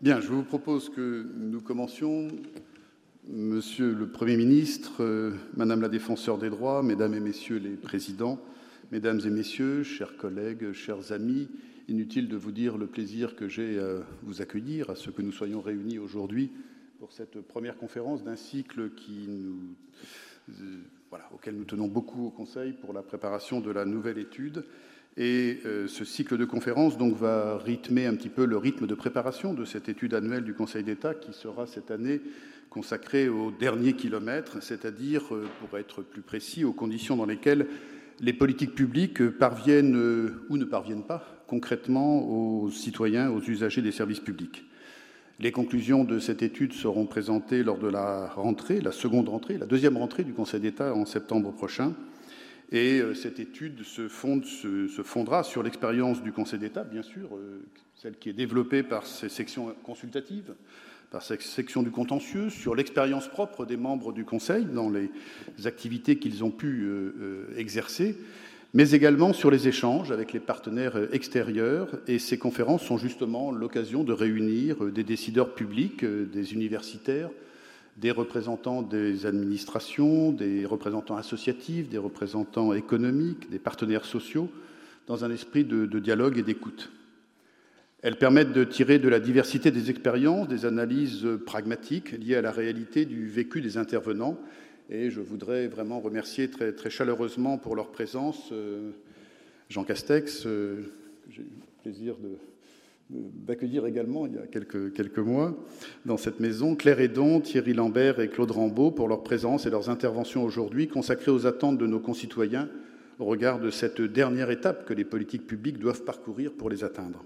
Bien, je vous propose que nous commencions. Monsieur le Premier ministre, euh, Madame la défenseur des droits, Mesdames et Messieurs les présidents, Mesdames et Messieurs, chers collègues, chers amis, inutile de vous dire le plaisir que j'ai à vous accueillir, à ce que nous soyons réunis aujourd'hui pour cette première conférence d'un cycle euh, auquel nous tenons beaucoup au Conseil pour la préparation de la nouvelle étude. Et euh, ce cycle de conférences donc, va rythmer un petit peu le rythme de préparation de cette étude annuelle du Conseil d'État qui sera cette année consacrée au dernier kilomètre, c'est-à-dire, euh, pour être plus précis, aux conditions dans lesquelles les politiques publiques parviennent euh, ou ne parviennent pas concrètement aux citoyens, aux usagers des services publics. Les conclusions de cette étude seront présentées lors de la rentrée, la seconde rentrée, la deuxième rentrée du Conseil d'État en septembre prochain. Et euh, cette étude se, fonde, se, se fondera sur l'expérience du Conseil d'État, bien sûr, euh, celle qui est développée par ses sections consultatives, par cette section du contentieux, sur l'expérience propre des membres du Conseil dans les activités qu'ils ont pu euh, exercer, mais également sur les échanges avec les partenaires extérieurs. Et ces conférences sont justement l'occasion de réunir des décideurs publics, des universitaires, des représentants des administrations, des représentants associatifs, des représentants économiques, des partenaires sociaux, dans un esprit de, dialogue et d'écoute. Elles permettent de tirer de la diversité des expériences, des analyses pragmatiques liées à la réalité du vécu des intervenants. Et je voudrais vraiment remercier très, très chaleureusement pour leur présence euh, Jean Castex, euh, j'ai eu le plaisir de, d'accueillir également il y a quelques, mois dans cette maison Claire Edon, Thierry Lambert et Claude Rambaud pour leur présence et leurs interventions aujourd'hui consacrées aux attentes de nos concitoyens au regard de cette dernière étape que les politiques publiques doivent parcourir pour les atteindre.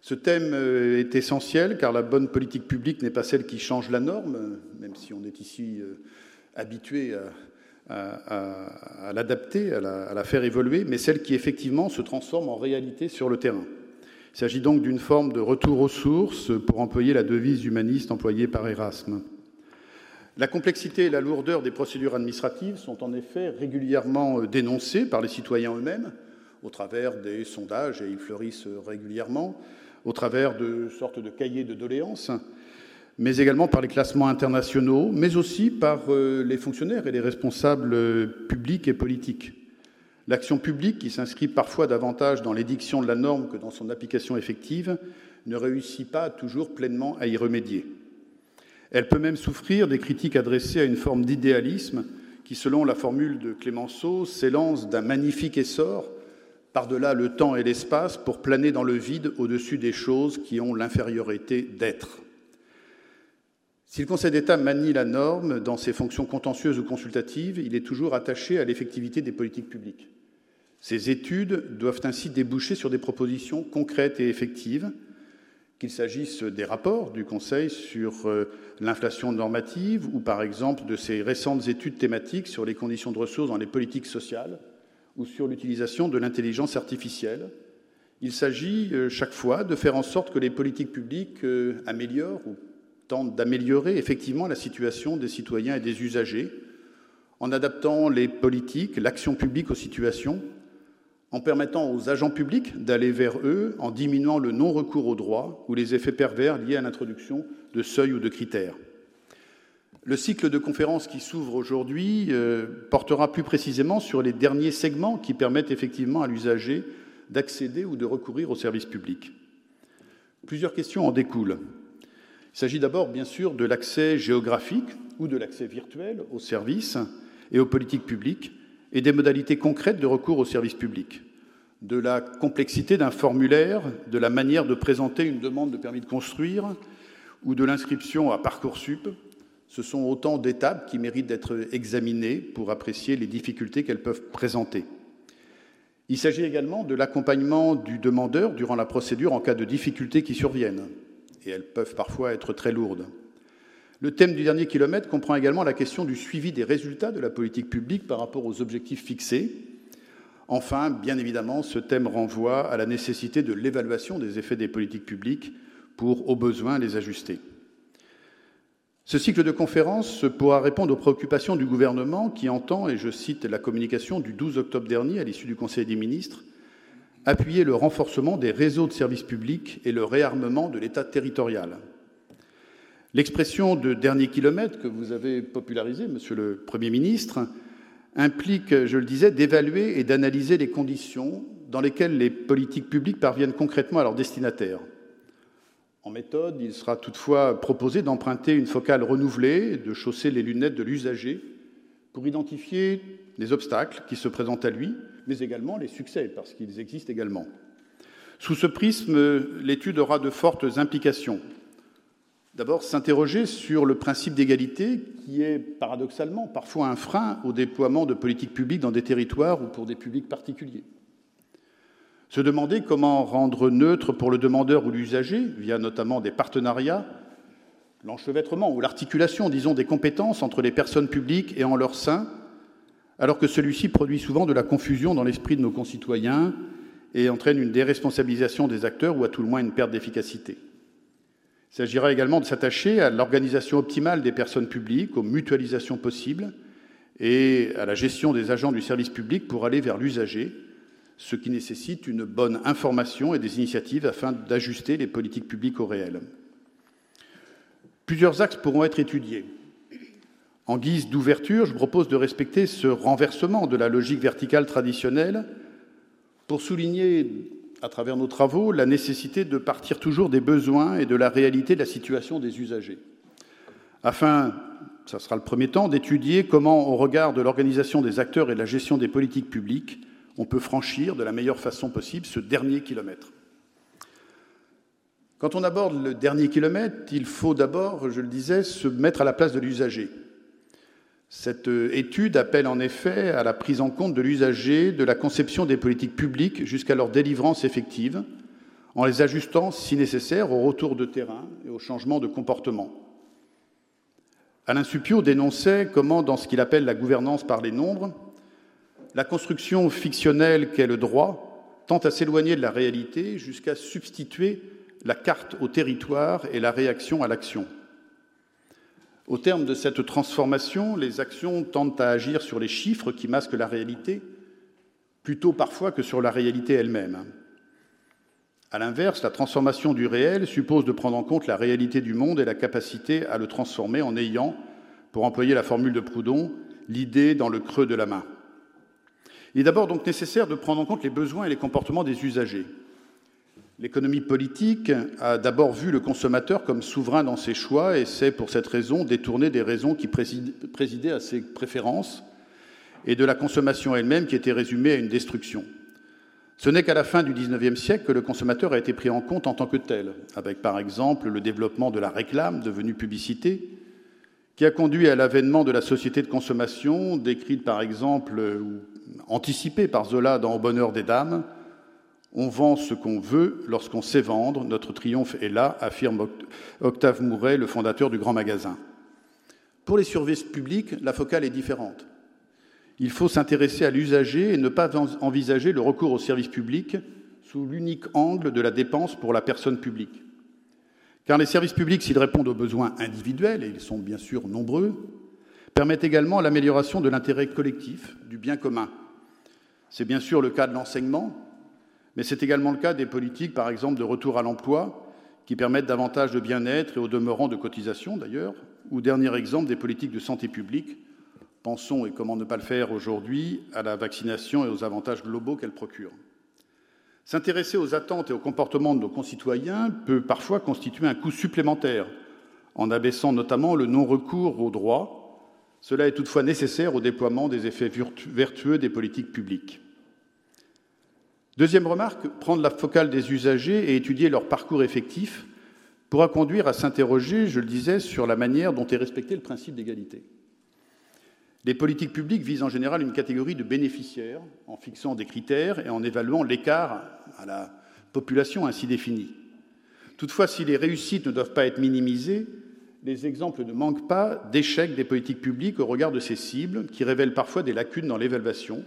Ce thème euh, est essentiel car la bonne politique publique n'est pas celle qui change la norme, même si on est ici euh, habitué à, l'adapter, à la faire évoluer, mais celle qui effectivement se transforme en réalité sur le terrain. Il s'agit donc d'une forme de retour aux sources, pour employer la devise humaniste employée par Erasme. La complexité et la lourdeur des procédures administratives sont en effet régulièrement euh, dénoncées par les citoyens eux-mêmes, au travers des sondages, et ils fleurissent régulièrement, au travers de sortes de cahiers de doléances, mais également par les classements internationaux, mais aussi par euh, les fonctionnaires et les responsables euh, publics et politiques. L'action publique, qui s'inscrit parfois davantage dans l'édiction de la norme que dans son application effective, ne réussit pas toujours pleinement à y remédier. Elle peut même souffrir des critiques adressées à une forme d'idéalisme qui, selon la formule de Clémenceau, s'élance d'un magnifique essor par-delà le temps et l'espace pour planer dans le vide au-dessus des choses qui ont l'infériorité d'être. Si le Conseil d'État manie la norme dans ses fonctions contentieuses ou consultatives, il est toujours attaché à l'effectivité des politiques publiques. Ces études doivent ainsi déboucher sur des propositions concrètes et effectives, qu'il s'agisse des rapports du Conseil sur euh, l'inflation normative ou par exemple de ces récentes études thématiques sur les conditions de ressources dans les politiques sociales ou sur l'utilisation de l'intelligence artificielle. Il s'agit euh, chaque fois de faire en sorte que les politiques publiques euh, améliorent ou tente d'améliorer effectivement la situation des citoyens et des usagers en adaptant les politiques, l'action publique aux situations, en permettant aux agents publics d'aller vers eux, en diminuant le non-recours aux droits ou les effets pervers liés à l'introduction de seuils ou de critères. Le cycle de conférences qui s'ouvre aujourd'hui euh, portera plus précisément sur les derniers segments qui permettent effectivement à l'usager d'accéder ou de recourir aux services publics. Plusieurs questions en découlent. Il s'agit d'abord, bien sûr, de l'accès géographique ou de l'accès virtuel aux services et aux politiques publiques et des modalités concrètes de recours aux services publics, de la complexité d'un formulaire, de la manière de présenter une demande de permis de construire ou de l'inscription à Parcoursup. Ce sont autant d'étapes qui méritent d'être examinées pour apprécier les difficultés qu'elles peuvent présenter. Il s'agit également de l'accompagnement du demandeur durant la procédure en cas de difficultés qui surviennent et elles peuvent parfois être très lourdes. Le thème du dernier kilomètre comprend également la question du suivi des résultats de la politique publique par rapport aux objectifs fixés. Enfin, bien évidemment, ce thème renvoie à la nécessité de l'évaluation des effets des politiques publiques pour, au besoin, les ajuster. Ce cycle de conférences pourra répondre aux préoccupations du gouvernement qui entend, et je cite la communication du 12 octobre dernier à l'issue du Conseil des ministres, appuyer le renforcement des réseaux de services publics et le réarmement de l'État territorial. L'expression de dernier kilomètre que vous avez popularisée, Monsieur le Premier ministre, implique, je le disais, d'évaluer et d'analyser les conditions dans lesquelles les politiques publiques parviennent concrètement à leurs destinataires. En méthode, il sera toutefois proposé d'emprunter une focale renouvelée, de chausser les lunettes de l'usager pour identifier les obstacles qui se présentent à lui, mais également les succès, parce qu'ils existent également. Sous ce prisme, l'étude aura de fortes implications. D'abord, s'interroger sur le principe d'égalité qui est paradoxalement parfois un frein au déploiement de politiques publiques dans des territoires ou pour des publics particuliers. Se demander comment rendre neutre pour le demandeur ou l'usager, via notamment des partenariats, l'enchevêtrement ou l'articulation, disons, des compétences entre les personnes publiques et en leur sein, alors que celui-ci produit souvent de la confusion dans l'esprit de nos concitoyens et entraîne une déresponsabilisation des acteurs ou à tout le moins une perte d'efficacité. Il s'agira également de s'attacher à l'organisation optimale des personnes publiques, aux mutualisations possibles et à la gestion des agents du service public pour aller vers l'usager, ce qui nécessite une bonne information et des initiatives afin d'ajuster les politiques publiques au réel. Plusieurs axes pourront être étudiés. En guise d'ouverture, je propose de respecter ce renversement de la logique verticale traditionnelle pour souligner, à travers nos travaux, la nécessité de partir toujours des besoins et de la réalité de la situation des usagers, afin, ça sera le premier temps, d'étudier comment, au regard de l'organisation des acteurs et de la gestion des politiques publiques, on peut franchir de la meilleure façon possible ce dernier kilomètre. Quand on aborde le dernier kilomètre, il faut d'abord, je le disais, se mettre à la place de l'usager. Cette euh, étude appelle en effet à la prise en compte de l'usager, de la conception des politiques publiques jusqu'à leur délivrance effective, en les ajustant, si nécessaire, au retour de terrain et au changement de comportement. Alain Supio dénonçait comment, dans ce qu'il appelle la gouvernance par les nombres, la construction fictionnelle qu'est le droit tend à s'éloigner de la réalité jusqu'à substituer la carte au territoire et la réaction à l'action. Au terme de cette transformation, les actions tendent à agir sur les chiffres qui masquent la réalité, plutôt parfois que sur la réalité elle-même. À l'inverse, la transformation du réel suppose de prendre en compte la réalité du monde et la capacité à le transformer en ayant, pour employer la formule de Proudhon, l'idée dans le creux de la main. Il est d'abord donc nécessaire de prendre en compte les besoins et les comportements des usagers. L'économie politique a d'abord vu le consommateur comme souverain dans ses choix et s'est pour cette raison détourné des raisons qui présidaient à ses préférences et de la consommation elle-même qui était résumée à une destruction. Ce n'est qu'à la fin du XIXe siècle que le consommateur a été pris en compte en tant que tel, avec par exemple le développement de la réclame devenue publicité, qui a conduit à l'avènement de la société de consommation, décrite par exemple ou anticipée par Zola dans Au bonheur des dames, on vend ce qu'on veut lorsqu'on sait vendre. Notre triomphe est là, affirme Octave Mouret, le fondateur du Grand Magasin. Pour les services publics, la focale est différente. Il faut s'intéresser à l'usager et ne pas envisager le recours au service public sous l'unique angle de la dépense pour la personne publique. Car les services publics, s'ils répondent aux besoins individuels, et ils sont bien sûr nombreux, permettent également l'amélioration de l'intérêt collectif, du bien commun. C'est bien sûr le cas de l'enseignement, mais c'est également le cas des politiques, par exemple, de retour à l'emploi, qui permettent davantage de bien-être et au demeurant de cotisation d'ailleurs, ou dernier exemple des politiques de santé publique. Pensons, et comment ne pas le faire aujourd'hui, à la vaccination et aux avantages globaux qu'elle procure. S'intéresser aux attentes et aux comportements de nos concitoyens peut parfois constituer un coût supplémentaire, en abaissant notamment le non-recours aux droits. Cela est toutefois nécessaire au déploiement des effets vertueux des politiques publiques. Deuxième remarque, prendre la focale des usagers et étudier leur parcours effectif pourra conduire à s'interroger, je le disais, sur la manière dont est respecté le principe d'égalité. Les politiques publiques visent en général une catégorie de bénéficiaires en fixant des critères et en évaluant l'écart à la population ainsi définie. Toutefois, si les réussites ne doivent pas être minimisées, les exemples ne manquent pas d'échecs des politiques publiques au regard de ces cibles qui révèlent parfois des lacunes dans l'évaluation,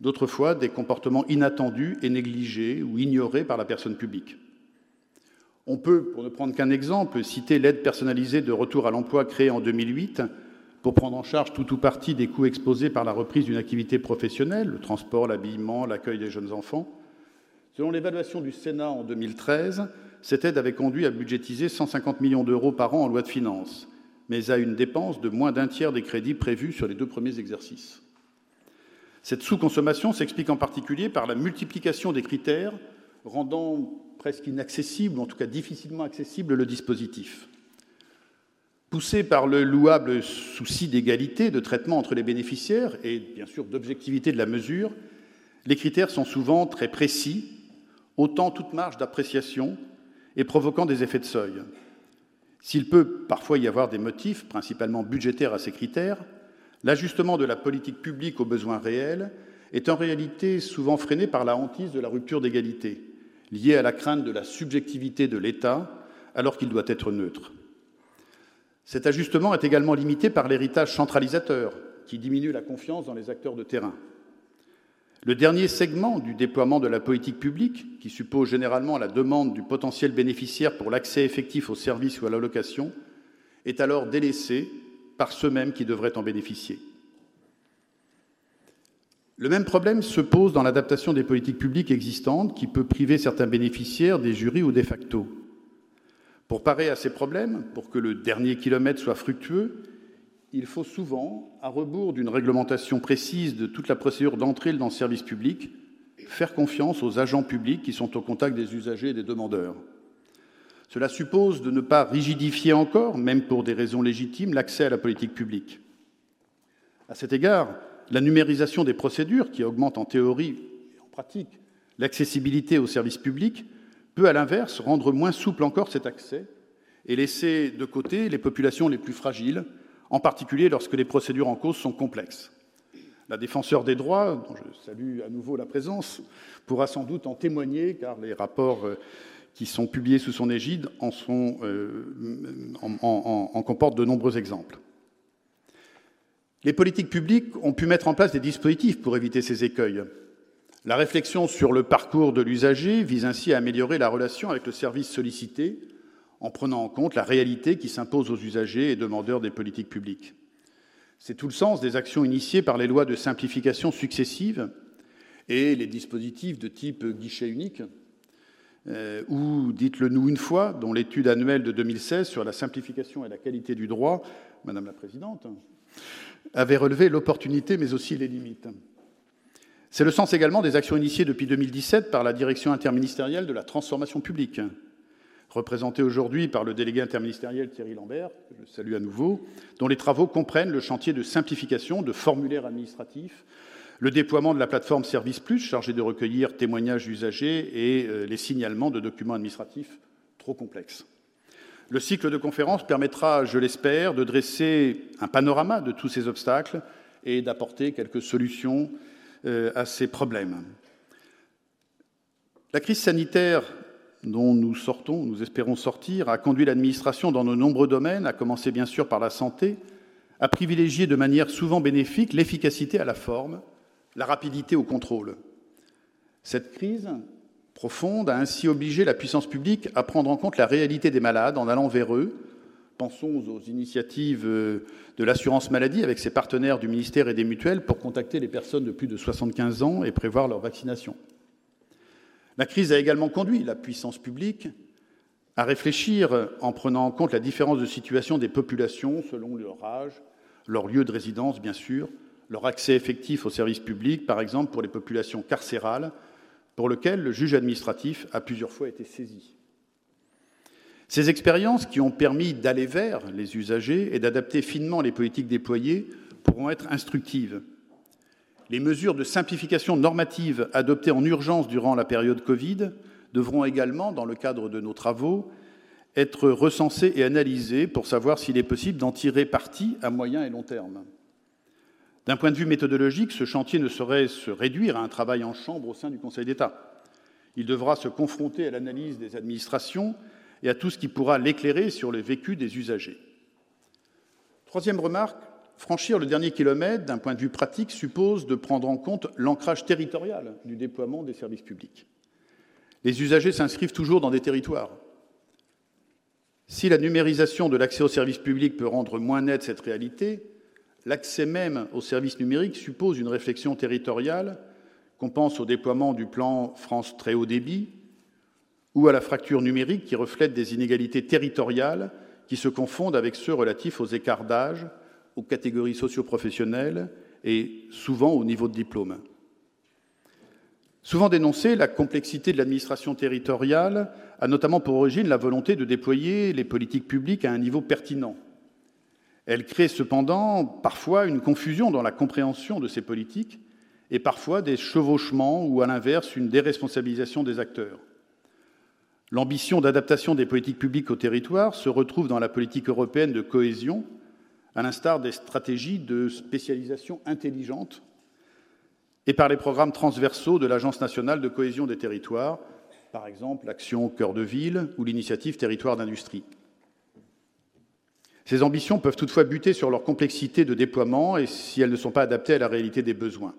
d'autres fois des comportements inattendus et négligés ou ignorés par la personne publique. On peut, pour ne prendre qu'un exemple, citer l'aide personnalisée de retour à l'emploi créée en 2008 pour prendre en charge tout ou partie des coûts exposés par la reprise d'une activité professionnelle, le transport, l'habillement, l'accueil des jeunes enfants. Selon l'évaluation du Sénat en 2013, cette aide avait conduit à budgétiser 150 millions d'euros par an en loi de finances, mais à une dépense de moins d'un tiers des crédits prévus sur les deux premiers exercices. Cette sous-consommation s'explique en particulier par la multiplication des critères rendant presque inaccessible, ou en tout cas difficilement accessible, le dispositif. Poussé par le louable souci d'égalité de traitement entre les bénéficiaires et bien sûr d'objectivité de la mesure, les critères sont souvent très précis, autant toute marge d'appréciation et provoquant des effets de seuil. S'il peut parfois y avoir des motifs, principalement budgétaires, à ces critères, l'ajustement de la politique publique aux besoins réels est en réalité souvent freiné par la hantise de la rupture d'égalité, liée à la crainte de la subjectivité de l'État alors qu'il doit être neutre. Cet ajustement est également limité par l'héritage centralisateur qui diminue la confiance dans les acteurs de terrain. Le dernier segment du déploiement de la politique publique, qui suppose généralement la demande du potentiel bénéficiaire pour l'accès effectif aux services ou à l'allocation, est alors délaissé par ceux-mêmes qui devraient en bénéficier. Le même problème se pose dans l'adaptation des politiques publiques existantes qui peut priver certains bénéficiaires des jurys ou des facto. Pour parer à ces problèmes, pour que le dernier kilomètre soit fructueux, il faut souvent, à rebours d'une réglementation précise de toute la procédure d'entrée dans le service public, faire confiance aux agents publics qui sont au contact des usagers et des demandeurs. Cela suppose de ne pas rigidifier encore, même pour des raisons légitimes, l'accès à la politique publique. À cet égard, la numérisation des procédures, qui augmente en théorie et en pratique l'accessibilité aux services publics, peut à l'inverse rendre moins souple encore cet accès et laisser de côté les populations les plus fragiles, en particulier lorsque les procédures en cause sont complexes. La défenseur des droits, dont je salue à nouveau la présence, pourra sans doute en témoigner, car les rapports euh, qui sont publiés sous son égide euh, en comportent de nombreux exemples. Les politiques publiques ont pu mettre en place des dispositifs pour éviter ces écueils. La réflexion sur le parcours de l'usager vise ainsi à améliorer la relation avec le service sollicité en prenant en compte la réalité qui s'impose aux usagers et demandeurs des politiques publiques. C'est tout le sens des actions initiées par les lois de simplification successives et les dispositifs de type guichet unique, euh, ou dites-le nous une fois, dont l'étude annuelle de 2016 sur la simplification et la qualité du droit, Madame la Présidente, avait relevé l'opportunité mais aussi les limites. C'est le sens également des actions initiées depuis 2017 par la Direction interministérielle de la transformation publique, représenté aujourd'hui par le délégué interministériel Thierry Lambert, que je salue à nouveau, dont les travaux comprennent le chantier de simplification de formulaires administratifs, le déploiement de la plateforme Service Plus, chargée de recueillir témoignages d'usagers et euh, les signalements de documents administratifs trop complexes. Le cycle de conférences permettra, je l'espère, de dresser un panorama de tous ces obstacles et d'apporter quelques solutions euh, à ces problèmes. La crise sanitaire dont nous sortons, nous espérons sortir, a conduit l'administration dans de nombreux domaines, à commencer bien sûr par la santé, à privilégier de manière souvent bénéfique l'efficacité à la forme, la rapidité au contrôle. Cette crise profonde a ainsi obligé la puissance publique à prendre en compte la réalité des malades en allant vers eux. Pensons aux initiatives de l'assurance maladie avec ses partenaires du ministère et des mutuelles pour contacter les personnes de plus de 75 ans et prévoir leur vaccination. La crise a également conduit la puissance publique à réfléchir en prenant en compte la différence de situation des populations selon leur âge, leur lieu de résidence, bien sûr, leur accès effectif aux services publics, par exemple pour les populations carcérales, pour lesquelles le juge administratif a plusieurs fois été saisi. Ces expériences qui ont permis d'aller vers les usagers et d'adapter finement les politiques déployées pourront être instructives les mesures de simplification normative adoptées en urgence durant la période Covid devront également, dans le cadre de nos travaux, être recensées et analysées pour savoir s'il est possible d'en tirer parti à moyen et long terme. D'un point de vue méthodologique, ce chantier ne saurait se réduire à un travail en chambre au sein du Conseil d'État. Il devra se confronter à l'analyse des administrations et à tout ce qui pourra l'éclairer sur le vécu des usagers. Troisième remarque, Franchir le dernier kilomètre, d'un point de vue pratique, suppose de prendre en compte l'ancrage territorial du déploiement des services publics. Les usagers s'inscrivent toujours dans des territoires. Si la numérisation de l'accès aux services publics peut rendre moins nette cette réalité, l'accès même aux services numériques suppose une réflexion territoriale qu'on pense au déploiement du plan France très haut débit ou à la fracture numérique qui reflète des inégalités territoriales qui se confondent avec ceux relatifs aux écarts d'âge, aux catégories socioprofessionnelles et souvent au niveau de diplôme. Souvent dénoncée, la complexité de l'administration territoriale a notamment pour origine la volonté de déployer les politiques publiques à un niveau pertinent. Elle crée cependant parfois une confusion dans la compréhension de ces politiques et parfois des chevauchements ou à l'inverse une déresponsabilisation des acteurs. L'ambition d'adaptation des politiques publiques au territoire se retrouve dans la politique européenne de cohésion, à l'instar des stratégies de spécialisation intelligente et par les programmes transversaux de l'Agence nationale de cohésion des territoires, par exemple l'action Cœur de ville ou l'initiative Territoire d'industrie. Ces ambitions peuvent toutefois buter sur leur complexité de déploiement et si elles ne sont pas adaptées à la réalité des besoins.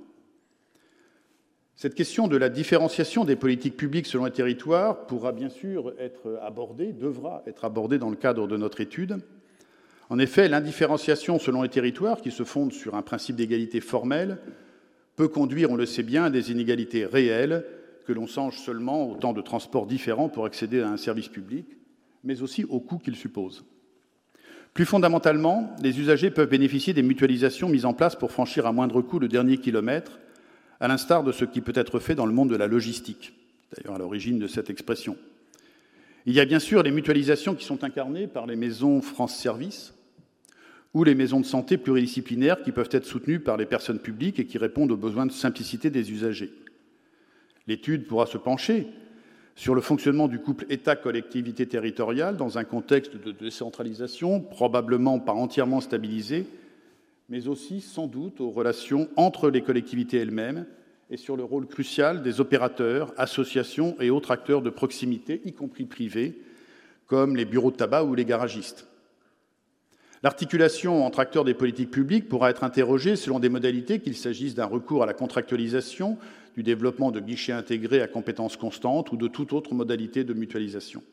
Cette question de la différenciation des politiques publiques selon les territoires pourra bien sûr être abordée, devra être abordée dans le cadre de notre étude. En effet, l'indifférenciation selon les territoires, qui se fonde sur un principe d'égalité formelle, peut conduire, on le sait bien, à des inégalités réelles que l'on songe seulement au temps de transport différents pour accéder à un service public, mais aussi au coût qu'il suppose. Plus fondamentalement, les usagers peuvent bénéficier des mutualisations mises en place pour franchir à moindre coût le dernier kilomètre à l'instar de ce qui peut être fait dans le monde de la logistique, d'ailleurs à l'origine de cette expression. Il y a bien sûr les mutualisations qui sont incarnées par les maisons France Service ou les maisons de santé pluridisciplinaires qui peuvent être soutenues par les personnes publiques et qui répondent aux besoins de simplicité des usagers. L'étude pourra se pencher sur le fonctionnement du couple État-collectivité territoriale dans un contexte de décentralisation probablement pas entièrement stabilisé mais aussi sans doute aux relations entre les collectivités elles-mêmes et sur le rôle crucial des opérateurs, associations et autres acteurs de proximité, y compris privés, comme les bureaux de tabac ou les garagistes. L'articulation entre acteurs des politiques publiques pourra être interrogée selon des modalités, qu'il s'agisse d'un recours à la contractualisation, du développement de guichets intégrés à compétences constantes ou de toute autre modalité de mutualisation.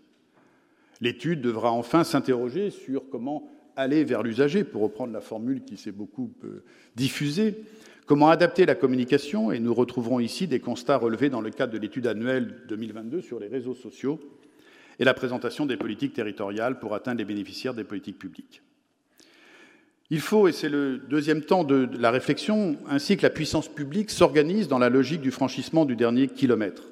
L'étude devra enfin s'interroger sur comment aller vers l'usager, pour reprendre la formule qui s'est beaucoup euh, diffusée, comment adapter la communication, et nous retrouverons ici des constats relevés dans le cadre de l'étude annuelle 2022 sur les réseaux sociaux et la présentation des politiques territoriales pour atteindre les bénéficiaires des politiques publiques. Il faut, et c'est le deuxième temps de la réflexion, ainsi que la puissance publique s'organise dans la logique du franchissement du dernier kilomètre.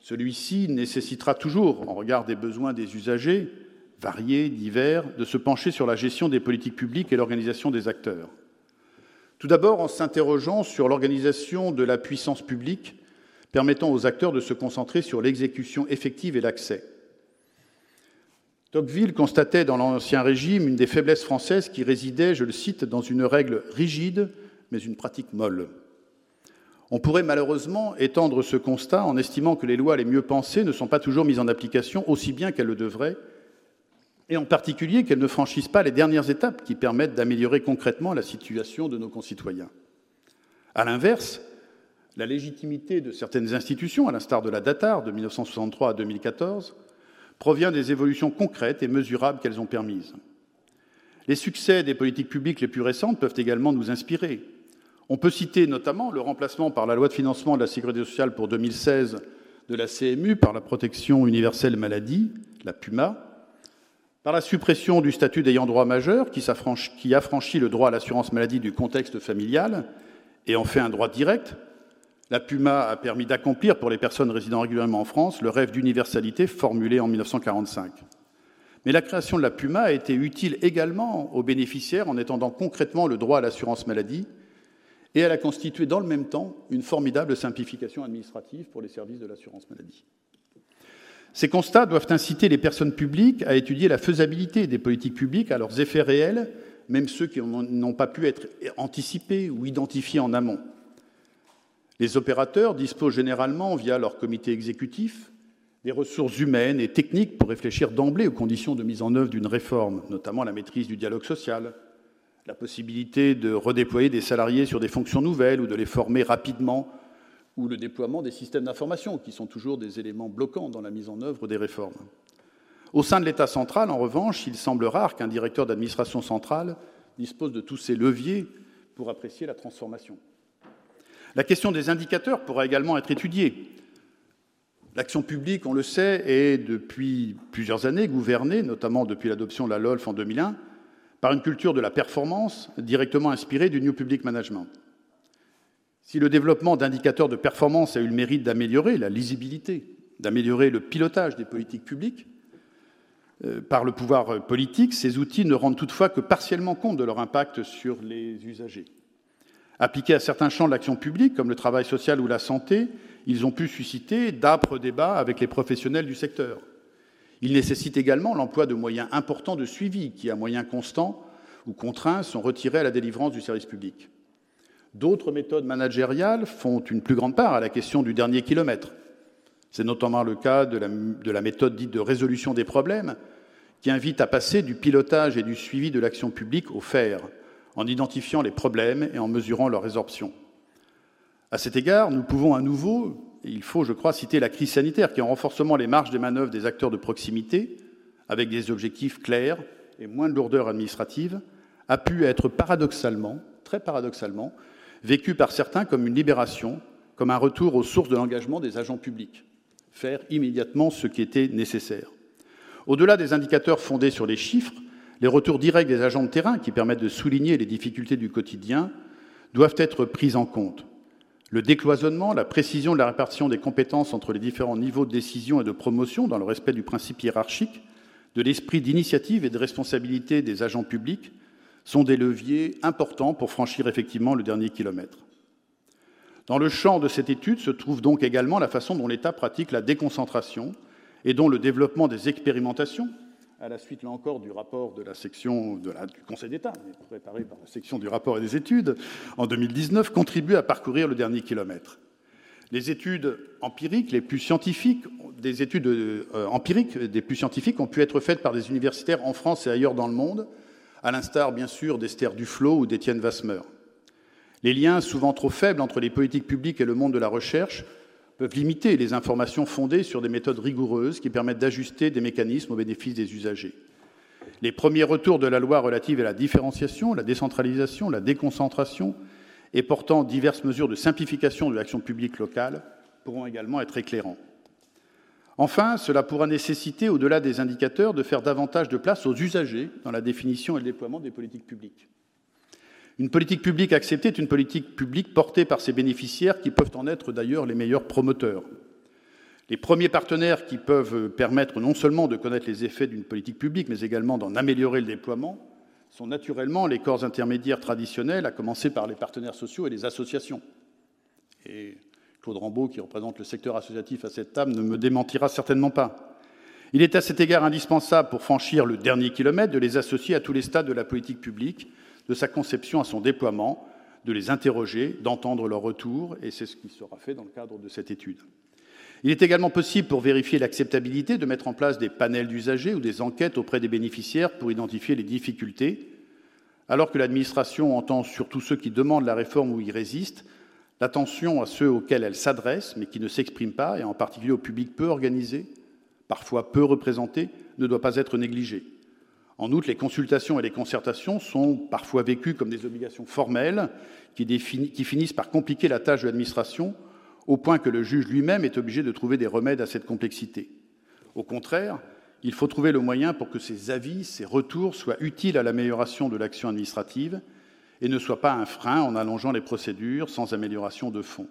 Celui-ci nécessitera toujours, en regard des besoins des usagers, variés, divers, de se pencher sur la gestion des politiques publiques et l'organisation des acteurs. Tout d'abord en s'interrogeant sur l'organisation de la puissance publique permettant aux acteurs de se concentrer sur l'exécution effective et l'accès. Tocqueville constatait dans l'Ancien Régime une des faiblesses françaises qui résidait, je le cite, dans une règle rigide, mais une pratique molle. On pourrait malheureusement étendre ce constat en estimant que les lois les mieux pensées ne sont pas toujours mises en application aussi bien qu'elles le devraient, et en particulier qu'elles ne franchissent pas les dernières étapes qui permettent d'améliorer concrètement la situation de nos concitoyens. À l'inverse, la légitimité de certaines institutions, à l'instar de la DATAR de 1963 à 2014, provient des évolutions concrètes et mesurables qu'elles ont permises. Les succès des politiques publiques les plus récentes peuvent également nous inspirer. On peut citer notamment le remplacement par la loi de financement de la sécurité sociale pour 2016 de la CMU par la protection universelle maladie, la PUMA, par la suppression du statut d'ayant droit majeur, qui, affranchit le droit à l'assurance maladie du contexte familial et en fait un droit direct, la PUMA a permis d'accomplir pour les personnes résidant régulièrement en France le rêve d'universalité formulé en 1945. Mais la création de la PUMA a été utile également aux bénéficiaires en étendant concrètement le droit à l'assurance maladie et elle a constitué dans le même temps une formidable simplification administrative pour les services de l'assurance maladie. Ces constats doivent inciter les personnes publiques à étudier la faisabilité des politiques publiques à leurs effets réels, même ceux qui n'ont pas pu être anticipés ou identifiés en amont. Les opérateurs disposent généralement, via leur comité exécutif, des ressources humaines et techniques pour réfléchir d'emblée aux conditions de mise en œuvre d'une réforme, notamment la maîtrise du dialogue social, la possibilité de redéployer des salariés sur des fonctions nouvelles ou de les former rapidement ou le déploiement des systèmes d'information, qui sont toujours des éléments bloquants dans la mise en œuvre des réformes. Au sein de l'État central, en revanche, il semble rare qu'un directeur d'administration centrale dispose de tous ces leviers pour apprécier la transformation. La question des indicateurs pourra également être étudiée. L'action publique, on le sait, est depuis plusieurs années gouvernée, notamment depuis l'adoption de la LOLF en 2001, par une culture de la performance directement inspirée du New Public Management. Si le développement d'indicateurs de performance a eu le mérite d'améliorer la lisibilité, d'améliorer le pilotage des politiques publiques euh, par le pouvoir politique, ces outils ne rendent toutefois que partiellement compte de leur impact sur les usagers. Appliqués à certains champs de l'action publique, comme le travail social ou la santé, ils ont pu susciter d'âpres débats avec les professionnels du secteur. Ils nécessitent également l'emploi de moyens importants de suivi qui, à moyens constants ou contraints, sont retirés à la délivrance du service public. D'autres méthodes managériales font une plus grande part à la question du dernier kilomètre. C'est notamment le cas de la, de la, méthode dite de résolution des problèmes, qui invite à passer du pilotage et du suivi de l'action publique au faire, en identifiant les problèmes et en mesurant leur résorption. À cet égard, nous pouvons à nouveau, et il faut, je crois, citer la crise sanitaire qui, en renforcement les marges des manœuvres des acteurs de proximité, avec des objectifs clairs et moins de lourdeur administrative, a pu être paradoxalement, très paradoxalement, vécu par certains comme une libération, comme un retour aux sources de l'engagement des agents publics, faire immédiatement ce qui était nécessaire. Au-delà des indicateurs fondés sur les chiffres, les retours directs des agents de terrain qui permettent de souligner les difficultés du quotidien doivent être pris en compte. Le décloisonnement, la précision de la répartition des compétences entre les différents niveaux de décision et de promotion dans le respect du principe hiérarchique, de l'esprit d'initiative et de responsabilité des agents publics sont des leviers importants pour franchir effectivement le dernier kilomètre. Dans le champ de cette étude se trouve donc également la façon dont l'État pratique la déconcentration et dont le développement des expérimentations, à la suite, là encore, du rapport de la section du Conseil d'État, préparé par la section du rapport et des études, en 2019, contribue à parcourir le dernier kilomètre. Les études empiriques les plus scientifiques, des études euh, empiriques des plus scientifiques ont pu être faites par des universitaires en France et ailleurs dans le monde, à l'instar, bien sûr, d'Esther Duflo ou d'Étienne Vasmer. Les liens, souvent trop faibles, entre les politiques publiques et le monde de la recherche peuvent limiter les informations fondées sur des méthodes rigoureuses qui permettent d'ajuster des mécanismes au bénéfice des usagers. Les premiers retours de la loi relative à la différenciation, la décentralisation, la déconcentration et portant diverses mesures de simplification de l'action publique locale pourront également être éclairants. Enfin, cela pourra nécessiter, au-delà des indicateurs, de faire davantage de place aux usagers dans la définition et le déploiement des politiques publiques. Une politique publique acceptée est une politique publique portée par ses bénéficiaires qui peuvent en être d'ailleurs les meilleurs promoteurs. Les premiers partenaires qui peuvent permettre non seulement de connaître les effets d'une politique publique, mais également d'en améliorer le déploiement, sont naturellement les corps intermédiaires traditionnels, à commencer par les partenaires sociaux et les associations. Et Claude Rambaud, qui représente le secteur associatif à cette table, ne me démentira certainement pas. Il est à cet égard indispensable, pour franchir le dernier kilomètre, de les associer à tous les stades de la politique publique, de sa conception à son déploiement, de les interroger, d'entendre leur retour, et c'est ce qui sera fait dans le cadre de cette étude. Il est également possible, pour vérifier l'acceptabilité, de mettre en place des panels d'usagers ou des enquêtes auprès des bénéficiaires pour identifier les difficultés. Alors que l'administration entend surtout ceux qui demandent la réforme ou y résistent, l'attention à ceux auxquels elle s'adresse mais qui ne s'expriment pas, et en particulier au public peu organisé, parfois peu représenté, ne doit pas être négligée. En outre, les consultations et les concertations sont parfois vécues comme des obligations formelles qui, finissent par compliquer la tâche de l'administration au point que le juge lui-même est obligé de trouver des remèdes à cette complexité. Au contraire, il faut trouver le moyen pour que ces avis, ces retours soient utiles à l'amélioration de l'action administrative et ne soient pas un frein en allongeant les procédures sans amélioration de fond.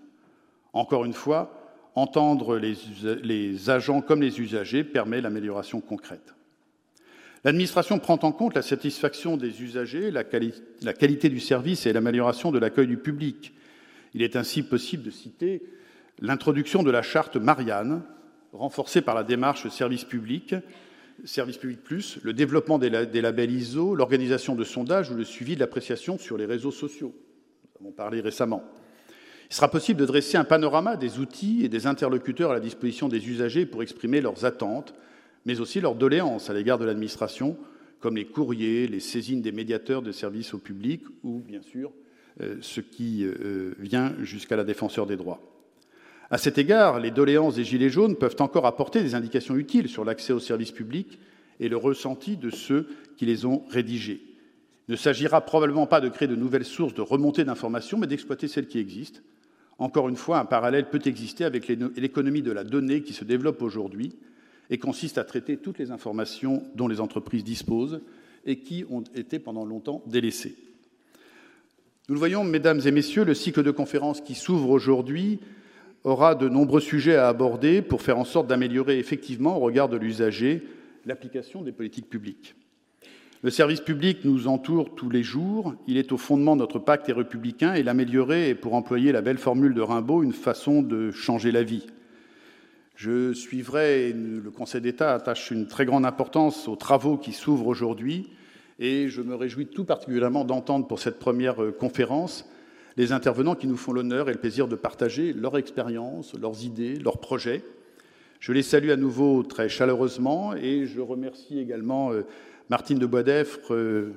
Encore une fois, entendre les agents comme les usagers permet l'amélioration concrète. L'administration prend en compte la satisfaction des usagers, la, quali la qualité du service et l'amélioration de l'accueil du public. Il est ainsi possible de citer l'introduction de la charte Marianne, renforcée par la démarche service public, service public plus, le développement des labels ISO, l'organisation de sondages ou le suivi de l'appréciation sur les réseaux sociaux. Nous avons parlé récemment. Il sera possible de dresser un panorama des outils et des interlocuteurs à la disposition des usagers pour exprimer leurs attentes, mais aussi leurs doléances à l'égard de l'administration, comme les courriers, les saisines des médiateurs de services au public ou, bien sûr, euh, ce qui euh, vient jusqu'à la défenseur des droits. À cet égard, les doléances des Gilets jaunes peuvent encore apporter des indications utiles sur l'accès aux services publics et le ressenti de ceux qui les ont rédigés. Il ne s'agira probablement pas de créer de nouvelles sources de remontée d'informations, mais d'exploiter celles qui existent, Encore une fois, un parallèle peut exister avec l'économie de la donnée qui se développe aujourd'hui et consiste à traiter toutes les informations dont les entreprises disposent et qui ont été pendant longtemps délaissées. Nous le voyons, mesdames et messieurs, le cycle de conférences qui s'ouvre aujourd'hui aura de nombreux sujets à aborder pour faire en sorte d'améliorer effectivement, au regard de l'usager, l'application des politiques publiques. Le service public nous entoure tous les jours, il est au fondement de notre pacte républicain, et l'améliorer est, pour employer la belle formule de Rimbaud, une façon de changer la vie. Je suivrai, et le Conseil d'État attache une très grande importance aux travaux qui s'ouvrent aujourd'hui, et je me réjouis tout particulièrement d'entendre pour cette première euh, conférence les intervenants qui nous font l'honneur et le plaisir de partager leur expérience, leurs idées, leurs projets. Je les salue à nouveau très chaleureusement et je remercie également euh, Martine de Boisdeffre, euh,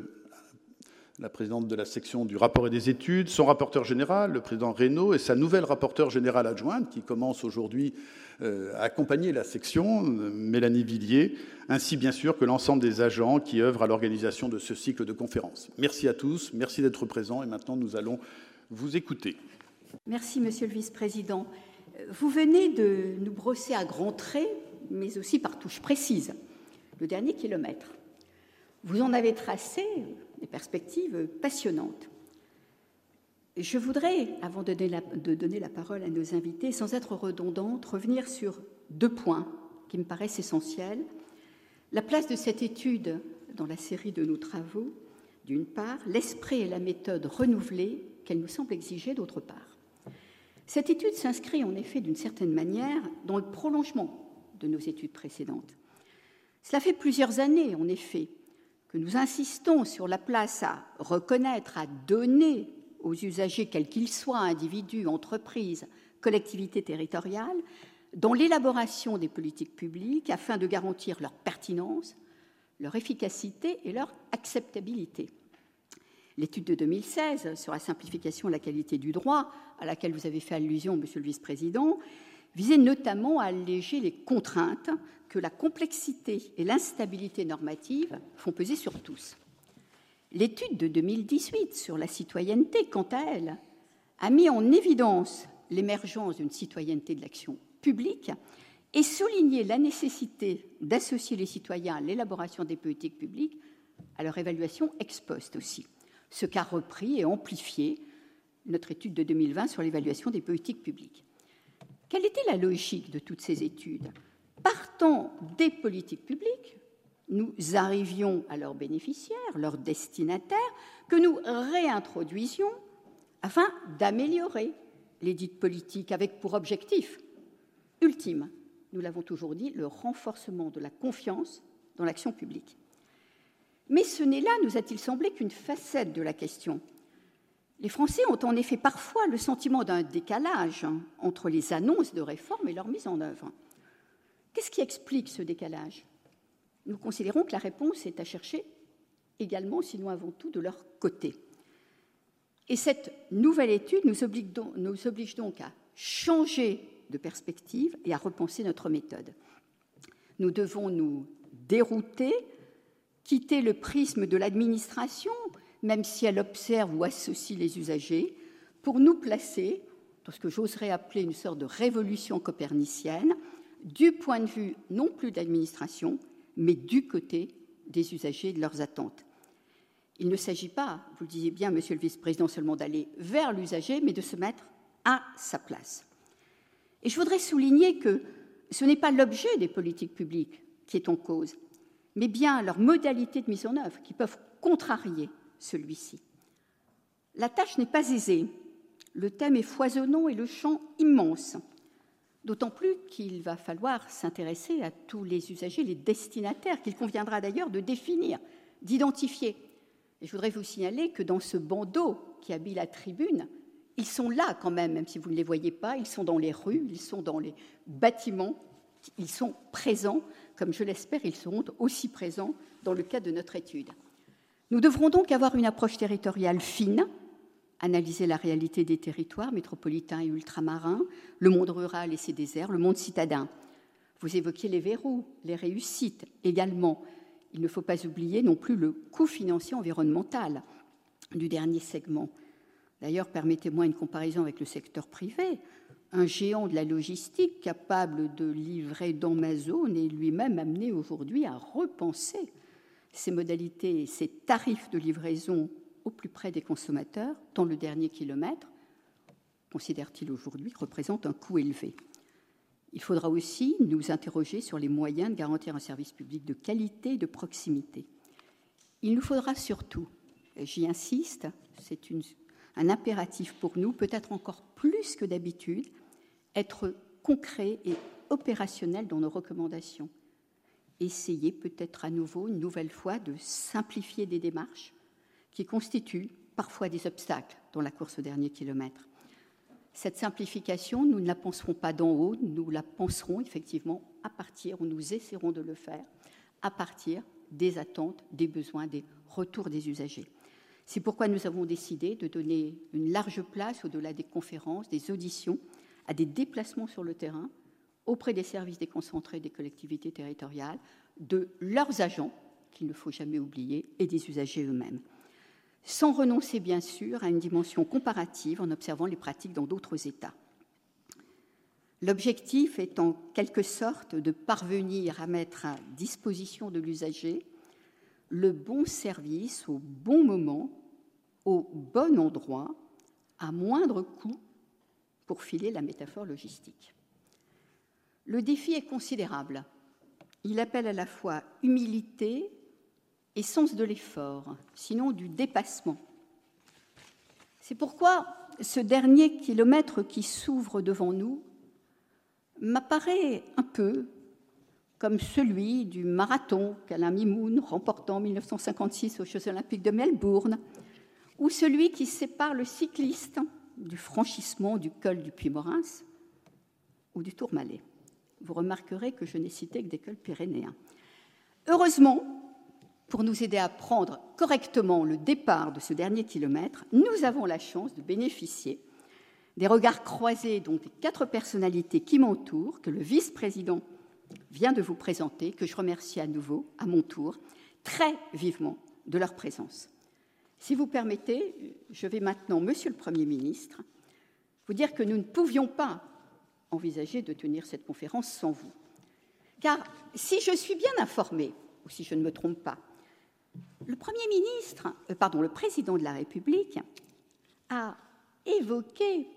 la présidente de la section du rapport et des études, son rapporteur général, le président Reynaud, et sa nouvelle rapporteure générale adjointe, qui commence aujourd'hui euh, à accompagner la section, Mélanie Villiers, ainsi bien sûr que l'ensemble des agents qui œuvrent à l'organisation de ce cycle de conférences. Merci à tous, merci d'être présents, et maintenant nous allons vous écouter. Merci, Monsieur le Vice-président. Vous venez de nous brosser à grands traits, mais aussi par touches précises, le dernier kilomètre. Vous en avez tracé des perspectives passionnantes. Je voudrais, avant de donner, la, parole à nos invités, sans être redondante, revenir sur deux points qui me paraissent essentiels. La place de cette étude dans la série de nos travaux, d'une part, l'esprit et la méthode renouvelée qu'elle nous semble exiger d'autre part. Cette étude s'inscrit en effet d'une certaine manière dans le prolongement de nos études précédentes. Cela fait plusieurs années, en effet, que nous insistons sur la place à reconnaître, à donner aux usagers, quels qu'ils soient, individus, entreprises, collectivités territoriales, dans l'élaboration des politiques publiques afin de garantir leur pertinence, leur efficacité et leur acceptabilité. L'étude de 2016 sur la simplification et la qualité du droit, à laquelle vous avez fait allusion, Monsieur le Vice-président, visait notamment à alléger les contraintes que la complexité et l'instabilité normative font peser sur tous. L'étude de 2018 sur la citoyenneté, quant à elle, a mis en évidence l'émergence d'une citoyenneté de l'action publique et souligné la nécessité d'associer les citoyens à l'élaboration des politiques publiques, à leur évaluation ex post aussi ce qu'a repris et amplifié notre étude de 2020 sur l'évaluation des politiques publiques. Quelle était la logique de toutes ces études? Partant des politiques publiques, nous arrivions à leurs bénéficiaires, leurs destinataires, que nous réintroduisions afin d'améliorer les dites politiques avec pour objectif ultime, nous l'avons toujours dit, le renforcement de la confiance dans l'action publique. Mais ce n'est là, nous a-t-il semblé, qu'une facette de la question. Les Français ont en effet parfois le sentiment d'un décalage entre les annonces de réforme et leur mise en œuvre. Qu'est-ce qui explique ce décalage? Nous considérons que la réponse est à chercher également, sinon avant tout, de leur côté. Et cette nouvelle étude nous oblige donc, à changer de perspective et à repenser notre méthode. Nous devons nous dérouter quitter le prisme de l'administration, même si elle observe ou associe les usagers, pour nous placer dans ce que j'oserais appeler une sorte de révolution copernicienne, du point de vue non plus de l'administration, mais du côté des usagers et de leurs attentes. Il ne s'agit pas, vous le disiez bien, Monsieur le Vice-président, seulement d'aller vers l'usager, mais de se mettre à sa place. Et je voudrais souligner que ce n'est pas l'objet des politiques publiques qui est en cause, mais bien leurs modalités de mise en œuvre qui peuvent contrarier celui-ci. La tâche n'est pas aisée, le thème est foisonnant et le champ immense, d'autant plus qu'il va falloir s'intéresser à tous les usagers, les destinataires, qu'il conviendra d'ailleurs de définir, d'identifier. Je voudrais vous signaler que dans ce bandeau qui habille la tribune, ils sont là quand même, même si vous ne les voyez pas, ils sont dans les rues, ils sont dans les bâtiments, ils sont présents comme je l'espère, ils seront aussi présents dans le cadre de notre étude. Nous devrons donc avoir une approche territoriale fine, analyser la réalité des territoires métropolitains et ultramarins, le monde rural et ses déserts, le monde citadin. Vous évoquiez les verrous, les réussites également. Il ne faut pas oublier non plus le coût financier environnemental du dernier segment. D'ailleurs, permettez-moi une comparaison avec le secteur privé. Un géant de la logistique capable de livrer dans ma zone est lui-même amené aujourd'hui à repenser ses modalités, ses tarifs de livraison au plus près des consommateurs, dans le dernier kilomètre, considère-t-il aujourd'hui, représente un coût élevé. Il faudra aussi nous interroger sur les moyens de garantir un service public de qualité et de proximité. Il nous faudra surtout, j'y insiste, c'est un impératif pour nous, peut-être encore plus que d'habitude, être concret et opérationnel dans nos recommandations. Essayer peut-être à nouveau, une nouvelle fois, de simplifier des démarches qui constituent parfois des obstacles dans la course au dernier kilomètre. Cette simplification, nous ne la penserons pas d'en haut, nous la penserons effectivement à partir, ou nous essaierons de le faire, à partir des attentes, des besoins, des retours des usagers. C'est pourquoi nous avons décidé de donner une large place, au-delà des conférences, des auditions, à des déplacements sur le terrain auprès des services déconcentrés des collectivités territoriales, de leurs agents, qu'il ne faut jamais oublier, et des usagers eux-mêmes sans renoncer bien sûr à une dimension comparative en observant les pratiques dans d'autres États. L'objectif est en quelque sorte de parvenir à mettre à disposition de l'usager le bon service au bon moment, au bon endroit, à moindre coût, pour filer la métaphore logistique. Le défi est considérable. Il appelle à la fois humilité et sens de l'effort, sinon du dépassement. C'est pourquoi ce dernier kilomètre qui s'ouvre devant nous m'apparaît un peu comme celui du marathon qu'Alain Mimoun remportant en 1956 aux Jeux olympiques de Melbourne, ou celui qui sépare le cycliste du franchissement du col du Puy-Morins ou du Tourmalet. Vous remarquerez que je n'ai cité que des cols pyrénéens. Heureusement, pour nous aider à prendre correctement le départ de ce dernier kilomètre, nous avons la chance de bénéficier des regards croisés dont les quatre personnalités qui m'entourent, que le vice-président vient de vous présenter, que je remercie à nouveau, à mon tour, très vivement de leur présence. Si vous permettez, je vais maintenant, Monsieur le Premier ministre, vous dire que nous ne pouvions pas envisager de tenir cette conférence sans vous. Car si je suis bien informée, ou si je ne me trompe pas, le Premier ministre, euh, pardon, le président de la République a évoqué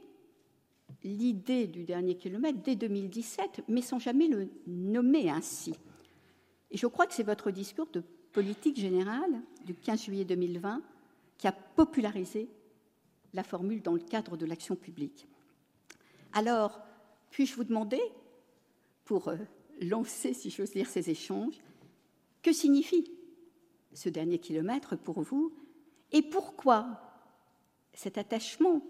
l'idée du dernier kilomètre dès 2017, mais sans jamais le nommer ainsi. Et je crois que c'est votre discours de politique générale du 15 juillet 2020 qui a popularisé la formule dans le cadre de l'action publique. Alors, puis-je vous demander, pour euh, lancer, si j'ose dire, ces échanges, que signifie ce dernier kilomètre pour vous Et pourquoi cet attachement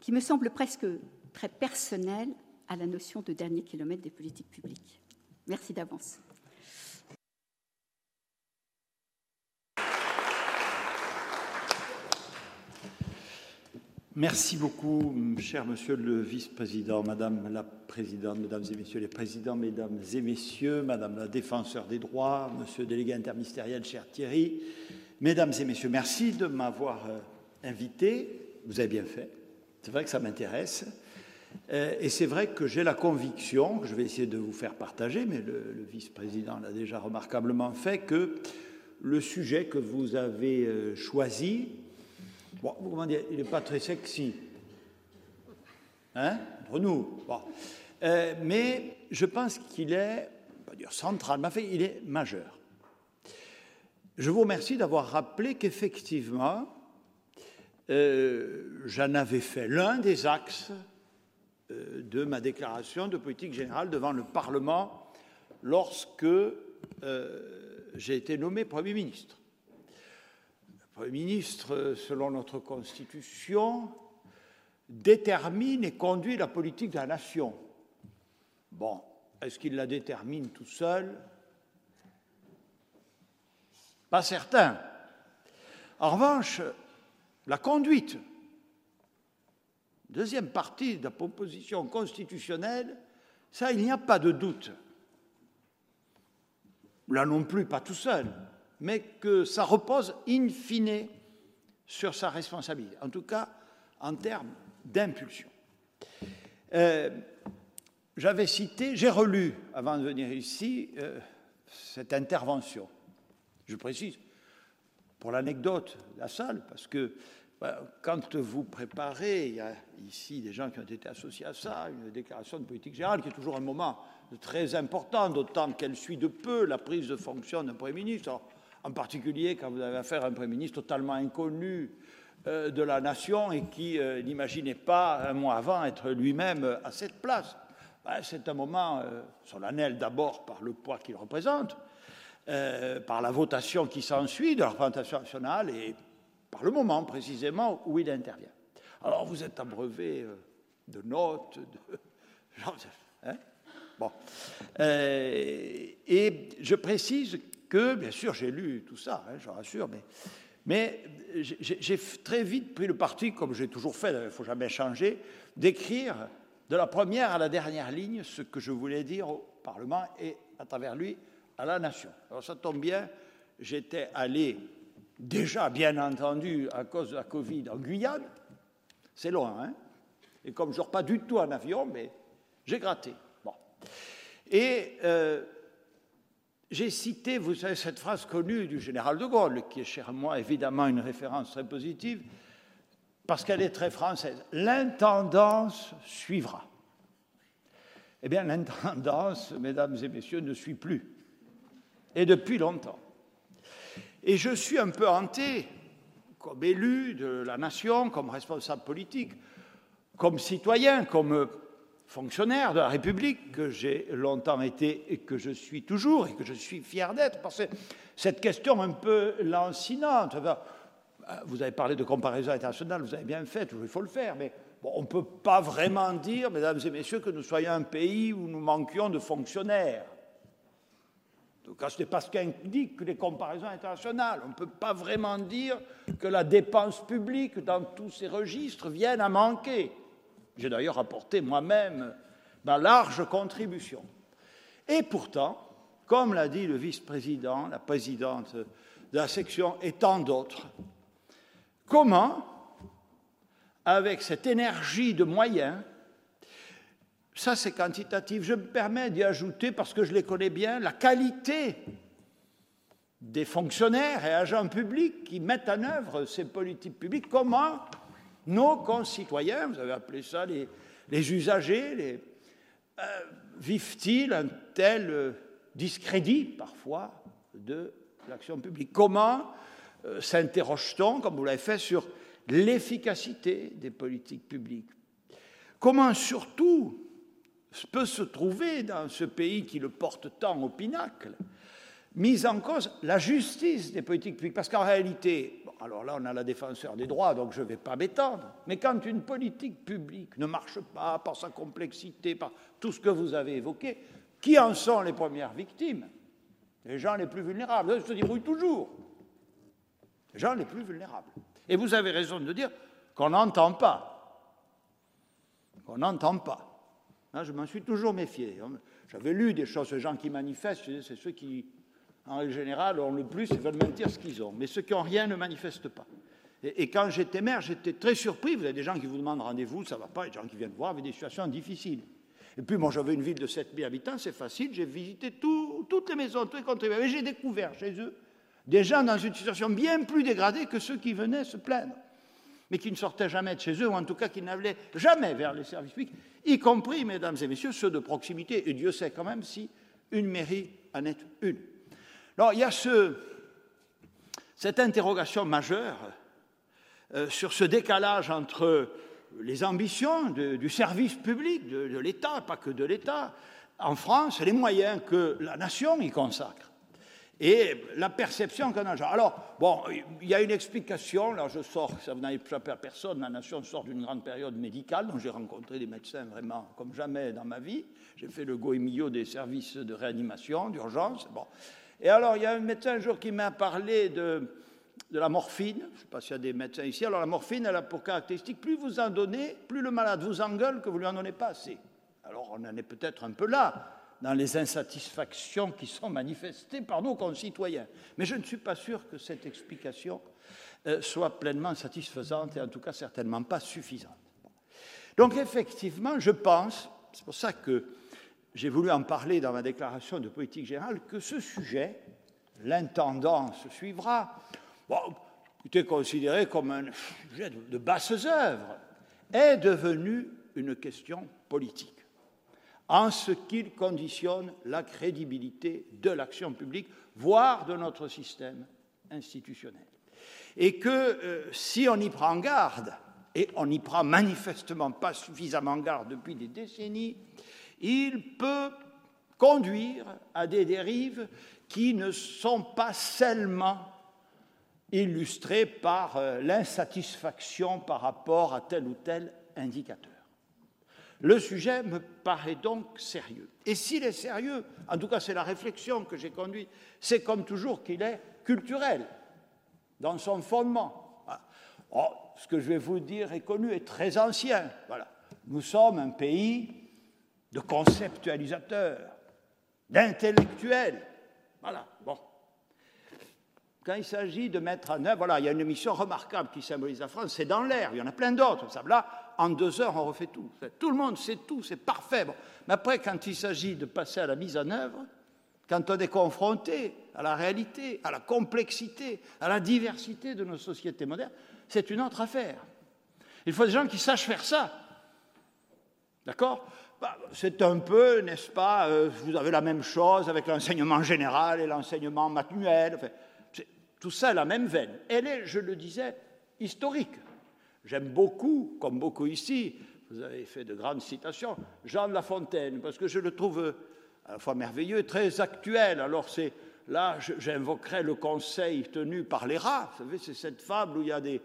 qui me semble presque très personnel à la notion de dernier kilomètre des politiques publiques Merci d'avance. Merci beaucoup, cher monsieur le vice-président, madame la présidente, mesdames et messieurs les présidents, mesdames et messieurs, madame la défenseur des droits, monsieur le délégué interministériel, cher Thierry, mesdames et messieurs, merci de m'avoir euh, invité. Vous avez bien fait. C'est vrai que ça m'intéresse. Euh, et c'est vrai que j'ai la conviction, que je vais essayer de vous faire partager, mais le, vice-président l'a déjà remarquablement fait, que le sujet que vous avez euh, choisi, Bon, comment dire, il n'est pas très sexy. Hein Entre nous. Euh, mais je pense qu'il est, va dire central, mais fait, il est majeur. Je vous remercie d'avoir rappelé qu'effectivement, euh, j'en avais fait l'un des axes euh, de ma déclaration de politique générale devant le Parlement lorsque j'ai été nommé Premier ministre. Premier ministre, selon notre Constitution, détermine et conduit la politique de la nation. Bon, est-ce qu'il la détermine tout seul? Pas certain. En revanche, la conduite, deuxième partie de la proposition constitutionnelle, ça, il n'y a pas de doute. Là non plus, pas tout seul mais que ça repose in fine sur sa responsabilité. En tout cas, en termes d'impulsion. Euh, j'avais cité, j'ai relu avant de venir ici euh, cette intervention. Je précise, pour l'anecdote, la salle, parce que bah, quand vous préparez, il y a ici des gens qui ont été associés à ça, une déclaration de politique générale qui est toujours un moment très important, d'autant qu'elle suit de peu la prise de fonction d'un Premier ministre, en particulier quand vous avez affaire à un Premier ministre totalement inconnu euh, de la nation et qui euh, n'imaginait pas un mois avant être lui-même à cette place. Bah, c'est un moment euh, solennel d'abord par le poids qu'il représente, par la votation qui s'ensuit de la représentation nationale et par le moment précisément où il intervient. Alors vous êtes abreuvé de notes, de... Hein? Bon. et je précise que, bien sûr, j'ai lu tout ça, hein, je rassure, mais, j'ai très vite pris le parti, comme j'ai toujours fait, il ne faut jamais changer, d'écrire de la première à la dernière ligne ce que je voulais dire au Parlement et, à travers lui, à la nation. Alors ça tombe bien, j'étais allé déjà, bien entendu, à cause de la Covid, en Guyane. C'est loin, hein Et comme je ne pas du tout en avion, mais j'ai gratté. Bon. Et euh, j'ai cité, vous savez, cette phrase connue du général de Gaulle, qui est chez moi évidemment une référence très positive, parce qu'elle est très française. L'intendance suivra. Eh bien, l'intendance, mesdames et messieurs, ne suit plus. Et depuis longtemps. Et je suis un peu hanté, comme élu de la nation, comme responsable politique, comme citoyen, comme fonctionnaire de la République, que j'ai longtemps été et que je suis toujours et que je suis fier d'être, parce que cette question un peu lancinante, vous avez parlé de comparaison internationale, vous avez bien fait, il faut le faire, mais on ne peut pas vraiment dire, mesdames et messieurs, que nous soyons un pays où nous manquions de fonctionnaires. Donc, ce n'est pas ce qu'indiquent les comparaisons internationales. On ne peut pas vraiment dire que la dépense publique dans tous ces registres vienne à manquer. J'ai d'ailleurs apporté moi-même ma large contribution. Et pourtant, comme l'a dit le vice-président, la présidente de la section et tant d'autres, comment, avec cette énergie de moyens, ça c'est quantitatif, je me permets d'y ajouter, parce que je les connais bien, la qualité des fonctionnaires et agents publics qui mettent en œuvre ces politiques publiques, comment nos concitoyens, vous avez appelé ça les, usagers, euh, vivent-ils un tel euh, discrédit parfois de l'action publique? Comment euh, s'interroge-t-on, comme vous l'avez fait, sur l'efficacité des politiques publiques? Comment surtout peut se trouver dans ce pays qui le porte tant au pinacle, mise en cause la justice des politiques publiques Parce qu'en réalité, alors là, on a la défenseur des droits, donc je ne vais pas m'étendre. Mais quand une politique publique ne marche pas par sa complexité, par tout ce que vous avez évoqué, qui en sont les premières victimes? Les gens les plus vulnérables. Ils se débrouillent toujours. Les gens les plus vulnérables. Et vous avez raison de dire qu'on n'entend pas. Qu'on n'entend pas. je m'en suis toujours méfié. J'avais lu des choses, ces gens qui manifestent, c'est ceux qui en règle générale, le plus, ils veulent mentir ce qu'ils ont. Mais ceux qui n'ont rien ne manifestent pas. Et, quand j'étais maire, j'étais très surpris. Vous avez des gens qui vous demandent rendez-vous, ça ne va pas, des gens qui viennent voir avec des situations difficiles. Et puis, moi, j'avais une ville de 7000 habitants, c'est facile, j'ai visité toutes les maisons, tous les contribuables, et j'ai découvert chez eux des gens dans une situation bien plus dégradée que ceux qui venaient se plaindre, mais qui ne sortaient jamais de chez eux, ou en tout cas qui n'allaient jamais vers les services publics, y compris, mesdames et messieurs, ceux de proximité. Et Dieu sait quand même si une mairie en est une. Alors, il y a cette interrogation majeure euh, sur ce décalage entre les ambitions du service public, de, l'État, pas que de l'État, en France, et les moyens que la nation y consacre et la perception qu'on a. Alors, bon, il y a une explication, là je sors, ça n'a échappé à personne, la nation sort d'une grande période médicale, dont j'ai rencontré des médecins vraiment comme jamais dans ma vie. J'ai fait le goémillot des services de réanimation, d'urgence. Bon. Et alors, il y a un médecin un jour qui m'a parlé de, la morphine. Je ne sais pas s'il y a des médecins ici. Alors, la morphine, elle a pour caractéristique, plus vous en donnez, plus le malade vous engueule que vous lui en donnez pas assez. Alors, on en est peut-être un peu là. dans les insatisfactions qui sont manifestées par nos concitoyens. Mais je ne suis pas sûr que cette explication euh, soit pleinement satisfaisante et en tout cas certainement pas suffisante. Donc effectivement, je pense, c'est pour ça que j'ai voulu en parler dans ma déclaration de politique générale, que ce sujet, l'intendance suivra, bon, était considéré comme un sujet de basses œuvres, est devenu une question politique en ce qu'il conditionne la crédibilité de l'action publique, voire de notre système institutionnel. Et que euh, si on y prend garde, et on n'y prend manifestement pas suffisamment garde depuis des décennies, il peut conduire à des dérives qui ne sont pas seulement illustrées par euh, l'insatisfaction par rapport à tel ou tel indicateur. Le sujet me paraît donc sérieux. Et s'il est sérieux, en tout cas c'est la réflexion que j'ai conduite, c'est comme toujours qu'il est culturel dans son fondement. Oh, ce que je vais vous dire est connu, est très ancien. Voilà. Nous sommes un pays de conceptualisateurs, d'intellectuels. Voilà, bon. Quand il s'agit de mettre en œuvre, voilà, il y a une émission remarquable qui symbolise la France, c'est dans l'air, il y en a plein d'autres. Là, en deux heures, on refait tout. Tout le monde sait tout, c'est parfait. Mais après, quand il s'agit de passer à la mise en œuvre, quand on est confronté à la réalité, à la complexité, à la diversité de nos sociétés modernes, c'est une autre affaire. Il faut des gens qui sachent faire ça. D'accord? Bah, C'est un peu, n'est-ce pas, euh, vous avez la même chose avec l'enseignement général et l'enseignement manuel. tout ça, la même veine. Elle est, je le disais, historique. J'aime beaucoup, comme beaucoup ici, vous avez fait de grandes citations, Jean de La Fontaine, parce que je le trouve euh, à la fois merveilleux et très actuel. Alors c'est là, j'invoquerai le conseil tenu par les rats. Vous savez, c'est cette fable où il y a des,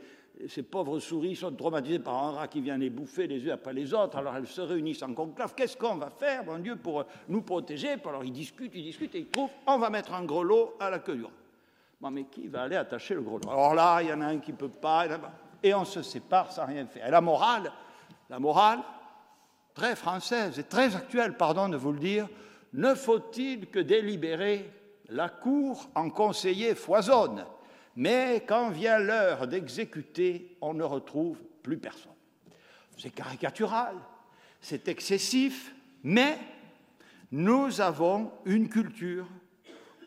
ces pauvres souris sont traumatisées par un rat qui vient les bouffer les unes après les autres, alors elles se réunissent en conclave. Qu'est-ce qu'on va faire, mon Dieu, pour nous protéger? Alors ils discutent, ils discutent, et ils trouvent, on va mettre un grelot à la queue du. Bon, mais qui va aller attacher le grelot Alors là, il y en a un qui ne peut pas, et on se sépare sans rien faire. Et la morale, la morale, très française et très actuelle, pardon de vous le dire, ne faut-il que délibérer la cour en conseiller foisonne? Mais quand vient l'heure d'exécuter, on ne retrouve plus personne. C'est caricatural, c'est excessif, mais nous avons une culture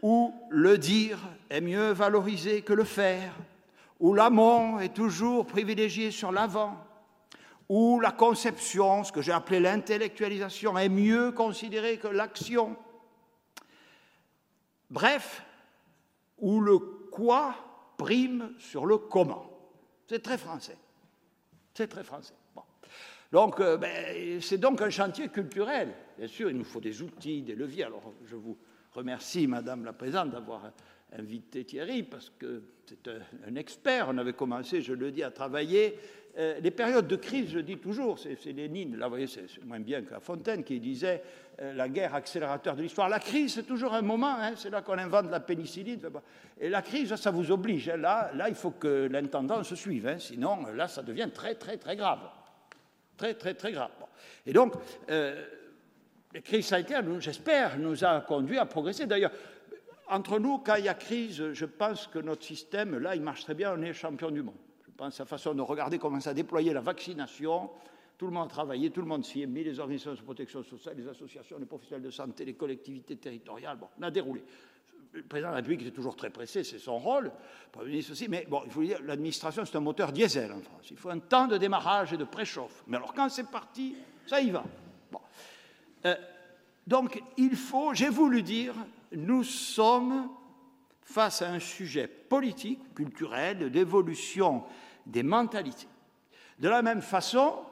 où le dire est mieux valorisé que le faire, où l'amont est toujours privilégié sur l'avant, où la conception, ce que j'ai appelé l'intellectualisation, est mieux considérée que l'action. Bref, où le quoi prime sur le comment. C'est très français. C'est très français. Donc, euh, ben, c'est donc un chantier culturel. Bien sûr, il nous faut des outils, des leviers. Alors, je vous remercie, Madame la Présidente, d'avoir invité Thierry, parce que c'est un, expert. On avait commencé, je le dis, à travailler. Euh, les périodes de crise, je dis toujours, c'est Lénine, là, vous voyez, c'est moins bien qu'à Fontaine, qui disait la guerre accélérateur de l'histoire. La crise, c'est toujours un moment, hein, c'est là qu'on invente la pénicilline. Et la crise, ça vous oblige. Hein. Là, là, il faut que l'intendant se suive, hein, sinon, là, ça devient très, très, très grave. Très, très, très grave. Et donc, euh, les crises sanitaires, j'espère, nous a conduit à progresser. D'ailleurs, entre nous, quand il y a crise, je pense que notre système, là, il marche très bien, on est champion du monde. Je pense à la façon de regarder comment ça a déployé la vaccination, tout le monde a travaillé, tout le monde s'y est mis, les organisations de protection sociale, les associations, les professionnels de santé, les collectivités territoriales. Bon, on a déroulé. Le président de la République est toujours très pressé, c'est son rôle, mais bon, il faut dire, l'administration, c'est un moteur diesel en France. Il faut un temps de démarrage et de préchauffe. Mais alors, quand c'est parti, ça y va. Euh, donc, il faut, j'ai voulu dire, nous sommes face à un sujet politique, culturel, d'évolution des mentalités. De la même façon,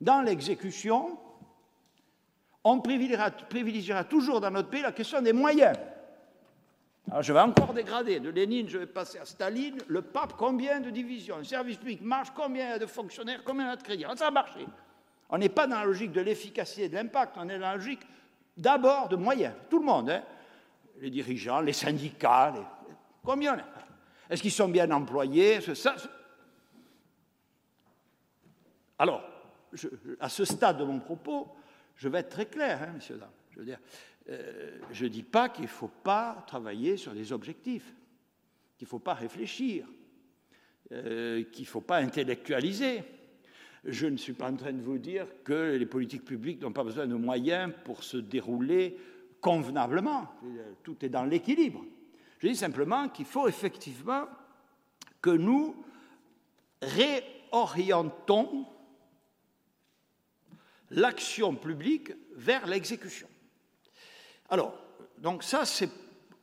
dans l'exécution, on privilégiera, toujours dans notre pays la question des moyens. Alors je vais encore dégrader. De Lénine, je vais passer à Staline. Le pape, combien de divisions Le service public marche, combien de fonctionnaires, combien de crédits? Ça a marché. On n'est pas dans la logique de l'efficacité et de l'impact, on est dans la logique d'abord de moyens. Tout le monde, hein. les dirigeants, les syndicats, combien Est-ce qu'ils sont bien employés? Alors, à ce stade de mon propos, je vais être très clair, hein, messieurs, dames. Je ne dis pas qu'il ne faut pas travailler sur les objectifs, qu'il ne faut pas réfléchir, qu'il ne faut pas intellectualiser. Je ne suis pas en train de vous dire que les politiques publiques n'ont pas besoin de moyens pour se dérouler convenablement. Tout est dans l'équilibre. Je dis simplement qu'il faut effectivement que nous réorientons l'action publique vers l'exécution. Alors, donc ça, c'est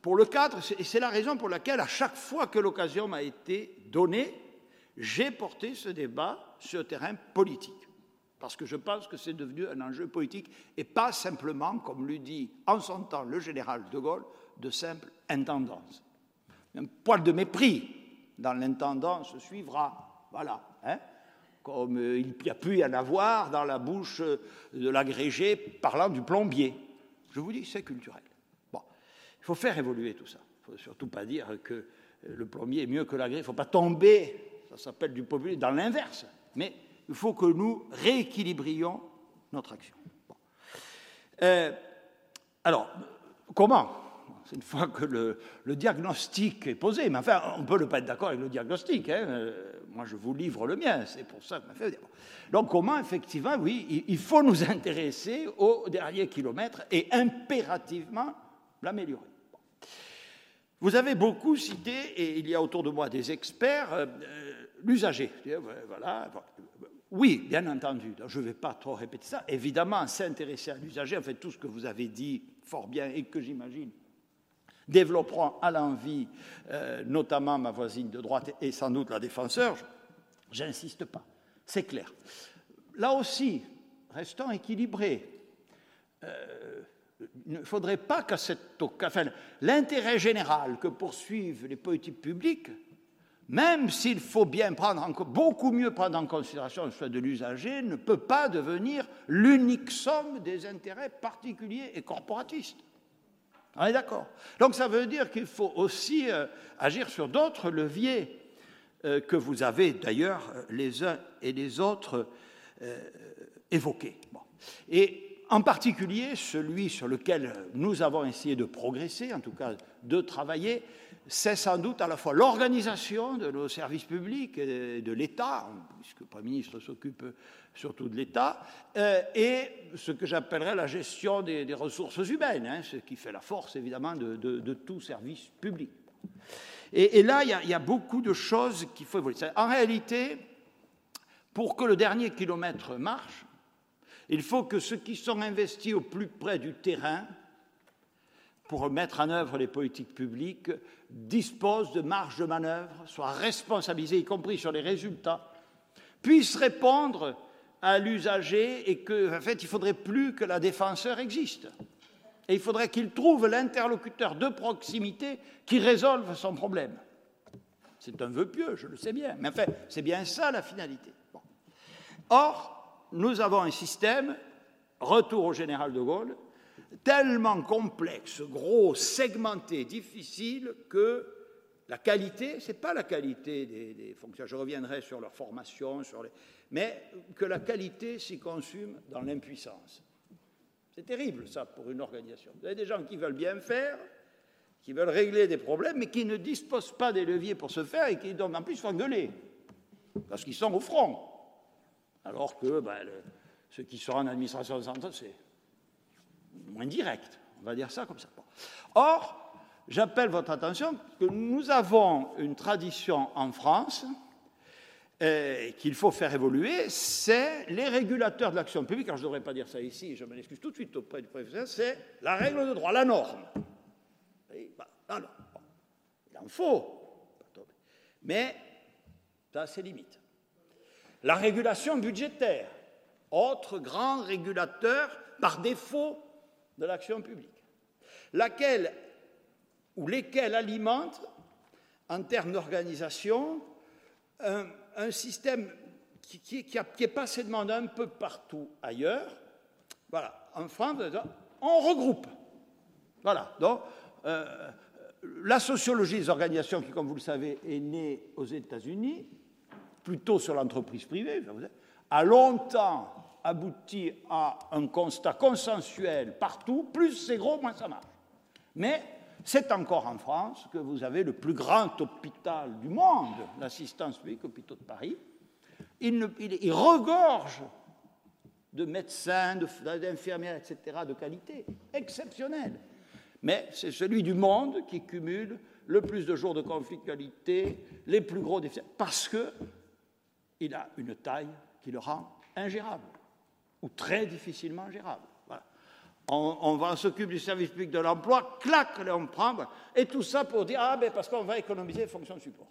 pour le cadre, et c'est la raison pour laquelle, à chaque fois que l'occasion m'a été donnée, j'ai porté ce débat sur le terrain politique. Parce que je pense que c'est devenu un enjeu politique et pas simplement, comme lui dit en son temps le général de Gaulle, de simple intendance. Un poil de mépris dans l'intendance suivra. Voilà. Hein comme euh, il n'y a pu y en avoir dans la bouche de l'agrégé parlant du plombier. Je vous dis, c'est culturel. Bon, il faut faire évoluer tout ça. Il ne faut surtout pas dire que le plombier est mieux que l'agrégé. Il ne faut pas tomber, ça s'appelle du populisme, dans l'inverse. Mais il faut que nous rééquilibrions notre action. Euh, alors, comment? Une fois que le, diagnostic est posé. Mais enfin, on peut ne pas être d'accord avec le diagnostic. Hein. Euh, moi, je vous livre le mien, c'est pour ça que m'a fait. Donc, comment, effectivement, oui, il faut nous intéresser au dernier kilomètre et impérativement l'améliorer. Vous avez beaucoup cité, et il y a autour de moi des experts, euh, euh, l'usager. Voilà. Oui, bien entendu, je ne vais pas trop répéter ça. Évidemment, s'intéresser à l'usager, en fait, tout ce que vous avez dit fort bien et que j'imagine développeront à l'envie, euh, notamment ma voisine de droite et sans doute la défenseur, j'insiste pas, c'est clair. Là aussi, restons équilibrés. Euh, il ne faudrait pas qu'à cette l'intérêt général que poursuivent les politiques publiques, même s'il faut bien prendre en, beaucoup mieux prendre en considération le choix de l'usager, ne peut pas devenir l'unique somme des intérêts particuliers et corporatistes. On est d'accord. Donc ça veut dire qu'il faut aussi euh, agir sur d'autres leviers euh, que vous avez d'ailleurs euh, les uns et les autres évoqués. Et en particulier celui sur lequel nous avons essayé de progresser, en tout cas de travailler, c'est sans doute à la fois l'organisation de nos services publics et de l'État, puisque le Premier ministre s'occupe surtout de l'État, euh, et ce que j'appellerais la gestion des, ressources humaines, hein, ce qui fait la force évidemment de, tout service public. Et, là, il y, a, beaucoup de choses qu'il faut évoluer. En réalité, pour que le dernier kilomètre marche, il faut que ceux qui sont investis au plus près du terrain pour mettre en œuvre les politiques publiques disposent de marge de manœuvre, soient responsabilisés, y compris sur les résultats, puissent répondre à l'usager et qu'en en fait, il ne faudrait plus que la défenseur existe. Et il faudrait qu'il trouve l'interlocuteur de proximité qui résolve son problème. C'est un vœu pieux, je le sais bien, mais enfin, c'est bien ça la finalité. Or, nous avons un système, retour au général de Gaulle, tellement complexe, gros, segmenté, difficile, que la qualité, ce n'est pas la qualité des, fonctionnaires, je reviendrai sur leur formation, sur les, mais que la qualité s'y consume dans l'impuissance. C'est terrible, ça, pour une organisation. Vous avez des gens qui veulent bien faire, qui veulent régler des problèmes, mais qui ne disposent pas des leviers pour se faire et qui, donc, en plus, font gueuler, parce qu'ils sont au front. Alors que ben, ceux qui sont en administration centrale, c'est moins direct, on va dire ça comme ça. Or, j'appelle votre attention que nous avons une tradition en France euh, qu'il faut faire évoluer, c'est les régulateurs de l'action publique. Alors je ne devrais pas dire ça ici, je m'en excuse tout de suite auprès du professeur, c'est la règle de droit, la norme. Bah, il en faut, mais ça a ses limites. La régulation budgétaire, autre grand régulateur par défaut de l'action publique, laquelle ou lesquels alimentent, en termes d'organisation, un un système qui, est passé de demande un peu partout ailleurs. Voilà, en France, on regroupe. Voilà, donc euh, la sociologie des organisations, qui, comme vous le savez, est née aux États-Unis, plutôt sur l'entreprise privée, a longtemps aboutit à un constat consensuel partout, plus c'est gros, moins ça marche. Mais c'est encore en France que vous avez le plus grand hôpital du monde, l'assistance publique, hôpitaux de Paris. Il, regorge de médecins, d'infirmières, etc., de qualité exceptionnelle. Mais c'est celui du monde qui cumule le plus de jours de conflictualité, les plus gros déficits, parce qu'il a une taille qui le rend ingérable, ou très difficilement gérable. On, va s'occuper du service public de l'emploi, clac, on prend, et tout ça pour dire, ah ben parce qu'on va économiser les fonctions de support.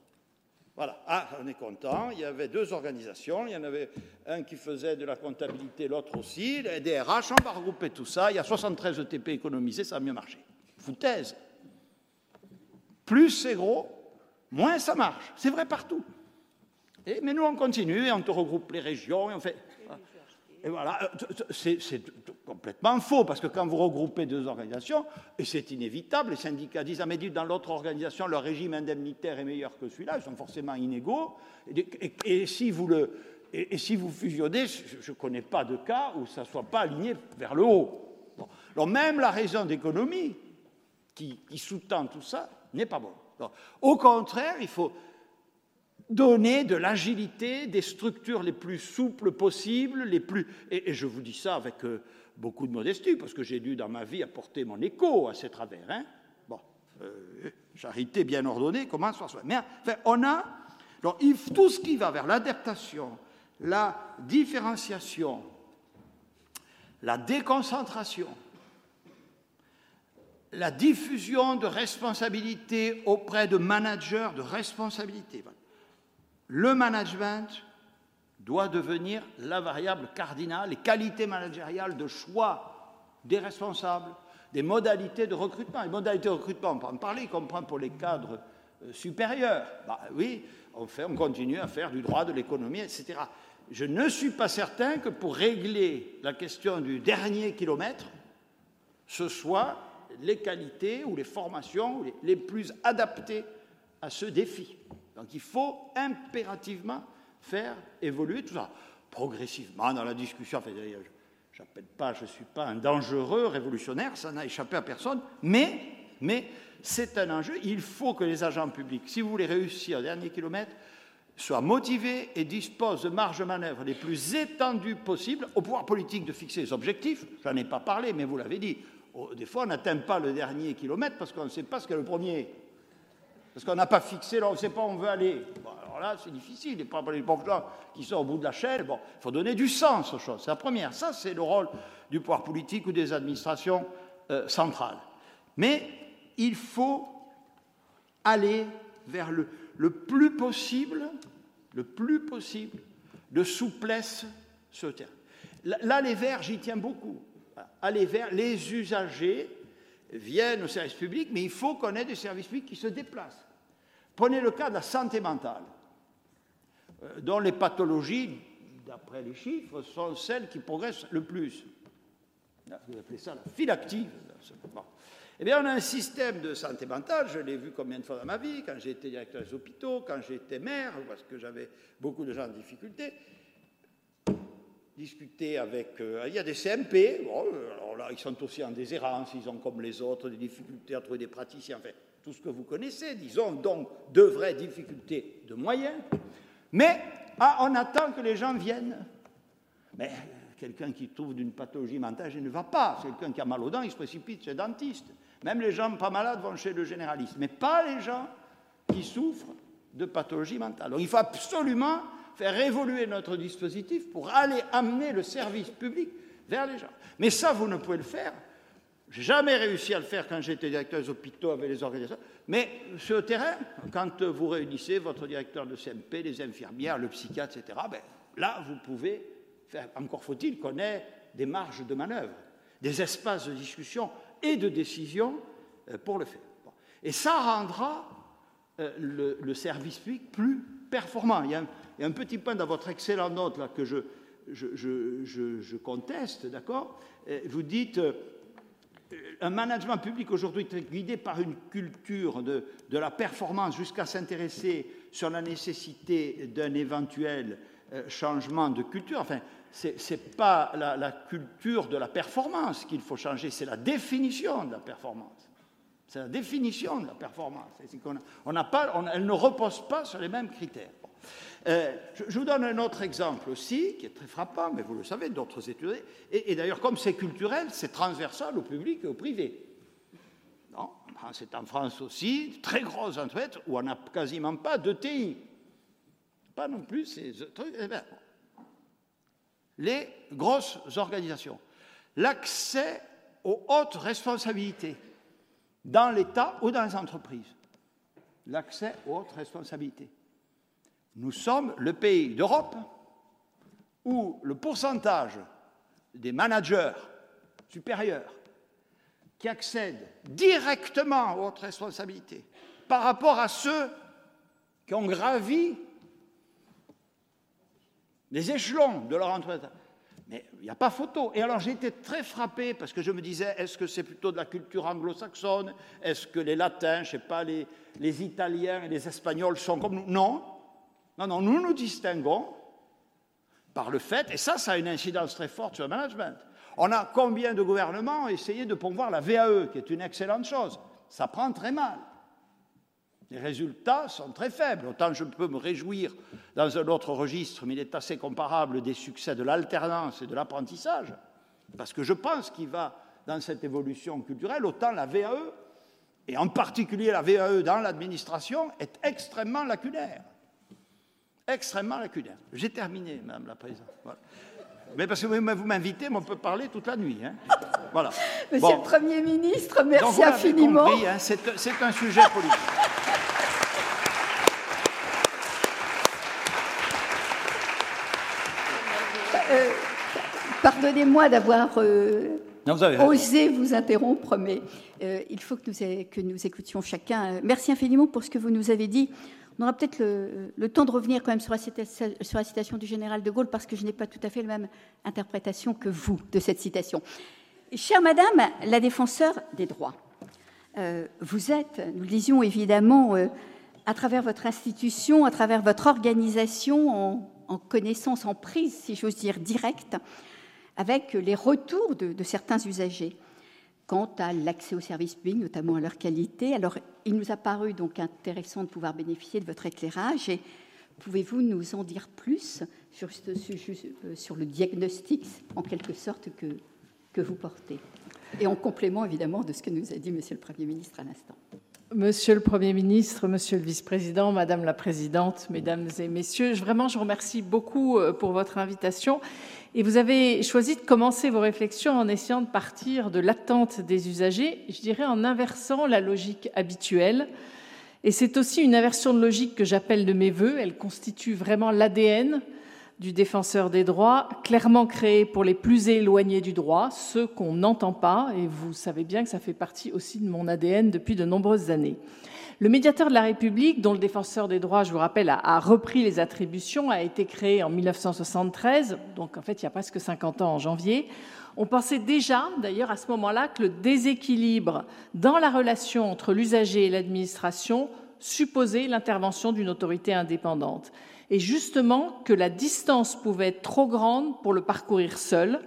Voilà, ah, on est content, il y avait deux organisations, il y en avait un qui faisait de la comptabilité, l'autre aussi, les DRH, on va regrouper tout ça, il y a 73 ETP économisés, ça a mieux marché. Foutaise. Plus c'est gros, moins ça marche. C'est vrai partout. Mais nous, on continue et on te regroupe les régions et on fait. Et voilà, euh, c'est complètement faux, parce que quand vous regroupez deux organisations, et c'est inévitable, les syndicats disent, ah mais dans l'autre organisation, leur régime indemnitaire est meilleur que celui-là, ils sont forcément inégaux, et, si, vous le, et, si vous fusionnez, je ne connais pas de cas où ça ne soit pas aligné vers le haut. Alors même la raison d'économie qui sous-tend tout ça n'est pas bonne. au contraire, il faut donner de l'agilité, des structures les plus souples possibles, les plus. Et, je vous dis ça avec euh, beaucoup de modestie, parce que j'ai dû dans ma vie apporter mon écho à ces travers. Hein. Bon, euh, charité bien ordonnée commence par soi. Mais enfin, on a donc, tout ce qui va vers l'adaptation, la différenciation, la déconcentration, la diffusion de responsabilités auprès de managers de responsabilité le management doit devenir la variable cardinale, les qualités managériales de choix des responsables, des modalités de recrutement. Les modalités de recrutement, on peut en parler, y compris pour les cadres euh, supérieurs. Bah, oui, on, fait, on continue à faire du droit, de l'économie, etc. Je ne suis pas certain que pour régler la question du dernier kilomètre, ce soit les qualités ou les formations les plus adaptées à ce défi. Donc il faut impérativement faire évoluer tout ça, progressivement dans la discussion. Enfin, je n'appelle pas, je ne suis pas un dangereux révolutionnaire, ça n'a échappé à personne, mais, c'est un enjeu. Il faut que les agents publics, si vous voulez réussir au dernier kilomètre, soient motivés et disposent de marges de manœuvre les plus étendues possibles au pouvoir politique de fixer les objectifs. Je n'en ai pas parlé, mais vous l'avez dit. Des fois, on n'atteint pas le dernier kilomètre parce qu'on ne sait pas ce qu'est le premier parce qu'on n'a pas fixé, on ne sait pas où on veut aller. alors là, c'est difficile, a pas les gens qui sont au bout de la chaîne. Bon, il faut donner du sens aux choses, c'est la première. Ça, c'est le rôle du pouvoir politique ou des administrations euh, centrales. Mais il faut aller vers le, plus possible, le plus possible, de souplesse sur le. Là, les Verts, j'y tiens beaucoup. Vers les usagers viennent au service public, mais il faut qu'on ait des services publics qui se déplacent. Prenez le cas de la santé mentale, euh, dont les pathologies, d'après les chiffres, sont celles qui progressent le plus. Vous appelez ça la file active. Eh bien, on a un système de santé mentale, je l'ai vu combien de fois dans ma vie, quand été directeur des hôpitaux, quand j'étais maire, parce que j'avais beaucoup de gens en difficulté. Discuter avec. Euh, il y a des CMP, alors là, ils sont aussi en déshérence, ils ont comme les autres des difficultés à trouver des praticiens. Enfin, tout ce que vous connaissez, disons, donc de vraies difficultés de moyens, mais ah, on attend que les gens viennent. Mais quelqu'un qui trouve d'une pathologie mentale, il ne va pas. Quelqu'un qui a mal aux dents, il se précipite chez le dentiste. Même les gens pas malades vont chez le généraliste, mais pas les gens qui souffrent de pathologie mentale. Donc il faut absolument faire évoluer notre dispositif pour aller amener le service public vers les gens. Mais ça, vous ne pouvez le faire j'ai jamais réussi à le faire quand j'étais directeur des hôpitaux avec les organisations. Mais sur le terrain, quand vous réunissez votre directeur de CMP, les infirmières, le psychiatre, etc., ben, là, vous pouvez faire. Encore faut-il qu'on ait des marges de manœuvre, des espaces de discussion et de décision euh, pour le faire. Et ça rendra euh, le, service public plus performant. Il y, a un, petit point dans votre excellente note là, que je, je conteste, d'accord? Euh, Vous dites un management public aujourd'hui est guidé par une culture de, la performance jusqu'à s'intéresser sur la nécessité d'un éventuel changement de culture. Enfin, ce n'est pas la, culture de la performance qu'il faut changer, c'est la définition de la performance. C'est la définition de la performance. On, pas, elle ne repose pas sur les mêmes critères. Euh, je, vous donne un autre exemple aussi, qui est très frappant, mais vous le savez, d'autres études. Et, d'ailleurs, comme c'est culturel, c'est transversal au public et au privé. C'est en France aussi, très grosses entreprises où on n'a quasiment pas de TI. Pas non plus ces trucs. Eh ben, les grosses organisations. L'accès aux hautes responsabilités dans l'État ou dans les entreprises. L'accès aux hautes responsabilités. Nous sommes le pays d'Europe où le pourcentage des managers supérieurs qui accèdent directement aux hautes responsabilités par rapport à ceux qui ont gravi les échelons de leur entreprise. Mais il n'y a pas photo. Et alors j'ai été très frappé parce que je me disais, est-ce que c'est plutôt de la culture anglo-saxonne? Est-ce que les latins, je ne sais pas, les, les Italiens et les Espagnols sont comme nous? Non. Non, non, nous nous distinguons par le fait, et ça, ça a une incidence très forte sur le management. On a combien de gouvernements essayé de promouvoir la VAE, qui est une excellente chose? Ça prend très mal. Les résultats sont très faibles. Autant je peux me réjouir dans un autre registre, mais il est assez comparable des succès de l'alternance et de l'apprentissage, parce que je pense qu'il va dans cette évolution culturelle, autant la VAE, et en particulier la VAE dans l'administration, est extrêmement lacunaire extrêmement lacunaire. J'ai terminé, Madame la Présidente. Mais parce que vous m'invitez, on peut parler toute la nuit. Hein. Voilà. Monsieur le Premier ministre, merci infiniment. Hein, c'est un sujet politique. Euh, pardonnez-moi d'avoir euh, osé vous interrompre, mais euh, il faut que nous, que nous écoutions chacun. Merci infiniment pour ce que vous nous avez dit. On aura peut-être le, temps de revenir quand même sur la, citation, du général de Gaulle, parce que je n'ai pas tout à fait la même interprétation que vous de cette citation. Chère Madame la défenseur des droits, euh, vous êtes, nous le disions évidemment, euh, à travers votre institution, à travers votre organisation, en, connaissance, en prise, si j'ose dire, directe, avec les retours de certains usagers quant à l'accès aux services publics, notamment à leur qualité. Alors, il nous a paru donc intéressant de pouvoir bénéficier de votre éclairage. Et pouvez-vous nous en dire plus sur, euh, sur le diagnostic, en quelque sorte, que, que vous portez? Et en complément, évidemment, de ce que nous a dit Monsieur le Premier ministre à l'instant. Monsieur le Premier ministre, Monsieur le Vice-président, Madame la Présidente, Mesdames et Messieurs, vraiment, je remercie beaucoup euh, pour votre invitation et vous avez choisi de commencer vos réflexions en essayant de partir de l'attente des usagers, je dirais en inversant la logique habituelle. Et c'est aussi une inversion de logique que j'appelle de mes voeux. Elle constitue vraiment l'ADN du défenseur des droits, clairement créé pour les plus éloignés du droit, ceux qu'on n'entend pas, et vous savez bien que ça fait partie aussi de mon ADN depuis de nombreuses années. Le médiateur de la République, dont le défenseur des droits, je vous rappelle, a, repris les attributions, a été créé en 1973, donc en fait il y a presque 50 ans en janvier. On pensait déjà, d'ailleurs, à ce moment-là, que le déséquilibre dans la relation entre l'usager et l'administration supposait l'intervention d'une autorité indépendante. Et justement que la distance pouvait être trop grande pour le parcourir seul,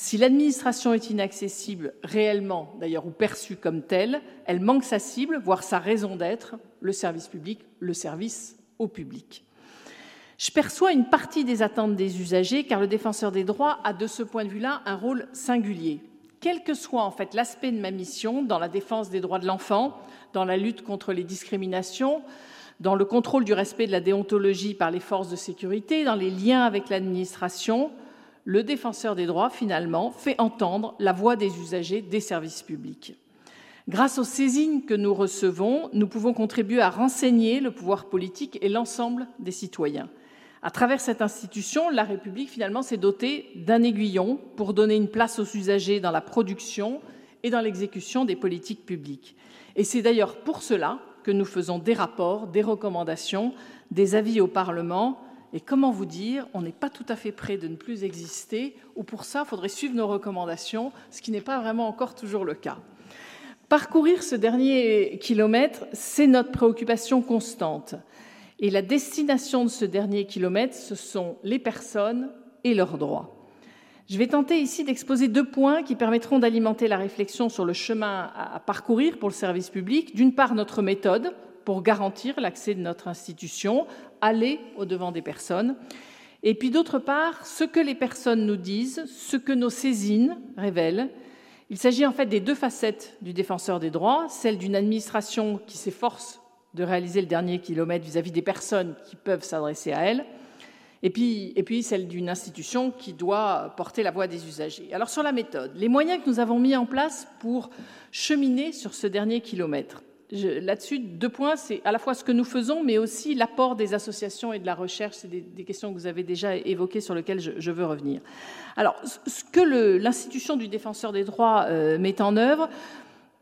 si l'administration est inaccessible réellement, d'ailleurs, ou perçue comme telle, elle manque sa cible, voire sa raison d'être, le service public, le service au public. Je perçois une partie des attentes des usagers, car le défenseur des droits a de ce point de vue-là un rôle singulier. Quel que soit en fait l'aspect de ma mission dans la défense des droits de l'enfant, dans la lutte contre les discriminations, dans le contrôle du respect de la déontologie par les forces de sécurité, dans les liens avec l'administration, le défenseur des droits, finalement, fait entendre la voix des usagers des services publics. Grâce aux saisines que nous recevons, nous pouvons contribuer à renseigner le pouvoir politique et l'ensemble des citoyens. À travers cette institution, la République, finalement, s'est dotée d'un aiguillon pour donner une place aux usagers dans la production et dans l'exécution des politiques publiques. Et c'est d'ailleurs pour cela que nous faisons des rapports, des recommandations, des avis au Parlement et comment vous dire, on n'est pas tout à fait prêt de ne plus exister, ou pour ça, il faudrait suivre nos recommandations, ce qui n'est pas vraiment encore toujours le cas. Parcourir ce dernier kilomètre, c'est notre préoccupation constante. Et la destination de ce dernier kilomètre, ce sont les personnes et leurs droits. Je vais tenter ici d'exposer deux points qui permettront d'alimenter la réflexion sur le chemin à parcourir pour le service public. D'une part, notre méthode pour garantir l'accès de notre institution, aller au-devant des personnes. Et puis d'autre part, ce que les personnes nous disent, ce que nos saisines révèlent. Il s'agit en fait des deux facettes du défenseur des droits, celle d'une administration qui s'efforce de réaliser le dernier kilomètre vis-à-vis des personnes qui peuvent s'adresser à elle, et puis, et puis celle d'une institution qui doit porter la voix des usagers. Alors sur la méthode, les moyens que nous avons mis en place pour cheminer sur ce dernier kilomètre. Là-dessus, deux points, c'est à la fois ce que nous faisons, mais aussi l'apport des associations et de la recherche. C'est des, questions que vous avez déjà évoquées sur lesquelles je, veux revenir. Alors, ce que l'institution du défenseur des droits euh, met en œuvre,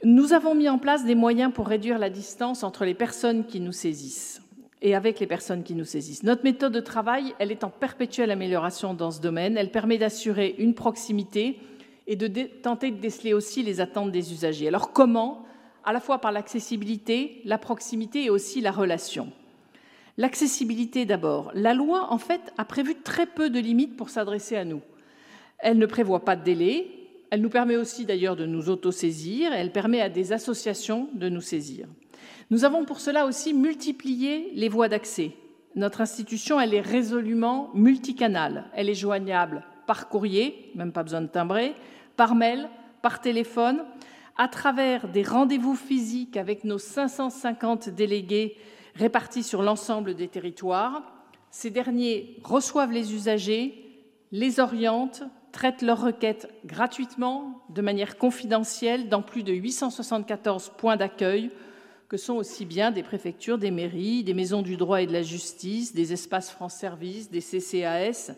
nous avons mis en place des moyens pour réduire la distance entre les personnes qui nous saisissent et avec les personnes qui nous saisissent. Notre méthode de travail, elle est en perpétuelle amélioration dans ce domaine. Elle permet d'assurer une proximité et de tenter de déceler aussi les attentes des usagers. Alors comment À la fois par l'accessibilité, la proximité et aussi la relation. L'accessibilité d'abord. La loi, en fait, a prévu très peu de limites pour s'adresser à nous. Elle ne prévoit pas de délai. Elle nous permet aussi d'ailleurs de nous autosaisir. Elle permet à des associations de nous saisir. Nous avons pour cela aussi multiplié les voies d'accès. Notre institution, elle est résolument multicanale. Elle est joignable par courrier, même pas besoin de timbrer, par mail, par téléphone, à travers des rendez-vous physiques avec nos 550 délégués répartis sur l'ensemble des territoires. Ces derniers reçoivent les usagers, les orientent, traitent leurs requêtes gratuitement, de manière confidentielle, dans plus de 874 points d'accueil que sont aussi bien des préfectures, des mairies, des maisons du droit et de la justice, des espaces France Service, des CCAS,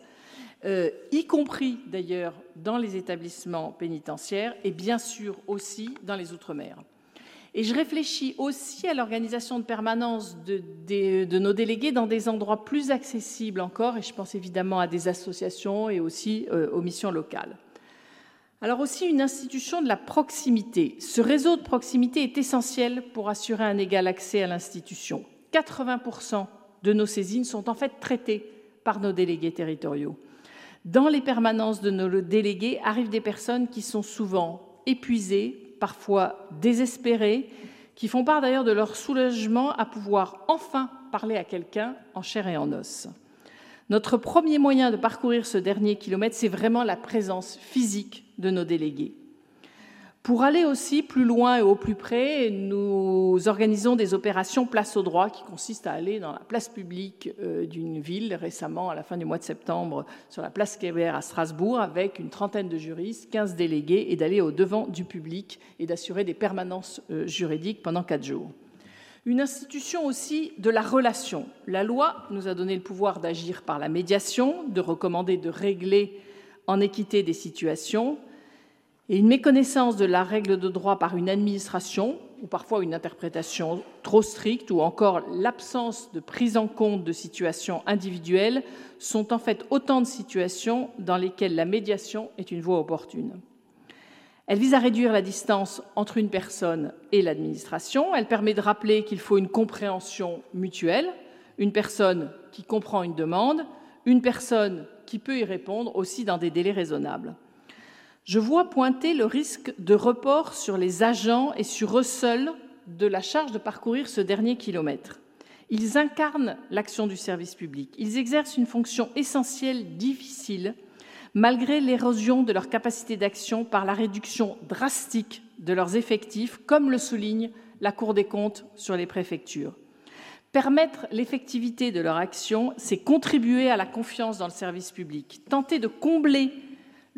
euh, y compris d'ailleurs dans les établissements pénitentiaires et bien sûr aussi dans les Outre-mer. Et je réfléchis aussi à l'organisation de permanence de, nos délégués dans des endroits plus accessibles encore, et je pense évidemment à des associations et aussi euh, aux missions locales. Alors aussi une institution de la proximité. Ce réseau de proximité est essentiel pour assurer un égal accès à l'institution. 80% de nos saisines sont en fait traitées par nos délégués territoriaux. Dans les permanences de nos délégués arrivent des personnes qui sont souvent épuisées, parfois désespérées, qui font part d'ailleurs de leur soulagement à pouvoir enfin parler à quelqu'un en chair et en os. Notre premier moyen de parcourir ce dernier kilomètre, c'est vraiment la présence physique de nos délégués. Pour aller aussi plus loin et au plus près, nous organisons des opérations place au droit qui consistent à aller dans la place publique euh, d'une ville, récemment à la fin du mois de septembre sur la place Kébert à Strasbourg, avec une trentaine de juristes, 15 délégués, et d'aller au devant du public et d'assurer des permanences euh, juridiques pendant quatre jours. Une institution aussi de la relation. La loi nous a donné le pouvoir d'agir par la médiation, de recommander, de régler en équité des situations, et une méconnaissance de la règle de droit par une administration, ou parfois une interprétation trop stricte, ou encore l'absence de prise en compte de situations individuelles, sont en fait autant de situations dans lesquelles la médiation est une voie opportune. Elle vise à réduire la distance entre une personne et l'administration. Elle permet de rappeler qu'il faut une compréhension mutuelle, une personne qui comprend une demande, une personne qui peut y répondre aussi dans des délais raisonnables. Je vois pointer le risque de report sur les agents et sur eux seuls de la charge de parcourir ce dernier kilomètre. Ils incarnent l'action du service public. Ils exercent une fonction essentielle, difficile, malgré l'érosion de leur capacité d'action par la réduction drastique de leurs effectifs, comme le souligne la Cour des comptes sur les préfectures. Permettre l'effectivité de leur action, c'est contribuer à la confiance dans le service public. Tenter de combler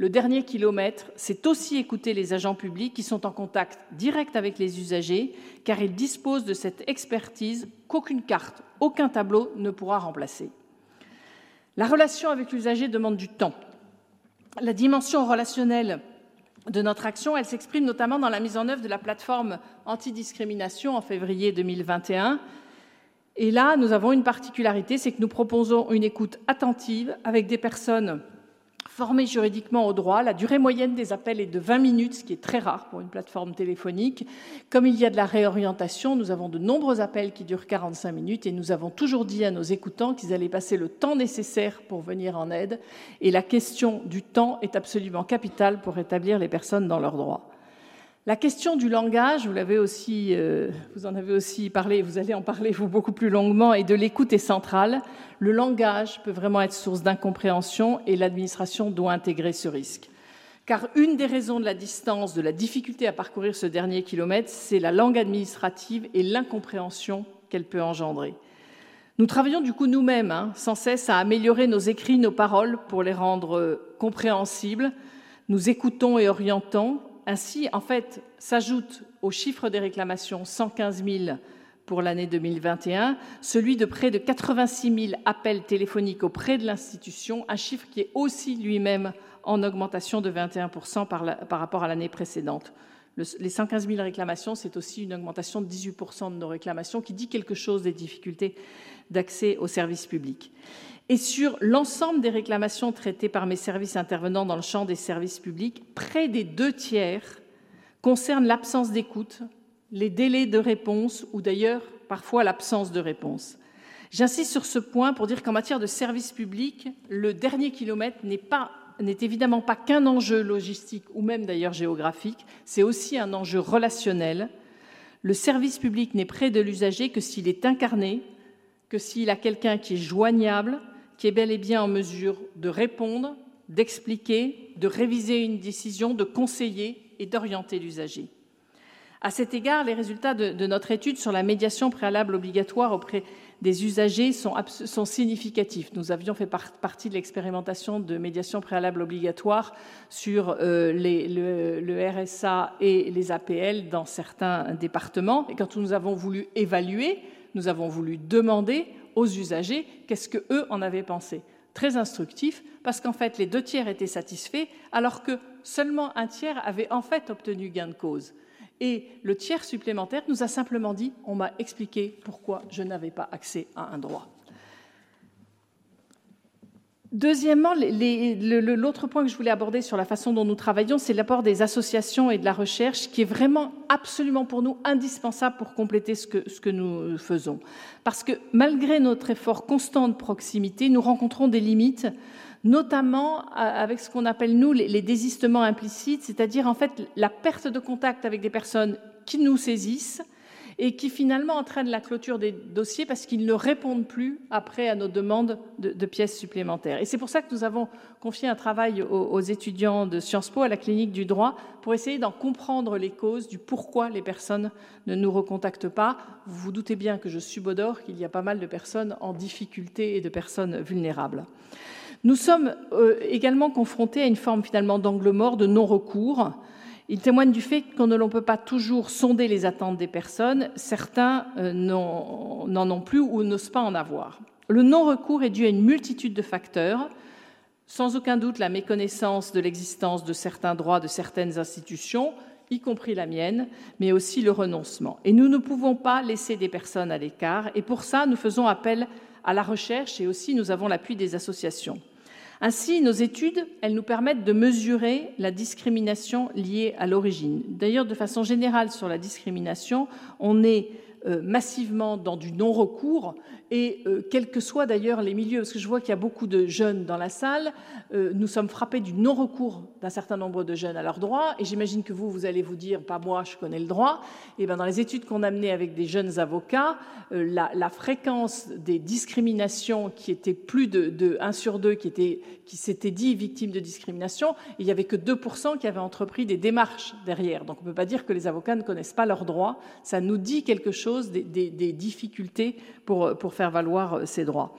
le dernier kilomètre, c'est aussi écouter les agents publics qui sont en contact direct avec les usagers, car ils disposent de cette expertise qu'aucune carte, aucun tableau ne pourra remplacer. La relation avec l'usager demande du temps, la dimension relationnelle de notre action, elle s'exprime notamment dans la mise en œuvre de la plateforme antidiscrimination en février 2021. Et là, nous avons une particularité, c'est que nous proposons une écoute attentive avec des personnes formés juridiquement au droit. La durée moyenne des appels est de 20 minutes, ce qui est très rare pour une plateforme téléphonique. Comme il y a de la réorientation, nous avons de nombreux appels qui durent 45 minutes et nous avons toujours dit à nos écoutants qu'ils allaient passer le temps nécessaire pour venir en aide. Et la question du temps est absolument capitale pour rétablir les personnes dans leurs droits. La question du langage, vous, aussi, euh, vous en avez aussi parlé, vous allez en parler vous beaucoup plus longuement, et de l'écoute est centrale. Le langage peut vraiment être source d'incompréhension et l'administration doit intégrer ce risque. Car une des raisons de la distance, de la difficulté à parcourir ce dernier kilomètre, c'est la langue administrative et l'incompréhension qu'elle peut engendrer. Nous travaillons du coup nous-mêmes hein, sans cesse à améliorer nos écrits, nos paroles pour les rendre euh, compréhensibles. Nous écoutons et orientons ainsi, en fait, s'ajoute au chiffre des réclamations 115 000 pour l'année 2021, celui de près de 86 000 appels téléphoniques auprès de l'institution, un chiffre qui est aussi lui-même en augmentation de 21% par, rapport à l'année précédente. les 115 000 réclamations, c'est aussi une augmentation de 18% de nos réclamations, qui dit quelque chose des difficultés d'accès aux services publics et sur l'ensemble des réclamations traitées par mes services intervenant dans le champ des services publics, près des deux tiers concernent l'absence d'écoute, les délais de réponse ou d'ailleurs parfois l'absence de réponse. J'insiste sur ce point pour dire qu'en matière de services publics, le dernier kilomètre n'est évidemment pas qu'un enjeu logistique ou même d'ailleurs géographique, c'est aussi un enjeu relationnel. Le service public n'est près de l'usager que s'il est incarné, que s'il a quelqu'un qui est joignable, qui est bel et bien en mesure de répondre, d'expliquer, de réviser une décision, de conseiller et d'orienter l'usager. À cet égard, les résultats de, notre étude sur la médiation préalable obligatoire auprès des usagers sont, significatifs. Nous avions fait partie de l'expérimentation de médiation préalable obligatoire sur euh, le, le, RSA et les APL dans certains départements. Et quand nous avons voulu évaluer, nous avons voulu demander aux usagers qu'est-ce que eux en avaient pensé. Très instructif, parce qu'en fait, les deux tiers étaient satisfaits, alors que seulement un tiers avait en fait obtenu gain de cause. Et le tiers supplémentaire nous a simplement dit on m'a expliqué pourquoi je n'avais pas accès à un droit. Deuxièmement, l'autre point que je voulais aborder sur la façon dont nous travaillons, c'est l'apport des associations et de la recherche, qui est vraiment absolument pour nous indispensable pour compléter ce que, nous faisons. Parce que malgré notre effort constant de proximité, nous rencontrons des limites, notamment avec ce qu'on appelle, nous, les désistements implicites, c'est-à-dire en fait la perte de contact avec des personnes qui nous saisissent, et qui finalement entraîne la clôture des dossiers parce qu'ils ne répondent plus après à nos demandes de, pièces supplémentaires. Et c'est pour ça que nous avons confié un travail aux, étudiants de Sciences Po à la clinique du droit pour essayer d'en comprendre les causes du pourquoi les personnes ne nous recontactent pas. Vous vous doutez bien que je subodore qu'il y a pas mal de personnes en difficulté et de personnes vulnérables. Nous sommes euh, également confrontés à une forme finalement d'angle mort, de non-recours. Il témoigne du fait qu'on ne peut pas toujours sonder les attentes des personnes. Certains euh, n'en ont plus ou n'osent pas en avoir. Le non-recours est dû à une multitude de facteurs. Sans aucun doute, la méconnaissance de l'existence de certains droits de certaines institutions, y compris la mienne, mais aussi le renoncement. Et nous ne pouvons pas laisser des personnes à l'écart. Et pour ça, nous faisons appel à la recherche et aussi nous avons l'appui des associations. Ainsi, nos études, elles nous permettent de mesurer la discrimination liée à l'origine. D'ailleurs, de façon générale, sur la discrimination, on est massivement dans du non-recours et euh, quels que soient d'ailleurs les milieux, parce que je vois qu'il y a beaucoup de jeunes dans la salle, euh, nous sommes frappés du non-recours d'un certain nombre de jeunes à leurs droits, et j'imagine que vous, vous allez vous dire, pas moi, je connais le droit. Et bien dans les études qu'on a menées avec des jeunes avocats, euh, la, fréquence des discriminations qui était plus de, de 1 sur 2 qui, était, qui s'était dit victime de discrimination, il n'y avait que 2% qui avaient entrepris des démarches derrière. Donc on ne peut pas dire que les avocats ne connaissent pas leurs droits, ça nous dit quelque chose des, difficultés pour, faire valoir euh, ses droits.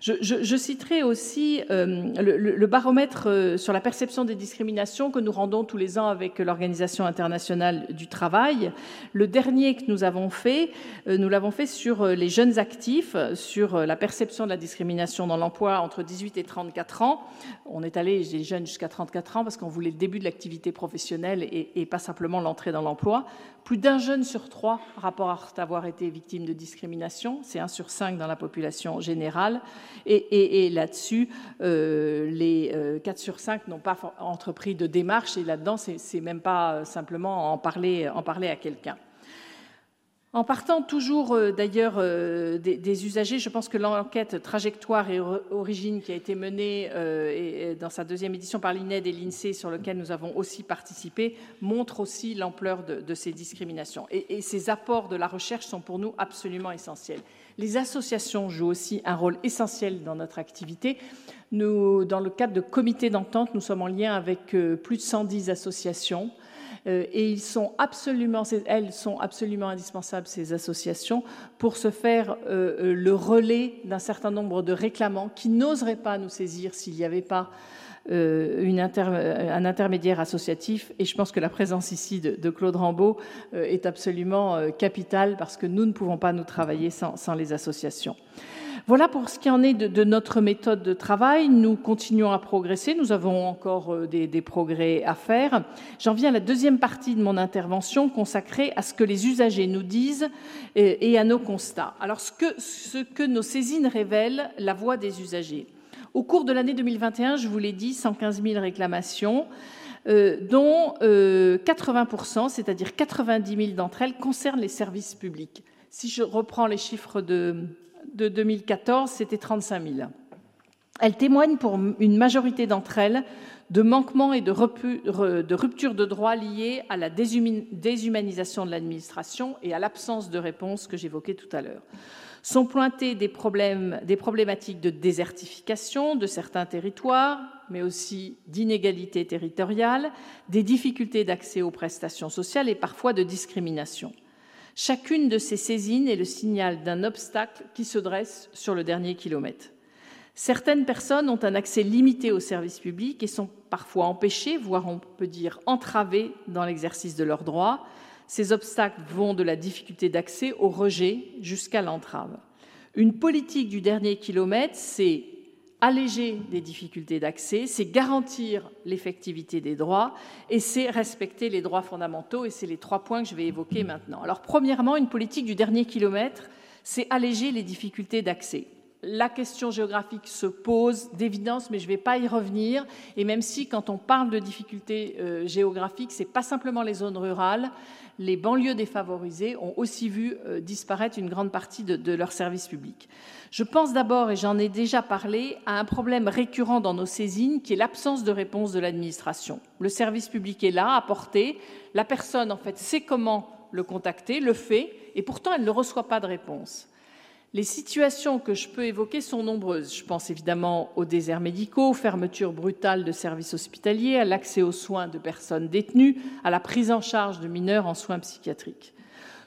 Je, citerai aussi euh, le, baromètre euh, sur la perception des discriminations que nous rendons tous les ans avec l'Organisation internationale du travail. Le dernier que nous avons fait, nous l'avons fait sur les jeunes actifs, sur la perception de la discrimination dans l'emploi entre 18 et 34 ans. On est allé des jeunes jusqu'à 34 ans parce qu'on voulait le début de l'activité professionnelle et pas simplement l'entrée dans l'emploi. Plus d'un jeune sur trois rapporte avoir été victime de discrimination. C'est 1 sur 5 dans la population générale. Et, là-dessus, euh, les 4 sur 5 n'ont pas entrepris de démarche. Et là-dedans, c'est même pas simplement en parler, en parler à quelqu'un. En partant toujours euh, d'ailleurs euh, des, usagers, je pense que l'enquête trajectoire et origine qui a été menée euh, dans sa deuxième édition par l'INED et l'INSEE, sur lequel nous avons aussi participé, montre aussi l'ampleur de, ces discriminations. Et, ces apports de la recherche sont pour nous absolument essentiels. Les associations jouent aussi un rôle essentiel dans notre activité. Dans le cadre de comités d'entente, nous sommes en lien avec plus de 110 associations et sont absolument, elles sont absolument indispensables, ces associations, pour se faire euh, euh, le relais d'un certain nombre de réclamants qui n'oseraient pas nous saisir s'il n'y avait pas un intermédiaire associatif. Et je pense que la présence ici de, Claude Rambaud est absolument capitale parce que nous ne pouvons pas nous travailler sans les associations. Voilà pour ce qui en est de, notre méthode de travail. Nous continuons à progresser. Nous avons encore euh, des, progrès à faire. J'en viens à la deuxième partie de mon intervention consacrée à ce que les usagers nous disent et, à nos constats. Alors, ce que, nos saisines révèlent, la voix des usagers. Au cours de l'année 2021, je vous l'ai dit, 115 000 réclamations. Euh, dont 80%, euh, c'est-à-dire 90 000 d'entre elles, concernent les services publics. Si je reprends les chiffres de, de 2014, c'était 35 000. Elle témoigne pour une majorité d'entre elles de manquements et de ruptures de droits liés à la déshumanisation de l'administration et à l'absence de réponse que j'évoquais tout à l'heure. Sont pointées des, problèmes, des problématiques de désertification de certains territoires, mais aussi d'inégalité territoriale, des difficultés d'accès aux prestations sociales et parfois de discrimination. Chacune de ces saisines est le signal d'un obstacle qui se dresse sur le dernier kilomètre. Certaines personnes ont un accès limité aux services publics et sont parfois empêchées, voire on peut dire entravées dans l'exercice de leurs droits. Ces obstacles vont de la difficulté d'accès au rejet jusqu'à l'entrave. Une politique du dernier kilomètre, c'est alléger des difficultés d'accès, c'est garantir l'effectivité des droits et c'est respecter les droits fondamentaux. Et c'est les trois points que je vais évoquer maintenant. Alors, premièrement, une politique du dernier kilomètre, c'est alléger les difficultés d'accès. La question géographique se pose d'évidence, mais je ne vais pas y revenir. Et même si, quand on parle de difficultés euh, géographiques, ce n'est pas simplement les zones rurales, les banlieues défavorisées ont aussi vu euh, disparaître une grande partie de, leurs services publics. Je pense d'abord, et j'en ai déjà parlé, à un problème récurrent dans nos saisines, qui est l'absence de réponse de l'administration. Le service public est là, à portée. La personne, en fait, sait comment le contacter, le fait, et pourtant elle ne reçoit pas de réponse. Les situations que je peux évoquer sont nombreuses. Je pense évidemment aux déserts médicaux, aux fermetures brutales de services hospitaliers, à l'accès aux soins de personnes détenues, à la prise en charge de mineurs en soins psychiatriques.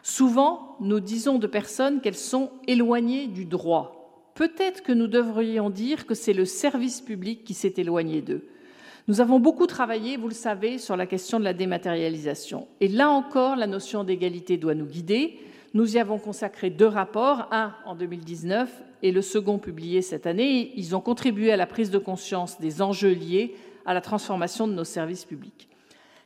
Souvent, nous disons de personnes qu'elles sont éloignées du droit. Peut-être que nous devrions dire que c'est le service public qui s'est éloigné d'eux. Nous avons beaucoup travaillé, vous le savez, sur la question de la dématérialisation. Et là encore, la notion d'égalité doit nous guider. Nous y avons consacré deux rapports, un en 2019 et le second publié cette année. Ils ont contribué à la prise de conscience des enjeux liés à la transformation de nos services publics.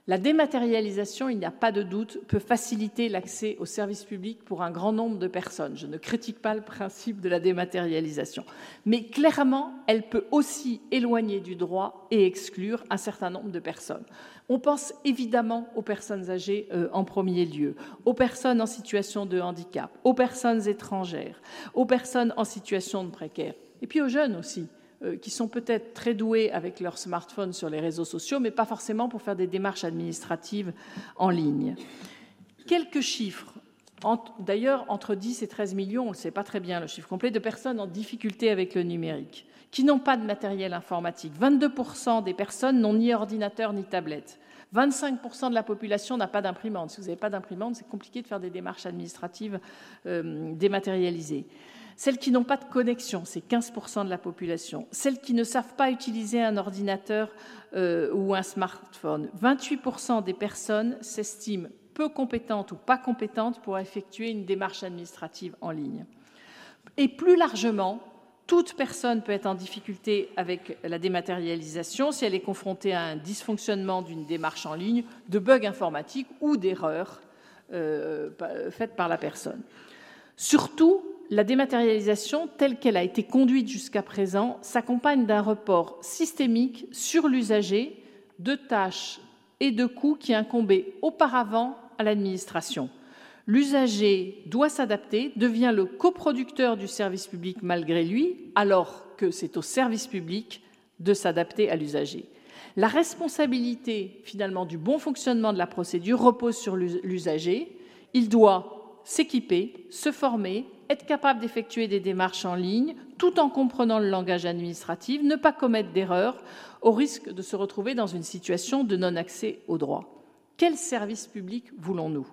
La dématérialisation, il n'y a pas de doute, peut faciliter l'accès aux services publics pour un grand nombre de personnes. Je ne critique pas le principe de la dématérialisation. Mais clairement, elle peut aussi éloigner du droit et exclure un certain nombre de personnes. On pense évidemment aux personnes âgées euh, en premier lieu, aux personnes en situation de handicap, aux personnes étrangères, aux personnes en situation de précaire, et puis aux jeunes aussi qui sont peut-être très doués avec leur smartphone sur les réseaux sociaux, mais pas forcément pour faire des démarches administratives en ligne. Quelques chiffres. D'ailleurs, entre 10 et 13 millions, on ne sait pas très bien le chiffre complet, de personnes en difficulté avec le numérique qui n'ont pas de matériel informatique. 22% des personnes n'ont ni ordinateur ni tablette. 25% de la population n'a pas d'imprimante. Si vous n'avez pas d'imprimante, c'est compliqué de faire des démarches administratives euh, dématérialisées. Celles qui n'ont pas de connexion, c'est 15% de la population. Celles qui ne savent pas utiliser un ordinateur euh, ou un smartphone, 28% des personnes s'estiment peu compétentes ou pas compétentes pour effectuer une démarche administrative en ligne. Et plus largement, toute personne peut être en difficulté avec la dématérialisation si elle est confrontée à un dysfonctionnement d'une démarche en ligne, de bugs informatiques ou d'erreurs euh, faites par la personne. Surtout, la dématérialisation telle qu'elle a été conduite jusqu'à présent s'accompagne d'un report systémique sur l'usager de tâches et de coûts qui incombaient auparavant à l'administration. L'usager doit s'adapter, devient le coproducteur du service public malgré lui, alors que c'est au service public de s'adapter à l'usager. La responsabilité finalement du bon fonctionnement de la procédure repose sur l'usager. Il doit s'équiper, se former, être capable d'effectuer des démarches en ligne tout en comprenant le langage administratif, ne pas commettre d'erreurs au risque de se retrouver dans une situation de non-accès au droit. Quel service public voulons-nous?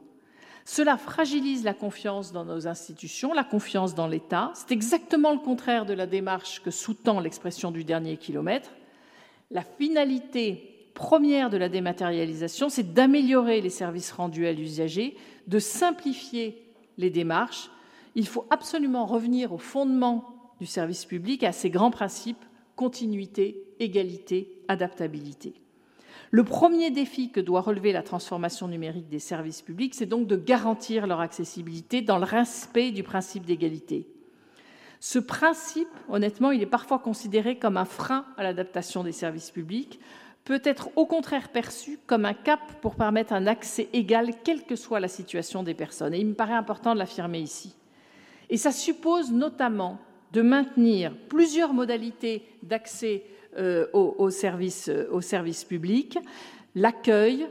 Cela fragilise la confiance dans nos institutions, la confiance dans l'État. C'est exactement le contraire de la démarche que sous-tend l'expression du dernier kilomètre. La finalité première de la dématérialisation, c'est d'améliorer les services rendus à l'usager, de simplifier les démarches. Il faut absolument revenir au fondement du service public, à ses grands principes continuité, égalité, adaptabilité. Le premier défi que doit relever la transformation numérique des services publics, c'est donc de garantir leur accessibilité dans le respect du principe d'égalité. Ce principe, honnêtement, il est parfois considéré comme un frein à l'adaptation des services publics, peut être au contraire perçu comme un cap pour permettre un accès égal, quelle que soit la situation des personnes. Et il me paraît important de l'affirmer ici. Et ça suppose notamment de maintenir plusieurs modalités d'accès euh, aux, services, euh, publics, l'accueil,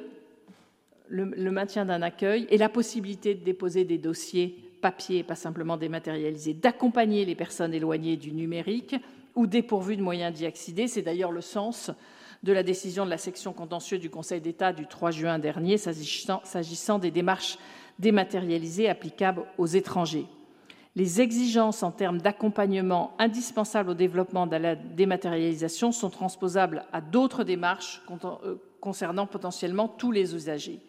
le, maintien d'un accueil et la possibilité de déposer des dossiers papier, pas simplement dématérialisés, d'accompagner les personnes éloignées du numérique ou dépourvues de moyens d'y accéder. C'est d'ailleurs le sens de la décision de la section contentieuse du Conseil d'État du 3 juin dernier s'agissant des démarches dématérialisées applicables aux étrangers. Les exigences en termes d'accompagnement indispensables au développement de la dématérialisation sont transposables à d'autres démarches euh, concernant potentiellement tous les usagers.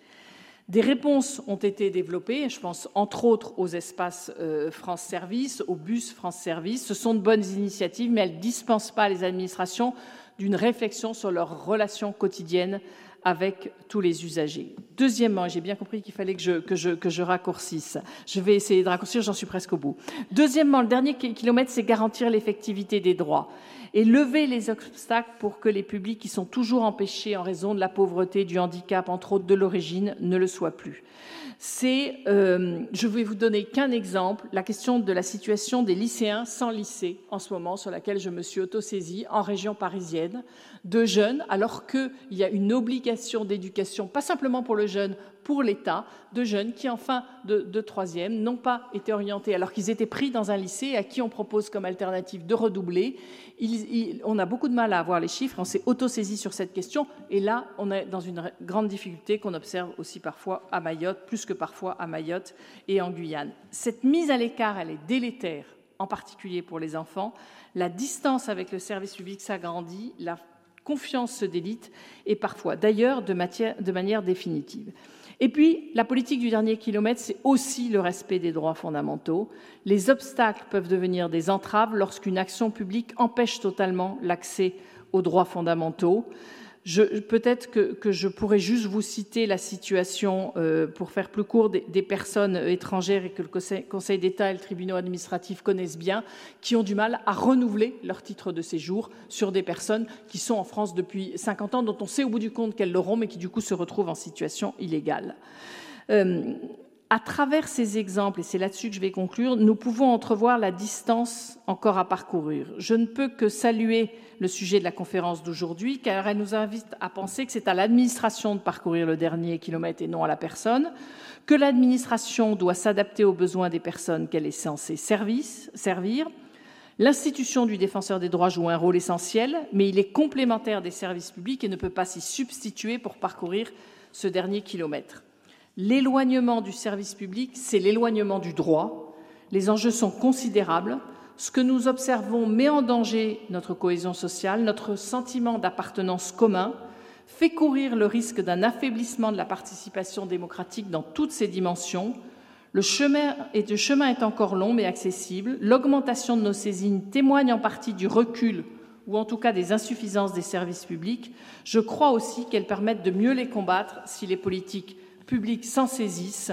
Des réponses ont été développées, je pense entre autres aux espaces euh, France Service, aux bus France Service. Ce sont de bonnes initiatives, mais elles ne dispensent pas les administrations d'une réflexion sur leurs relations quotidiennes avec tous les usagers. Deuxièmement, j'ai bien compris qu'il fallait que je, raccourcisse. Je vais essayer de raccourcir, j'en suis presque au bout. Deuxièmement, le dernier kilomètre, c'est garantir l'effectivité des droits et lever les obstacles pour que les publics qui sont toujours empêchés en raison de la pauvreté, du handicap, entre autres de l'origine, ne le soient plus. C'est, euh, je vais vous donner qu'un exemple, la question de la situation des lycéens sans lycée en ce moment, sur laquelle je me suis autosaisie en région parisienne, de jeunes, alors qu'il y a une obligation d'éducation, pas simplement pour le jeune, pour l'État de jeunes qui, en fin de, troisième, n'ont pas été orientés alors qu'ils étaient pris dans un lycée à qui on propose comme alternative de redoubler. on a beaucoup de mal à avoir les chiffres, on s'est autosaisi sur cette question, et là, on est dans une grande difficulté qu'on observe aussi parfois à Mayotte, plus que parfois à Mayotte et en Guyane. Cette mise à l'écart, elle est délétère, en particulier pour les enfants. La distance avec le service public s'agrandit, la confiance se délite, et parfois, d'ailleurs, de, de manière définitive. Et puis, la politique du dernier kilomètre, c'est aussi le respect des droits fondamentaux. Les obstacles peuvent devenir des entraves lorsqu'une action publique empêche totalement l'accès aux droits fondamentaux. Peut-être que, je pourrais juste vous citer la situation, euh, pour faire plus court, des, personnes étrangères et que le Conseil, d'État et le tribunal administratif connaissent bien, qui ont du mal à renouveler leur titre de séjour sur des personnes qui sont en France depuis 50 ans, dont on sait au bout du compte qu'elles l'auront, mais qui du coup se retrouvent en situation illégale. Euh, à travers ces exemples, et c'est là-dessus que je vais conclure, nous pouvons entrevoir la distance encore à parcourir. Je ne peux que saluer le sujet de la conférence d'aujourd'hui, car elle nous invite à penser que c'est à l'administration de parcourir le dernier kilomètre et non à la personne, que l'administration doit s'adapter aux besoins des personnes qu'elle est censée servir. L'institution du défenseur des droits joue un rôle essentiel, mais il est complémentaire des services publics et ne peut pas s'y substituer pour parcourir ce dernier kilomètre. L'éloignement du service public, c'est l'éloignement du droit. Les enjeux sont considérables. Ce que nous observons met en danger notre cohésion sociale, notre sentiment d'appartenance commun, fait courir le risque d'un affaiblissement de la participation démocratique dans toutes ses dimensions. Le chemin est, encore long mais accessible. L'augmentation de nos saisines témoigne en partie du recul ou en tout cas des insuffisances des services publics. Je crois aussi qu'elles permettent de mieux les combattre si les politiques publics s'en saisissent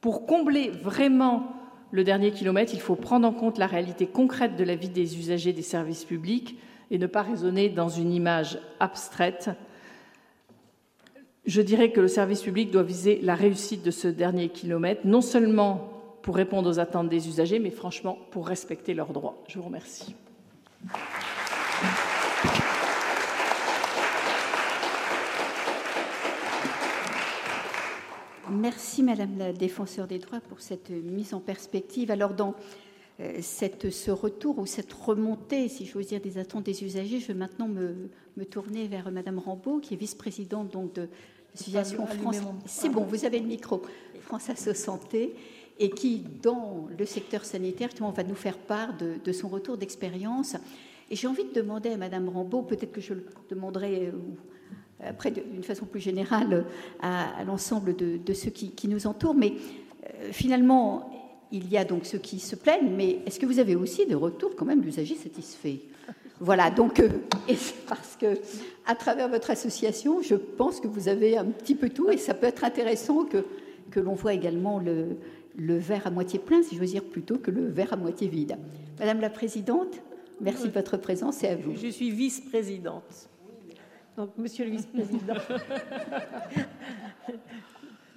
pour combler vraiment le dernier kilomètre, il faut prendre en compte la réalité concrète de la vie des usagers des services publics et ne pas raisonner dans une image abstraite. Je dirais que le service public doit viser la réussite de ce dernier kilomètre, non seulement pour répondre aux attentes des usagers, mais franchement pour respecter leurs droits. Je vous remercie. Merci Madame la défenseur des droits pour cette mise en perspective. Alors dans euh, cette, ce retour ou cette remontée, si j'ose dire, des attentes des usagers, je vais maintenant me, me tourner vers Madame Rambaud, qui est vice-présidente donc de l'association France. C'est bon, vous avez le micro. France Asso Santé et qui, dans le secteur sanitaire, va nous faire part de, de son retour d'expérience. Et j'ai envie de demander à Madame Rambaud, peut-être que je le demanderai euh, après d'une façon plus générale à, l'ensemble de, ceux qui, nous entourent. Mais euh, finalement, il y a donc ceux qui se plaignent, mais est-ce que vous avez aussi des retours quand même d'usagers satisfaits? Voilà, donc, euh, parce que à travers votre association, je pense que vous avez un petit peu tout, et ça peut être intéressant que, que l'on voit également le, le verre à moitié plein, si je veux dire, plutôt que le verre à moitié vide. Madame la Présidente, merci de votre présence et à vous. Je suis vice-présidente. Monsieur le vice-président,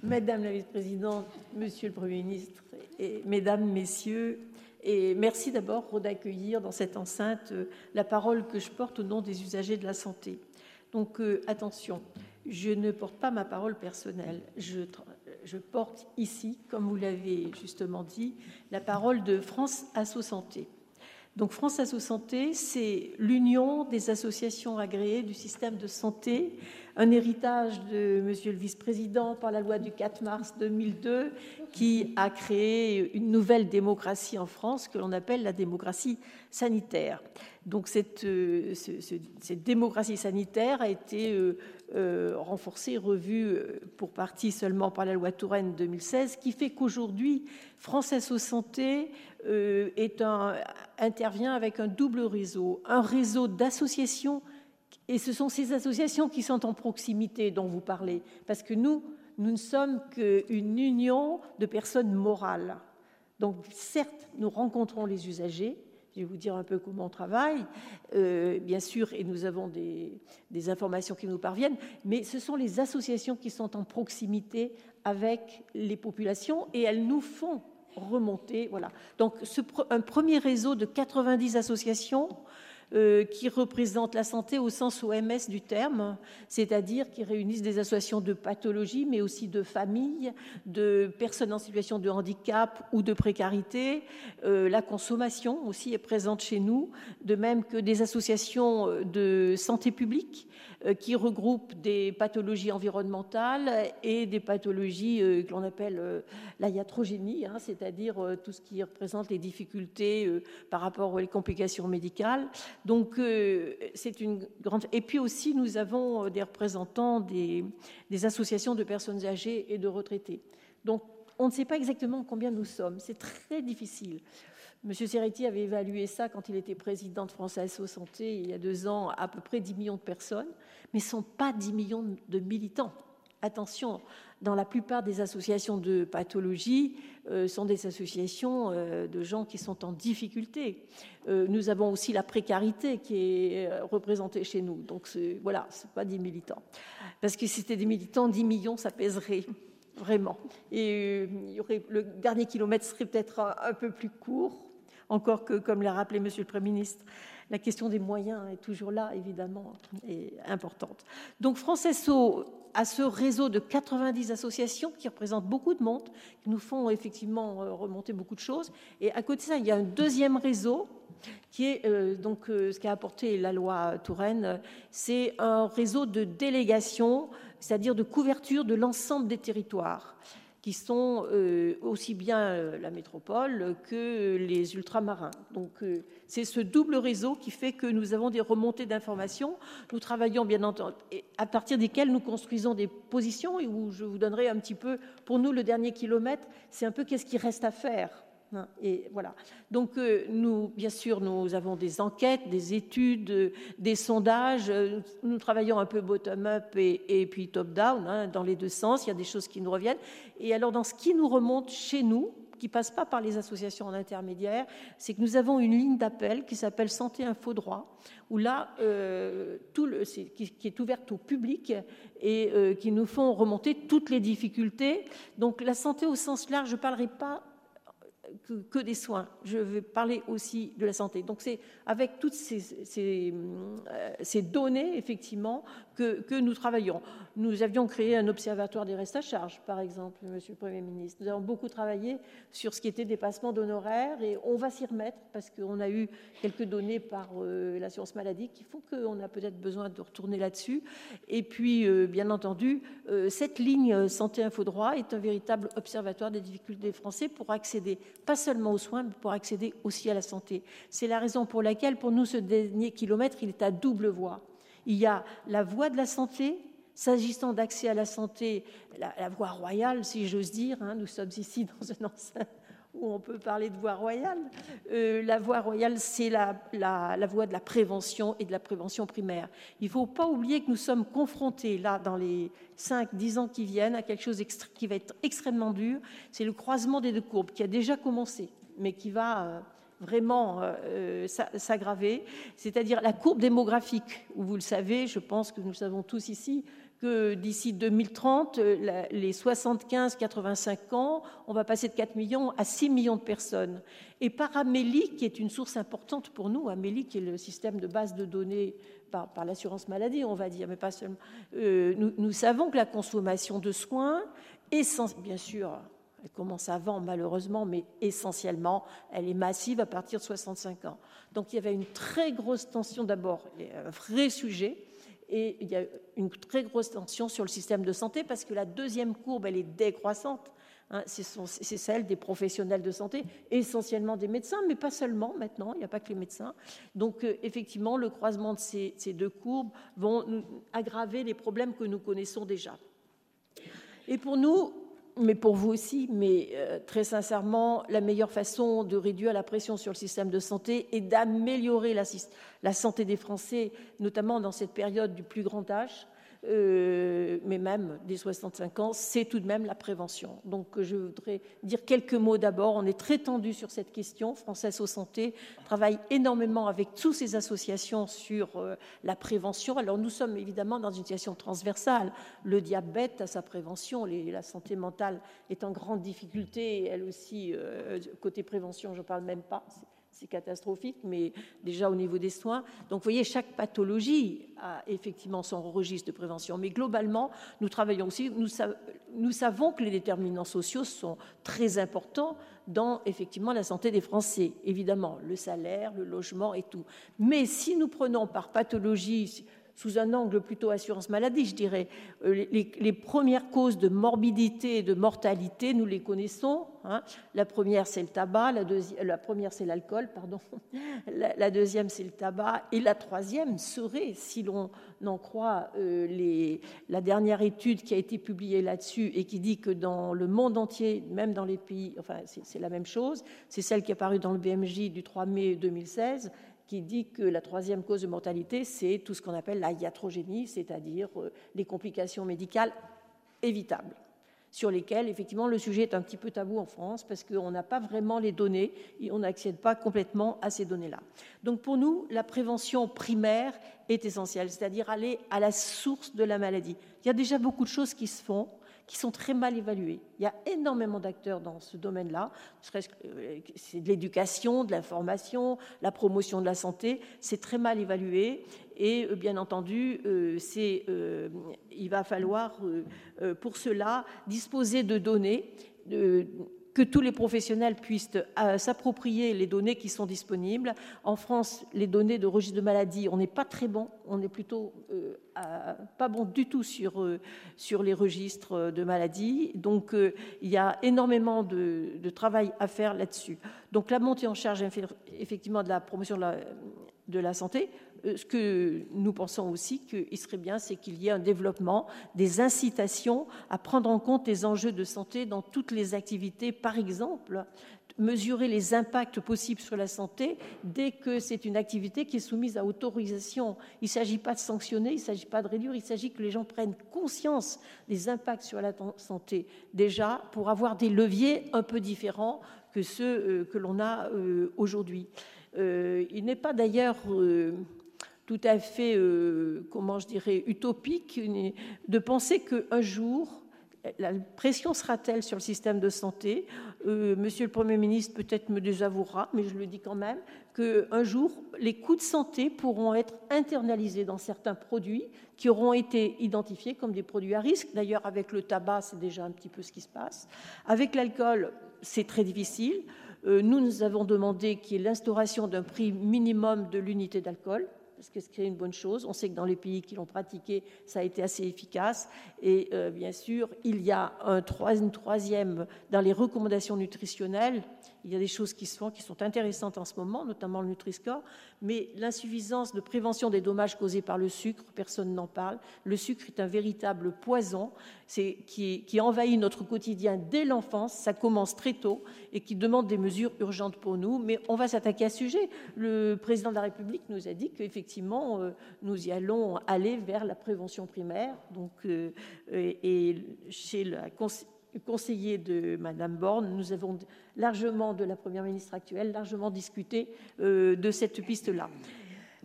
madame la vice-présidente, monsieur le Premier ministre, mesdames, messieurs, et merci d'abord d'accueillir dans cette enceinte euh, la parole que je porte au nom des usagers de la santé. Donc, euh, attention, je ne porte pas ma parole personnelle. Je, je porte ici, comme vous l'avez justement dit, la parole de France Asso Santé. Donc France Asso Santé, c'est l'union des associations agréées du système de santé, un héritage de Monsieur le Vice-président par la loi du 4 mars 2002 qui a créé une nouvelle démocratie en France que l'on appelle la démocratie sanitaire. Donc cette, euh, démocratie sanitaire a été euh, euh, renforcée, revue pour partie seulement par la loi Touraine 2016, qui fait qu'aujourd'hui, France Asso Santé un, intervient avec un double réseau, un réseau d'associations, et ce sont ces associations qui sont en proximité dont vous parlez, parce que nous, nous ne sommes qu'une union de personnes morales. Donc certes, nous rencontrons les usagers, je vais vous dire un peu comment on travaille, euh, bien sûr, et nous avons des, informations qui nous parviennent, mais ce sont les associations qui sont en proximité avec les populations et elles nous font remonter. Voilà. Donc, un premier réseau de 90 associations euh, qui représentent la santé au sens OMS du terme, c'est-à-dire qui réunissent des associations de pathologie, mais aussi de familles, de personnes en situation de handicap ou de précarité. Euh, la consommation aussi est présente chez nous, de même que des associations de santé publique euh, qui regroupent des pathologies environnementales et des pathologies euh, que l'on appelle euh, la iatrogénie, hein, c'est-à-dire tout ce qui représente les difficultés par rapport aux complications médicales. Donc, c'est une grande. Et puis aussi, nous avons des représentants des, des associations de personnes âgées et de retraités. Donc, on ne sait pas exactement combien nous sommes. C'est très difficile. Monsieur Serretti avait évalué ça quand il était président de France ASO Santé il y a deux ans, à peu près 10 millions de personnes, mais ce ne sont pas 10 millions de militants. Attention, dans la plupart des associations de pathologie, euh, sont des associations euh, de gens qui sont en difficulté. Euh, nous avons aussi la précarité qui est représentée chez nous. Donc voilà, ce pas 10 militants. Parce que si c'était des militants, 10 millions, ça pèserait vraiment. Et il y aurait, le dernier kilomètre serait peut-être un peu plus court encore que, comme l'a rappelé Monsieur le Premier ministre, la question des moyens est toujours là, évidemment, et importante. Donc France SO a ce réseau de 90 associations qui représentent beaucoup de monde, qui nous font effectivement euh, remonter beaucoup de choses. Et à côté de ça, il y a un deuxième réseau qui est euh, donc euh, ce qu'a apporté la loi Touraine, c'est un réseau de délégation, c'est-à-dire de couverture de l'ensemble des territoires qui sont euh, aussi bien euh, la métropole que les ultramarins. Donc euh, c'est ce double réseau qui fait que nous avons des remontées d'informations. Nous travaillons bien entendu à partir desquelles nous construisons des positions et où je vous donnerai un petit peu, pour nous, le dernier kilomètre, c'est un peu qu'est-ce qui reste à faire et voilà. Donc, euh, nous, bien sûr, nous avons des enquêtes, des études, euh, des sondages. Euh, nous travaillons un peu bottom-up et, puis top-down, hein, dans les deux sens. Il y a des choses qui nous reviennent. Et alors, dans ce qui nous remonte chez nous, qui ne passe pas par les associations en intermédiaire, c'est que nous avons une ligne d'appel qui s'appelle Santé Info Droit, où là, tout le, qui, est ouverte au public et qui nous font remonter toutes les difficultés. Donc la santé au sens large, je ne parlerai pas que, des soins. Je vais parler aussi de la santé. Donc c'est avec toutes ces, euh, données, effectivement, que, nous travaillons. Nous avions créé un observatoire des restes à charge, par exemple, Monsieur le Premier ministre. Nous avons beaucoup travaillé sur ce qui était dépassement d'honoraires et on va s'y remettre parce qu'on a eu quelques données par euh, l'assurance maladie qui font qu'on a peut-être besoin de retourner là-dessus. Et puis, euh, bien entendu, cette ligne Santé Info Droit est un véritable observatoire des difficultés des Français pour accéder pas seulement aux soins, mais pour accéder aussi à la santé. C'est la raison pour laquelle, pour nous, ce dernier kilomètre, il est à double voie. Il y a la voie de la santé, s'agissant d'accès à la santé, la, voie royale, si j'ose dire. Hein, nous sommes ici dans un enceinte où on peut parler de voie royale. Euh, la voie royale, c'est la, la, voie de la prévention et de la prévention primaire. Il ne faut pas oublier que nous sommes confrontés, là, dans les 5-10 ans qui viennent, à quelque chose qui va être extrêmement dur. C'est le croisement des deux courbes qui a déjà commencé, mais qui va... Euh, vraiment euh, s'aggraver, c'est-à-dire la courbe démographique, où vous le savez, je pense que nous savons tous ici, que d'ici 2030, euh, les 75-85 ans, on va passer de 4 millions à 6 millions de personnes. Et par Amélie, qui est une source importante pour nous, Amélie qui est le système de base de données par, l'assurance maladie, on va dire, mais pas seulement, euh, nous, savons que la consommation de soins, bien sûr, elle commence avant malheureusement, mais essentiellement, elle est massive à partir de 65 ans. Donc il y avait une très grosse tension d'abord, un vrai sujet, et il y a une très grosse tension sur le système de santé parce que la deuxième courbe, elle est décroissante. Hein, c'est celle des professionnels de santé, essentiellement des médecins, mais pas seulement maintenant, il n'y a pas que les médecins. Donc euh, effectivement, le croisement de ces, deux courbes vont aggraver les problèmes que nous connaissons déjà. Et pour nous, mais pour vous aussi, mais euh, très sincèrement, la meilleure façon de réduire la pression sur le système de santé et d'améliorer la, santé des Français, notamment dans cette période du plus grand âge, mais même des 65 ans, c'est tout de même la prévention. Donc je voudrais dire quelques mots d'abord. On est très tendu sur cette question. Française aux Santé travaille énormément avec toutes ces associations sur euh, la prévention. Alors nous sommes évidemment dans une situation transversale. Le diabète a sa prévention, la santé mentale est en grande difficulté, elle aussi, euh, côté prévention, je ne parle même pas c'est catastrophique, mais déjà au niveau des soins. Donc, vous voyez, chaque pathologie a effectivement son registre de prévention. Mais globalement, nous travaillons aussi, nous, savons que les déterminants sociaux sont très importants dans effectivement la santé des Français. Évidemment, le salaire, le logement et tout. Mais si nous prenons par pathologie sous un angle plutôt assurance maladie, je dirais. Euh, les, premières causes de morbidité et de mortalité, nous les connaissons. Hein. La première, c'est le tabac. La, la première, c'est l'alcool, pardon. La, deuxième, c'est le tabac. Et la troisième serait, si l'on en croit euh, la dernière étude qui a été publiée là-dessus et qui dit que dans le monde entier, même dans les pays, enfin, c'est la même chose, c'est celle qui est apparue dans le BMJ du 3 mai 2016 qui dit que la troisième cause de mortalité, c'est tout ce qu'on appelle la iatrogénie, c'est-à-dire euh, les complications médicales évitables, sur lesquelles, effectivement, le sujet est un petit peu tabou en France, parce qu'on n'a pas vraiment les données et on n'accède pas complètement à ces données-là. Donc pour nous, la prévention primaire est essentielle, c'est-à-dire aller à la source de la maladie. Il y a déjà beaucoup de choses qui se font, qui sont très mal évalués. Il y a énormément d'acteurs dans ce domaine-là. Euh, c'est de l'éducation, de l'information, la promotion de la santé. C'est très mal évalué. Et euh, bien entendu, euh, il va falloir pour cela disposer de données que tous les professionnels puissent euh, s'approprier les données qui sont disponibles. En France, les données de registre de maladie, on n'est pas très bon, on est plutôt euh, pas bon du tout sur, euh, sur les registres de maladies. Donc, il y a énormément de, de travail à faire là-dessus. Donc, la montée en charge, effectivement, de la promotion de la, de la santé, euh, ce que nous pensons aussi qu'il serait bien, c'est qu'il y ait un développement, des incitations à prendre en compte les enjeux de santé dans toutes les activités. Par exemple, mesurer les impacts possibles sur la santé dès que c'est une activité qui est soumise à autorisation. Il ne s'agit pas de sanctionner, il ne s'agit pas de réduire, il s'agit que les gens prennent conscience des impacts sur la santé, déjà pour avoir des leviers un peu différents que ceux euh, que l'on a euh, aujourd'hui. Euh, il n'est pas d'ailleurs tout à fait, comment je dirais, utopique de penser qu'un jour, la pression sera telle sur le système de santé, euh, Monsieur le Premier ministre peut-être me désavouera, mais je le dis quand même, qu'un jour, les coûts de santé pourront être internalisés dans certains produits qui auront été identifiés comme des produits à risque. D'ailleurs, avec le tabac, c'est déjà un petit peu ce qui se passe. Avec l'alcool, c'est très difficile. Euh, nous, nous avons demandé qu'il y ait l'instauration d'un prix minimum de l'unité d'alcool parce que c'est une bonne chose. On sait que dans les pays qui l'ont pratiqué, ça a été assez efficace. Et euh, bien sûr, il y a un une troisième dans les recommandations nutritionnelles. Il y a des choses qui se font qui sont intéressantes en ce moment, notamment le Nutri-Score, mais l'insuffisance de prévention des dommages causés par le sucre, personne n'en parle. Le sucre est un véritable poison qui, qui envahit notre quotidien dès l'enfance, ça commence très tôt et qui demande des mesures urgentes pour nous. Mais on va s'attaquer à ce sujet. Le président de la République nous a dit qu'effectivement, euh, nous y allons aller vers la prévention primaire. Donc, euh, et chez la conseiller de Madame Borne, nous avons largement, de la Première ministre actuelle, largement discuté euh, de cette piste-là.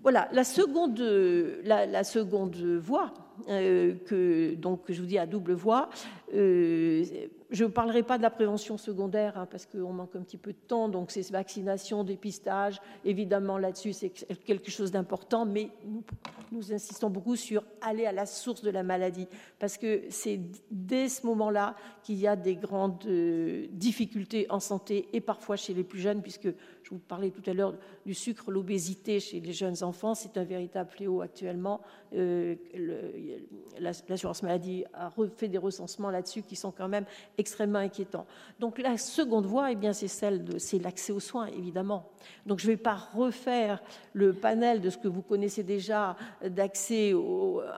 Voilà, la seconde, la, seconde voie, euh, que, donc, je vous dis à double voie, euh, je ne parlerai pas de la prévention secondaire hein, parce qu'on manque un petit peu de temps, donc c'est vaccination, dépistage, évidemment là-dessus c'est quelque chose d'important, mais nous, insistons beaucoup sur aller à la source de la maladie. Parce que c'est dès ce moment-là qu'il y a des grandes euh, difficultés en santé et parfois chez les plus jeunes, puisque je vous parlais tout à l'heure du sucre, l'obésité chez les jeunes enfants, c'est un véritable fléau actuellement. Euh, l'assurance maladie a refait des recensements là-dessus qui sont quand même extrêmement inquiétants. Donc la seconde voie, eh bien, c'est celle de, c'est l'accès aux soins, évidemment. Donc je ne vais pas refaire le panel de ce que vous connaissez déjà d'accès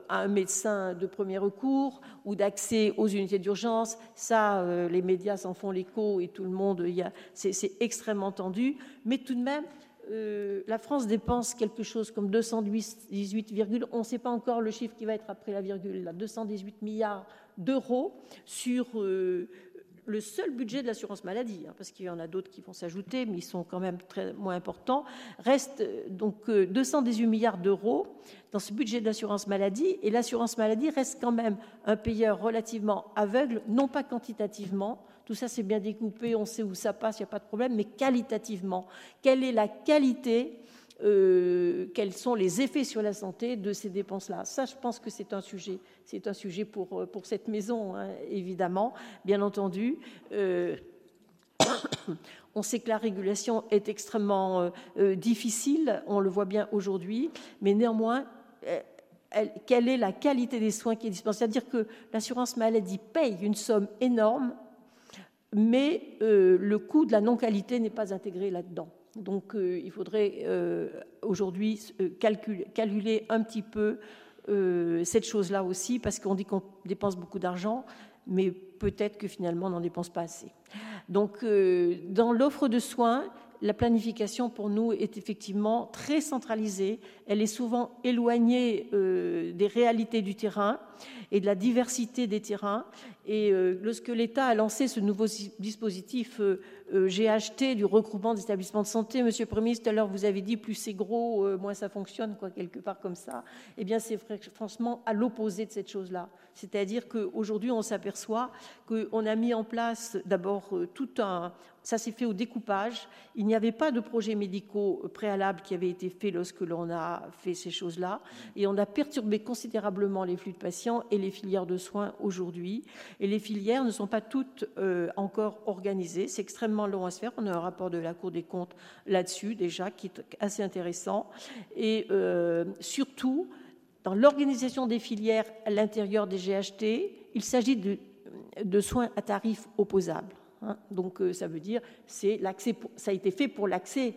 à un médecin de premier recours ou d'accès aux unités d'urgence. Ça, euh, les médias s'en font l'écho et tout le monde, c'est extrêmement tendu mais tout de même, euh, la France dépense quelque chose comme 218, on ne sait pas encore le chiffre qui va être après la virgule, là, 218 milliards d'euros sur euh, le seul budget de l'assurance maladie, hein, parce qu'il y en a d'autres qui vont s'ajouter, mais ils sont quand même très moins importants. Reste euh, donc 218 milliards d'euros dans ce budget de l'assurance maladie, et l'assurance maladie reste quand même un payeur relativement aveugle, non pas quantitativement, tout ça, c'est bien découpé, on sait où ça passe, il n'y a pas de problème, mais qualitativement, quelle est la qualité euh, quels sont les effets sur la santé de ces dépenses-là? Ça, je pense que c'est un sujet, c'est un sujet pour, pour cette maison, hein, évidemment, bien entendu. Euh, on sait que la régulation est extrêmement euh, difficile, on le voit bien aujourd'hui, mais néanmoins, quelle est la qualité des soins qui est dispensée? C'est-à-dire que l'assurance maladie paye une somme énorme mais euh, le coût de la non-qualité n'est pas intégré là-dedans. Donc euh, il faudrait euh, aujourd'hui calculer, un petit peu cette chose-là aussi, parce qu'on dit qu'on dépense beaucoup d'argent, mais peut-être que finalement on n'en dépense pas assez. Donc dans l'offre de soins, la planification pour nous est effectivement très centralisée. Elle est souvent éloignée des réalités du terrain et de la diversité des terrains. Et euh, lorsque l'État a lancé ce nouveau dispositif euh, euh, GHT du regroupement des établissements de santé, Monsieur le Premier ministre, tout à l'heure vous avez dit plus c'est gros, moins ça fonctionne, quoi, quelque part comme ça. Eh bien, c'est franchement à l'opposé de cette chose-là. C'est-à-dire qu'aujourd'hui, on s'aperçoit qu'on a mis en place d'abord tout un, ça s'est fait au découpage. Il n'y avait pas de projets médicaux préalables qui avaient été faits lorsque l'on a fait ces choses-là. Et on a perturbé considérablement les flux de patients et les filières de soins aujourd'hui. Et les filières ne sont pas toutes euh, encore organisées. C'est extrêmement long à se faire. On a un rapport de la Cour des comptes là-dessus déjà qui est assez intéressant. Et euh, surtout, dans l'organisation des filières à l'intérieur des GHT, il s'agit de, soins à tarifs opposables. Hein. Donc euh, ça veut dire c'est l'accès, ça a été fait pour l'accès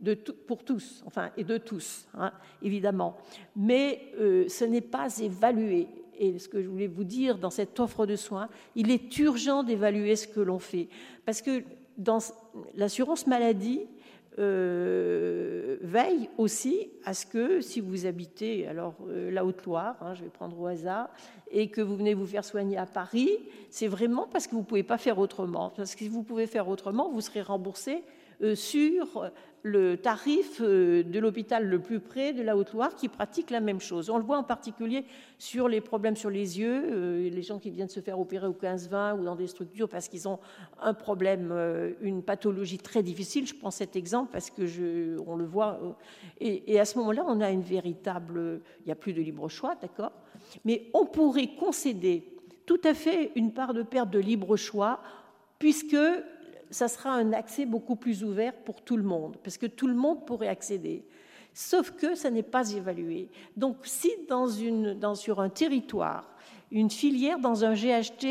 de pour tous, enfin, et de tous, hein, évidemment. Mais ce n'est pas évalué. Et ce que je voulais vous dire dans cette offre de soins, il est urgent d'évaluer ce que l'on fait. Parce que dans l'assurance maladie, euh, veille aussi à ce que si vous habitez alors euh, la Haute-Loire, hein, je vais prendre au hasard, et que vous venez vous faire soigner à Paris, c'est vraiment parce que vous ne pouvez pas faire autrement. Parce que si vous pouvez faire autrement, vous serez remboursé sur le tarif euh, de l'hôpital le plus près de la Haute-Loire qui pratique la même chose. On le voit en particulier sur les problèmes sur les yeux, euh, les gens qui viennent se faire opérer au 15-20 ou dans des structures parce qu'ils ont un problème, une pathologie très difficile. Je prends cet exemple parce que je, on le voit. Et, et à ce moment-là, on a une véritable. Il n'y a plus de libre choix, d'accord? Mais on pourrait concéder tout à fait une part de perte de libre choix puisque ça sera un accès beaucoup plus ouvert pour tout le monde, parce que tout le monde pourrait accéder. Sauf que ça n'est pas évalué. Donc, si dans sur un territoire, une filière dans un GHT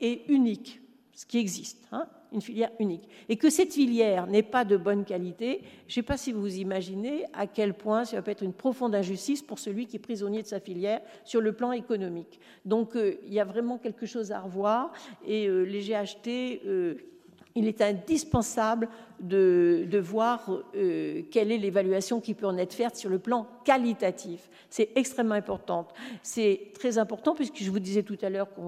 est unique, ce qui existe, hein, une filière unique, et que cette filière n'est pas de bonne qualité, je ne sais pas si vous imaginez à quel point ça va être une profonde injustice pour celui qui est prisonnier de sa filière sur le plan économique. Donc, euh, il y a vraiment quelque chose à revoir, et euh, les GHT euh, il est indispensable de, voir euh, quelle est l'évaluation qui peut en être faite sur le plan qualitatif. C'est extrêmement important. C'est très important puisque je vous disais tout à l'heure que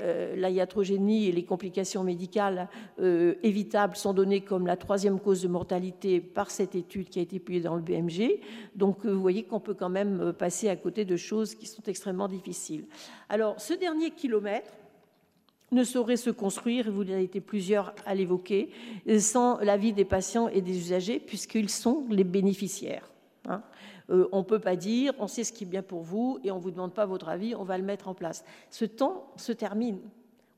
euh, la iatrogénie et les complications médicales euh, évitables sont données comme la troisième cause de mortalité par cette étude qui a été publiée dans le BMG. Donc vous voyez qu'on peut quand même passer à côté de choses qui sont extrêmement difficiles. Alors ce dernier kilomètre, ne saurait se construire, vous avez été plusieurs à l'évoquer, sans l'avis des patients et des usagers, puisqu'ils sont les bénéficiaires. Hein. Euh, on ne peut pas dire on sait ce qui est bien pour vous et on ne vous demande pas votre avis, on va le mettre en place. Ce temps se termine.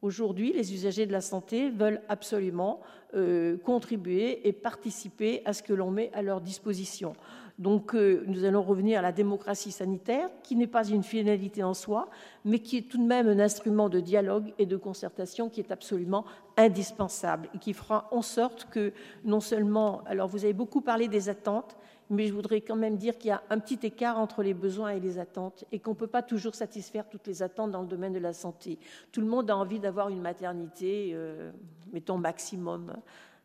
Aujourd'hui, les usagers de la santé veulent absolument euh, contribuer et participer à ce que l'on met à leur disposition. Donc euh, nous allons revenir à la démocratie sanitaire, qui n'est pas une finalité en soi, mais qui est tout de même un instrument de dialogue et de concertation qui est absolument indispensable et qui fera en sorte que non seulement, alors vous avez beaucoup parlé des attentes, mais je voudrais quand même dire qu'il y a un petit écart entre les besoins et les attentes et qu'on ne peut pas toujours satisfaire toutes les attentes dans le domaine de la santé. Tout le monde a envie d'avoir une maternité, euh, mettons maximum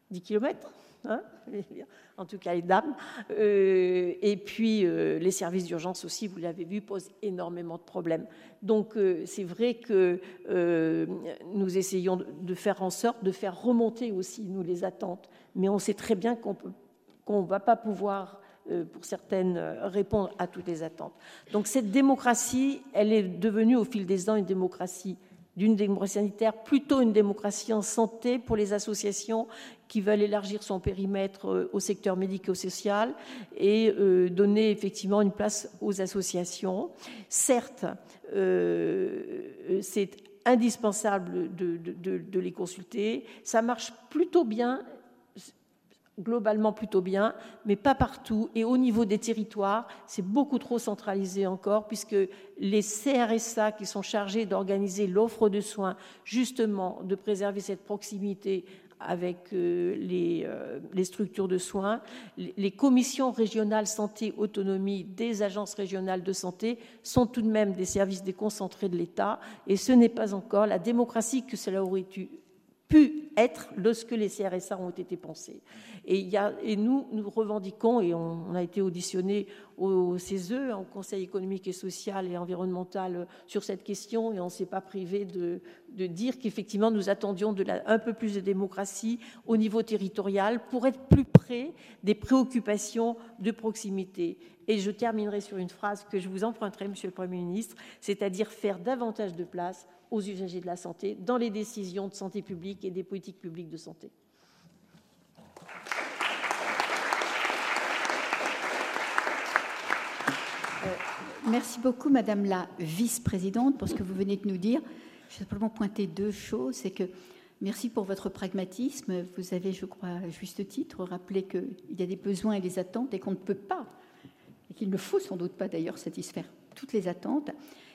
10 km Hein, en tout cas les dames. Euh, et puis euh, les services d'urgence aussi, vous l'avez vu, posent énormément de problèmes. Donc euh, c'est vrai que nous essayons de, faire en sorte de faire remonter aussi nous les attentes, mais on sait très bien qu'on ne va pas pouvoir pour certaines, répondre à toutes les attentes. Donc cette démocratie, elle est devenue au fil des ans une démocratie d'une démocratie sanitaire, plutôt une démocratie en santé pour les associations qui veulent élargir son périmètre euh, au secteur médico-social et euh, donner effectivement une place aux associations. Certes, euh, c'est indispensable de, de, les consulter. Ça marche plutôt bien globalement plutôt bien, mais pas partout. Et au niveau des territoires, c'est beaucoup trop centralisé encore, puisque les CRSA qui sont chargés d'organiser l'offre de soins, justement, de préserver cette proximité avec euh, euh, les, structures de soins, les commissions régionales santé autonomie des agences régionales de santé sont tout de même des services déconcentrés de l'État, et ce n'est pas encore la démocratie que cela aurait eu pu être lorsque les CRSA ont été pensés. Et, nous, nous revendiquons, et on, a été auditionné au CESE, au Conseil économique et social et environnemental, sur cette question, et on ne s'est pas privé de, dire qu'effectivement nous attendions un peu plus de démocratie au niveau territorial pour être plus près des préoccupations de proximité. Et je terminerai sur une phrase que je vous emprunterai, Monsieur le Premier ministre, c'est-à-dire faire davantage de place aux usagers de la santé dans les décisions de santé publique et des politiques publiques de santé. Euh, merci beaucoup, Madame la vice-présidente, pour ce que vous venez de nous dire. Je vais simplement pointer deux choses. C'est que merci pour votre pragmatisme. Vous avez, je crois, à juste titre, rappelé qu'il y a des besoins et des attentes et qu'on ne peut pas, et qu'il ne faut sans doute pas d'ailleurs satisfaire toutes les attentes.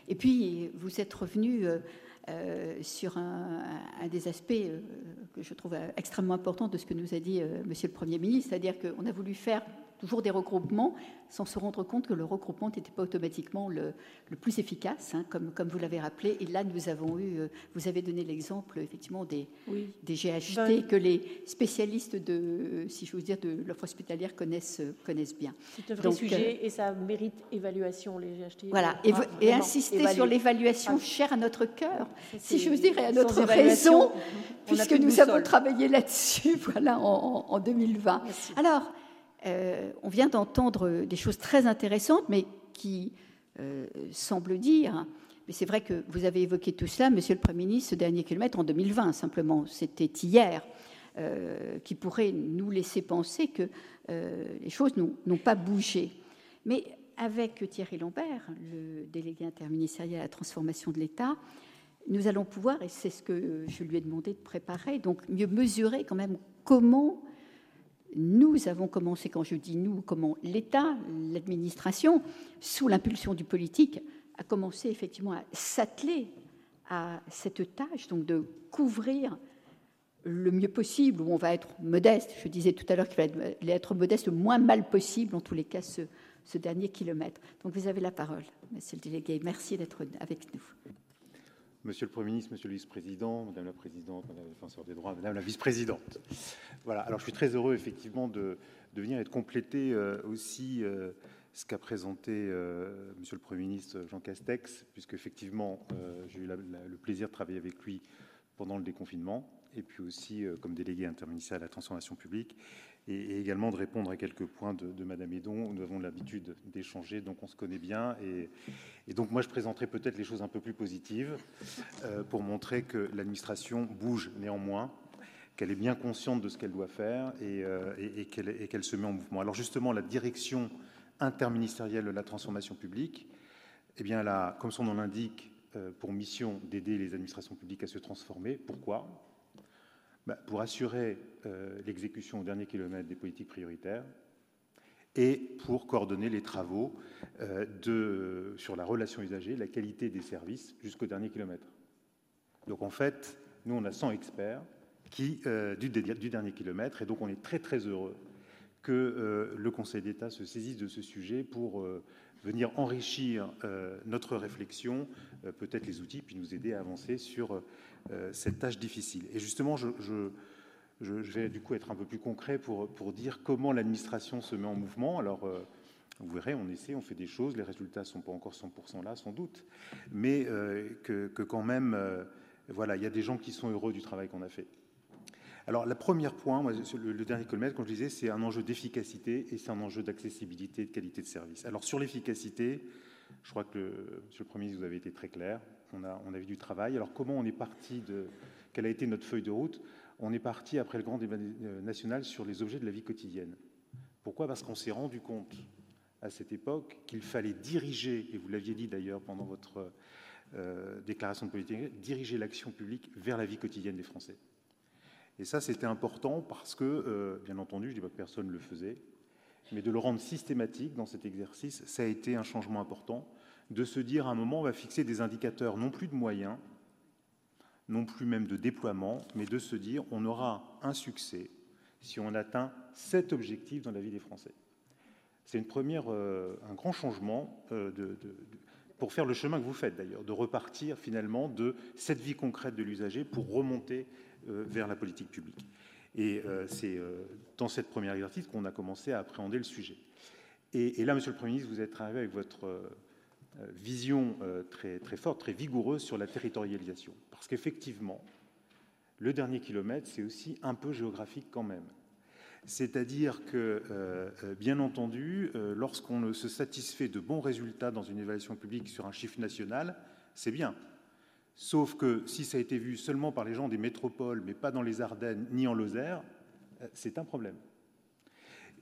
Et puis, vous êtes revenu euh, sur un, des aspects euh, que je trouve extrêmement important de ce que nous a dit Monsieur le Premier ministre, c'est-à-dire qu'on a voulu faire toujours des regroupements, sans se rendre compte que le regroupement n'était pas automatiquement le, plus efficace, hein, comme, comme vous l'avez rappelé. Et là, nous avons eu, euh, vous avez donné l'exemple effectivement des, des GHT que les spécialistes de, si je veux dire, de l'offre hospitalière connaissent, connaissent bien. C'est un vrai sujet et ça mérite évaluation, les GHT. Voilà, et, et insister sur l'évaluation ah. chère à notre cœur, si je veux dire, et à notre raison, puisque nous avons travaillé là-dessus voilà, en, en 2020. Alors, euh, on vient d'entendre des choses très intéressantes, mais qui euh, semblent dire, mais c'est vrai que vous avez évoqué tout cela, Monsieur le Premier ministre, ce dernier kilomètre en 2020, simplement, c'était hier, euh, qui pourrait nous laisser penser que les choses n'ont pas bougé. Mais avec Thierry Lambert, le délégué interministériel à la transformation de l'État, nous allons pouvoir, et c'est ce que je lui ai demandé de préparer, donc mieux mesurer quand même comment nous avons commencé, quand je dis nous, comment l'État, l'administration, sous l'impulsion du politique, a commencé effectivement à s'atteler à cette tâche, donc de couvrir le mieux possible, où on va être modeste. Je disais tout à l'heure qu'il fallait être modeste le moins mal possible, en tous les cas, ce, ce dernier kilomètre. Donc vous avez la parole, monsieur le délégué. Merci d'être avec nous. Monsieur le Premier ministre, Monsieur le Vice-président, Madame la Présidente, Madame la Défenseur des droits, Madame la Vice-présidente. Voilà, alors je suis très heureux effectivement de, venir et de compléter euh, aussi euh, ce qu'a présenté euh, Monsieur le Premier ministre Jean Castex, puisque effectivement j'ai eu le plaisir de travailler avec lui pendant le déconfinement et puis aussi comme délégué interministériel à la transformation publique et, également de répondre à quelques points de, Madame Edon. Nous avons l'habitude d'échanger, donc on se connaît bien. Et, donc moi, je présenterai peut-être les choses un peu plus positives euh, pour montrer que l'administration bouge néanmoins, qu'elle est bien consciente de ce qu'elle doit faire et, euh, et qu'elle se met en mouvement. Alors justement, la direction interministérielle de la transformation publique, eh bien, elle a, comme son nom l'indique, euh, pour mission d'aider les administrations publiques à se transformer. Pourquoi? Bah, pour assurer euh, l'exécution au dernier kilomètre des politiques prioritaires et pour coordonner les travaux euh, sur la relation usagée, la qualité des services jusqu'au dernier kilomètre. Donc en fait, nous, on a 100 experts qui, euh, du, dernier kilomètre, et donc on est très très heureux que le Conseil d'État se saisisse de ce sujet pour venir enrichir notre réflexion, peut-être les outils, puis nous aider à avancer sur cette tâche difficile. Et justement, je, vais du coup être un peu plus concret pour, pour dire comment l'administration se met en mouvement. Alors, euh, vous verrez, on essaie, on fait des choses, les résultats ne sont pas encore 100% là, sans doute, mais euh, que, quand même, voilà, il y a des gens qui sont heureux du travail qu'on a fait. Alors, le premier point, le, dernier kilomètre, comme je disais, c'est un enjeu d'efficacité et c'est un enjeu d'accessibilité de qualité de service. Alors, sur l'efficacité, je crois que, Monsieur le Premier ministre, vous avez été très clair on a, on a vu du travail. Alors comment on est parti de... Quelle a été notre feuille de route? On est parti après le grand débat euh, national sur les objets de la vie quotidienne. Pourquoi? Parce qu'on s'est rendu compte à cette époque qu'il fallait diriger, et vous l'aviez dit d'ailleurs pendant votre euh, déclaration de politique, diriger l'action publique vers la vie quotidienne des Français. Et ça, c'était important parce que, euh, bien entendu, je dis pas que personne ne le faisait, mais de le rendre systématique dans cet exercice, ça a été un changement important de se dire à un moment, on va fixer des indicateurs non plus de moyens, non plus même de déploiement, mais de se dire, on aura un succès si on atteint cet objectif dans la vie des Français. C'est une première, euh, un grand changement euh, pour faire le chemin que vous faites d'ailleurs, de repartir finalement de cette vie concrète de l'usager pour remonter euh, vers la politique publique. Et c'est dans cette première exercice qu'on a commencé à appréhender le sujet. Et, et, là, Monsieur le Premier ministre, vous êtes arrivé avec votre vision euh, très, très forte, très vigoureuse sur la territorialisation. Parce qu'effectivement, le dernier kilomètre, c'est aussi un peu géographique quand même. C'est-à-dire que, euh, bien entendu, lorsqu'on se satisfait de bons résultats dans une évaluation publique sur un chiffre national, c'est bien. Sauf que si ça a été vu seulement par les gens des métropoles, mais pas dans les Ardennes ni en Lozère, c'est un problème.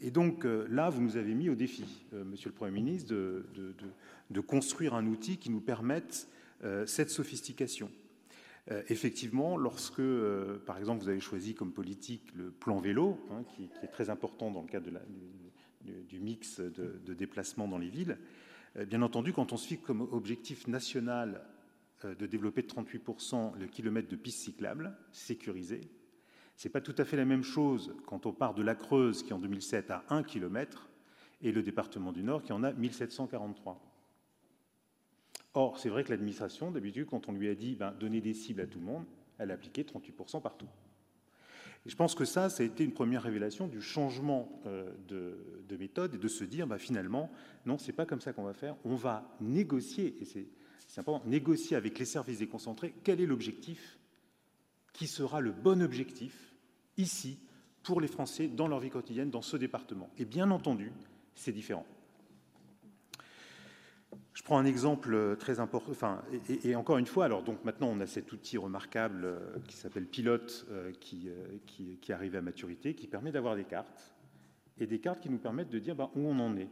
Et donc là, vous nous avez mis au défi, Monsieur le Premier ministre, de, construire un outil qui nous permette euh, cette sophistication. Euh, effectivement, lorsque, euh, par exemple, vous avez choisi comme politique le plan vélo, hein, qui, est très important dans le cadre du, mix de, de, déplacement dans les villes, bien entendu, quand on se fixe comme objectif national de développer de 38% le kilomètre de pistes cyclables sécurisées, c'est pas tout à fait la même chose quand on part de la Creuse, qui en 2007 a 1 km, et le département du Nord qui en a 1743. Or, c'est vrai que l'administration, d'habitude, quand on lui a dit ben, donner des cibles à tout le monde, elle a appliqué 38% partout. Je pense que ça, ça a été une première révélation du changement euh, de, méthode et de se dire ben, finalement, non, c'est pas comme ça qu'on va faire. On va négocier, et c'est important, négocier avec les services déconcentrés quel est l'objectif qui sera le bon objectif ici pour les Français dans leur vie quotidienne, dans ce département. Et bien entendu, c'est différent. Je prends un exemple euh, très important, et, encore une fois, alors donc maintenant on a cet outil remarquable euh, qui s'appelle Pilote euh, qui, qui, arrive à maturité, qui permet d'avoir des cartes, et des cartes qui nous permettent de dire ben, où on en est.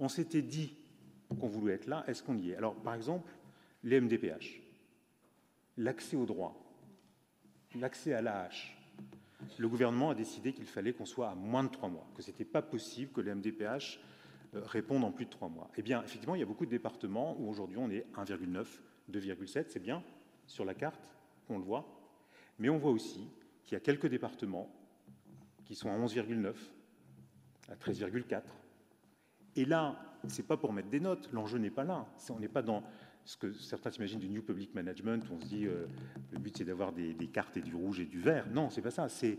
On s'était dit qu'on voulait être là, est-ce qu'on y est? Alors par exemple, les MDPH, l'accès au droit, l'accès à l'AH, le gouvernement a décidé qu'il fallait qu'on soit à moins de trois mois, que ce n'était pas possible que les MDPH euh, répondent en plus de trois mois. Eh bien, effectivement, il y a beaucoup de départements où aujourd'hui on est 1,9, 2,7, c'est bien, sur la carte, on le voit, mais on voit aussi qu'il y a quelques départements qui sont à 11,9, à 13,4. Et là, ce n'est pas pour mettre des notes, l'enjeu n'est pas là. On n'est pas dans ce que certains s'imaginent du New Public Management, on se dit euh, le but c'est d'avoir des, cartes et du rouge et du vert. Non, c'est pas ça. C'est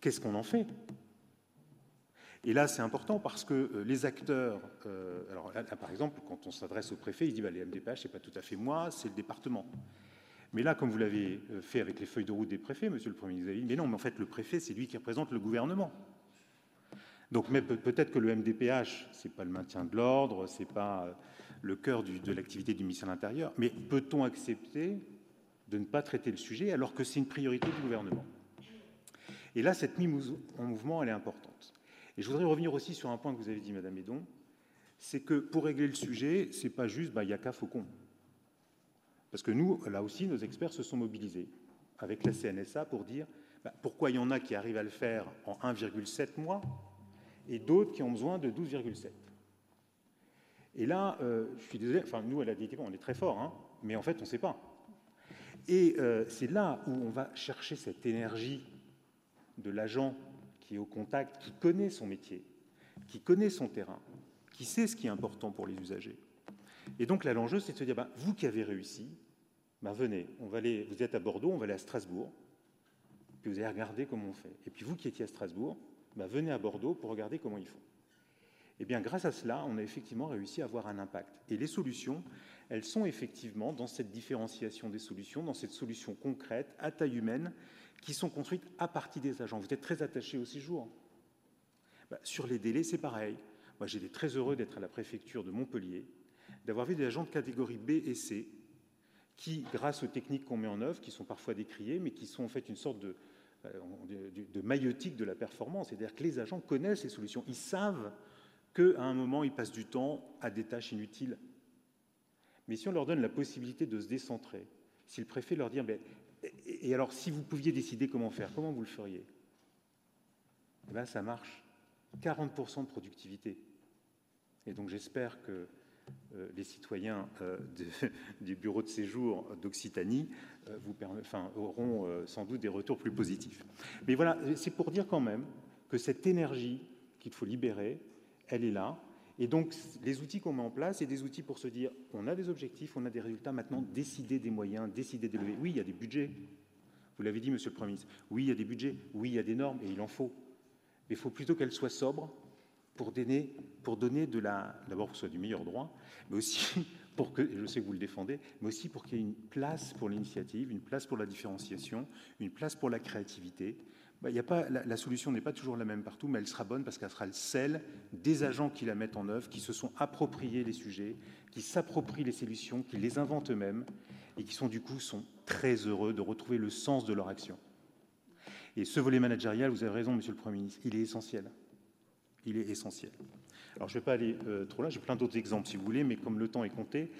qu'est-ce qu'on en fait? Et là, c'est important parce que euh, les acteurs, euh, alors là, par exemple, quand on s'adresse au préfet, il dit bah, les MDPH, c'est pas tout à fait moi, c'est le département. Mais là, comme vous l'avez fait avec les feuilles de route des préfets, Monsieur le Premier ministre, mais non, mais en fait, le préfet, c'est lui qui représente le gouvernement. Donc peut-être que le MDPH, c'est pas le maintien de l'ordre, c'est pas le cœur de l'activité du ministère de l'Intérieur. Mais peut-on accepter de ne pas traiter le sujet alors que c'est une priorité du gouvernement? Et là, cette mise en mouvement, elle est importante. Et je voudrais revenir aussi sur un point que vous avez dit, Madame Edon, c'est que pour régler le sujet, c'est pas juste bah, Yaka Faucon. Parce que nous, là aussi, nos experts se sont mobilisés avec la CNSA pour dire bah, pourquoi il y en a qui arrivent à le faire en 1,7 mois et d'autres qui ont besoin de 12,7. Et là, euh, je suis désolé, enfin, nous, à la DTP, on est très fort, hein, mais en fait, on ne sait pas. Et euh, c'est là où on va chercher cette énergie de l'agent qui est au contact, qui connaît son métier, qui connaît son terrain, qui sait ce qui est important pour les usagers. Et donc là, l'enjeu, c'est de se dire, ben, vous qui avez réussi, ben, venez, on va aller, vous êtes à Bordeaux, on va aller à Strasbourg, puis vous allez regarder comment on fait. Et puis vous qui étiez à Strasbourg, ben, venez à Bordeaux pour regarder comment ils font. Eh bien, grâce à cela, on a effectivement réussi à avoir un impact. Et les solutions, elles sont effectivement dans cette différenciation des solutions, dans cette solution concrète, à taille humaine, qui sont construites à partir des agents. Vous êtes très attachés au séjour. Bah, sur les délais, c'est pareil. Moi, j'étais très heureux d'être à la préfecture de Montpellier, d'avoir vu des agents de catégorie B et C qui, grâce aux techniques qu'on met en œuvre, qui sont parfois décriées, mais qui sont en fait une sorte de, euh, de, de de la performance. C'est-à-dire que les agents connaissent les solutions, ils savent qu'à un moment, ils passent du temps à des tâches inutiles. Mais si on leur donne la possibilité de se décentrer, si le leur dit, et alors si vous pouviez décider comment faire, comment vous le feriez? Eh bien, ça marche. 40% de productivité. Et donc j'espère que euh, les citoyens euh, du bureau de séjour d'Occitanie euh, auront sans doute des retours plus positifs. Mais voilà, c'est pour dire quand même que cette énergie qu'il faut libérer, elle est là. Et donc, les outils qu'on met en place, c'est des outils pour se dire, on a des objectifs, on a des résultats, maintenant, décider des moyens, décider d'élever. Oui, il y a des budgets. Vous l'avez dit, Monsieur le Premier ministre. Oui, il y a des budgets. Oui, il y a des normes, et il en faut. Mais il faut plutôt qu'elles soient sobres pour donner, pour donner de la, d'abord pour que ce soit du meilleur droit, mais aussi pour que, je sais que vous le défendez, mais aussi pour qu'il y ait une place pour l'initiative, une place pour la différenciation, une place pour la créativité, bah, a pas, la, solution n'est pas toujours la même partout, mais elle sera bonne parce qu'elle sera celle des agents qui la mettent en œuvre, qui se sont appropriés les sujets, qui s'approprient les solutions, qui les inventent eux-mêmes et qui sont du coup sont très heureux de retrouver le sens de leur action. Et ce volet managérial, vous avez raison, Monsieur le Premier ministre, il est essentiel. Il est essentiel. Alors, je ne vais pas aller euh, trop là, j'ai plein d'autres exemples si vous voulez, mais comme le temps est compté,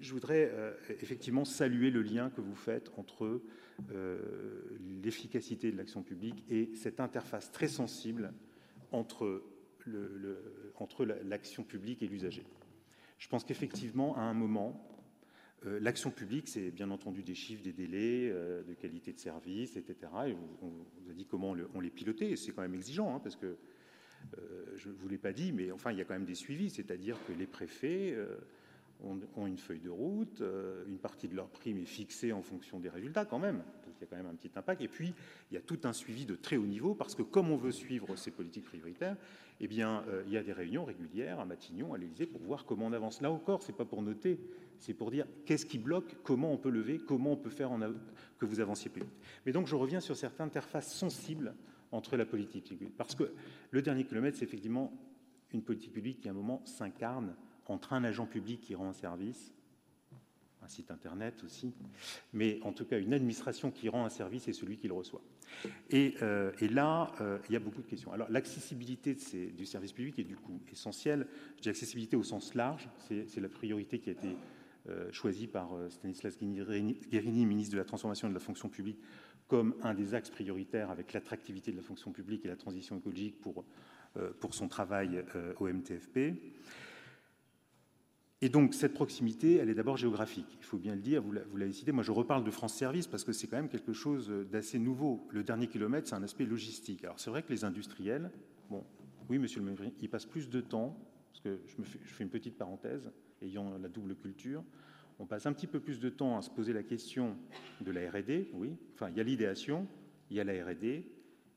je voudrais euh, effectivement saluer le lien que vous faites entre l'efficacité de l'action publique et cette interface très sensible entre l'action publique et l'usager. Je pense qu'effectivement, à un moment, l'action publique, c'est bien entendu des chiffres, des délais, de qualité de service, etc. Et on, vous a dit comment on les pilotait, et c'est quand même exigeant, hein, parce que je ne vous l'ai pas dit, mais enfin, il y a quand même des suivis, c'est-à-dire que les préfets ont, une feuille de route, une partie de leur prime est fixée en fonction des résultats quand même, donc il y a quand même un petit impact, et puis il y a tout un suivi de très haut niveau, parce que comme on veut suivre ces politiques prioritaires, eh bien, il y a des réunions régulières à Matignon, à l'Élysée, pour voir comment on avance. Là encore, c'est pas pour noter, c'est pour dire qu'est-ce qui bloque, comment on peut lever, comment on peut faire en que vous avanciez plus vite. Mais donc, je reviens sur certaines interfaces sensibles entre la politique publique. Parce que le dernier kilomètre, c'est effectivement une politique publique qui, à un moment, s'incarne entre un agent public qui rend un service, un site internet aussi, mais en tout cas une administration qui rend un service et celui qui le reçoit. Et, euh, là, euh, il y a beaucoup de questions. Alors l'accessibilité du service public est du coup essentielle. Je dis accessibilité au sens large, c'est la priorité qui a été euh, choisi par Stanislas Guérini, ministre de la Transformation et de la fonction publique, comme un des axes prioritaires avec l'attractivité de la fonction publique et la transition écologique pour son travail au MTFP. Et donc, cette proximité, elle est d'abord géographique. Il faut bien le dire, vous l'avez cité. Moi, je reparle de France Service parce que c'est quand même quelque chose d'assez nouveau. Le dernier kilomètre, c'est un aspect logistique. Alors, c'est vrai que les industriels, bon, oui, monsieur le maire, ils passent plus de temps, parce que je, fais une petite parenthèse, ayant la double culture, on passe un petit peu plus de temps à se poser la question de la R&D, oui. Enfin, il y a l'idéation, il y a la R&D,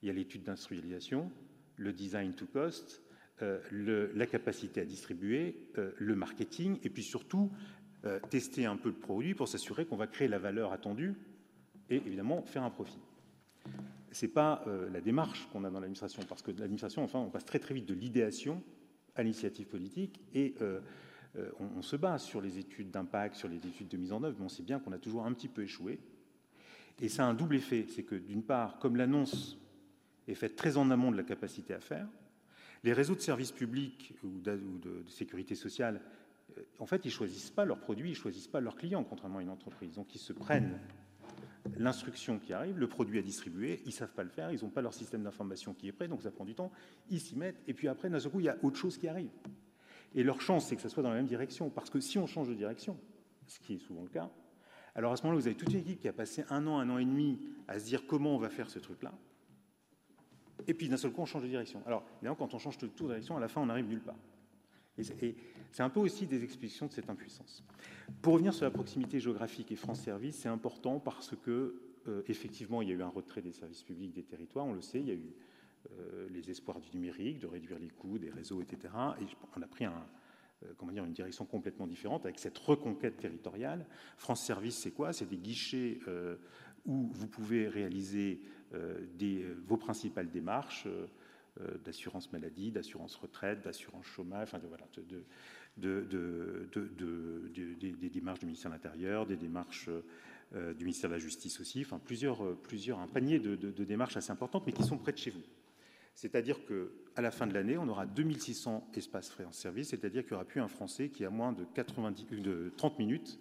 il y a l'étude d'industrialisation, le design to cost, euh, la capacité à distribuer, euh, le marketing, et puis surtout euh, tester un peu le produit pour s'assurer qu'on va créer la valeur attendue et évidemment faire un profit. C'est pas la démarche qu'on a dans l'administration, parce que l'administration, enfin, on passe très très vite de l'idéation à l'initiative politique et euh, on, se base sur les études d'impact, sur les études de mise en œuvre, mais on sait bien qu'on a toujours un petit peu échoué. Et ça a un double effet, c'est que d'une part, comme l'annonce est faite très en amont de la capacité à faire, les réseaux de services publics ou de, sécurité sociale, euh, en fait, ils choisissent pas leurs produits, ils choisissent pas leurs clients, contrairement à une entreprise. Donc, ils se prennent l'instruction qui arrive, le produit à distribuer, ils savent pas le faire, ils n'ont pas leur système d'information qui est prêt, donc ça prend du temps, ils s'y mettent, et puis après, d'un seul coup, il y a autre chose qui arrive. Et leur chance, c'est que ça soit dans la même direction. Parce que si on change de direction, ce qui est souvent le cas, alors à ce moment-là, vous avez toute une équipe qui a passé un an, un an et demi à se dire comment on va faire ce truc-là. Et puis d'un seul coup, on change de direction. Alors, évidemment, quand on change de tour de direction, à la fin, on arrive nulle part. Et c'est un peu aussi des explications de cette impuissance. Pour revenir sur la proximité géographique et France Service, c'est important parce que, euh, effectivement, il y a eu un retrait des services publics des territoires, on le sait, il y a eu euh, les espoirs du numérique, de réduire les coûts des réseaux, etc. Et on a pris euh, une direction complètement différente avec cette reconquête territoriale. France Service, c'est quoi? C'est des guichets où vous pouvez réaliser des, vos principales démarches d'assurance maladie, d'assurance retraite, d'assurance chômage, des démarches du ministère de l'Intérieur, des démarches du ministère de la Justice aussi, enfin plusieurs, plusieurs un panier de, démarches assez importantes, mais qui sont près de chez vous. C'est-à-dire qu'à la fin de l'année, on aura 2600 espaces frais en service, c'est-à-dire qu'il n'y aura plus un Français qui a moins de, 90, de 30 minutes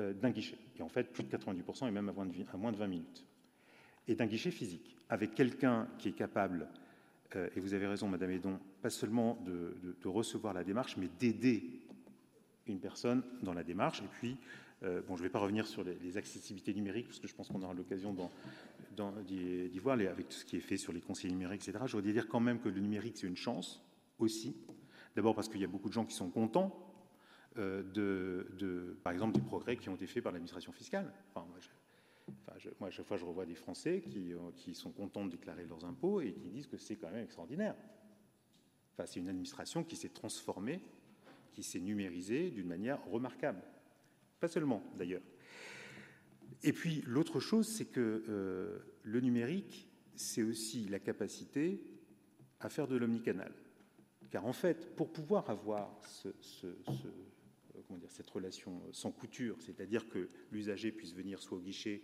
euh, d'un guichet. Et en fait, plus de 90% et même à moins de 20 minutes. Et d'un guichet physique, avec quelqu'un qui est capable, euh, et vous avez raison, Madame Edon, pas seulement de, recevoir la démarche, mais d'aider une personne dans la démarche. Et puis, euh, bon, je ne vais pas revenir sur les, accessibilités numériques, parce que je pense qu'on aura l'occasion d'y voir, avec tout ce qui est fait sur les conseils numériques, etc., je voudrais dire quand même que le numérique, c'est une chance aussi. D'abord parce qu'il y a beaucoup de gens qui sont contents euh, de, par exemple, des progrès qui ont été faits par l'administration fiscale. Enfin, moi, à chaque fois, je revois des Français qui, euh, qui, sont contents de déclarer leurs impôts et qui disent que c'est quand même extraordinaire. Enfin, c'est une administration qui s'est transformée, qui s'est numérisée d'une manière remarquable. Pas seulement, d'ailleurs. Et puis l'autre chose, c'est que euh, le numérique, c'est aussi la capacité à faire de l'omnicanal. Car en fait, pour pouvoir avoir euh, cette relation sans couture, c'est-à-dire que l'usager puisse venir soit au guichet,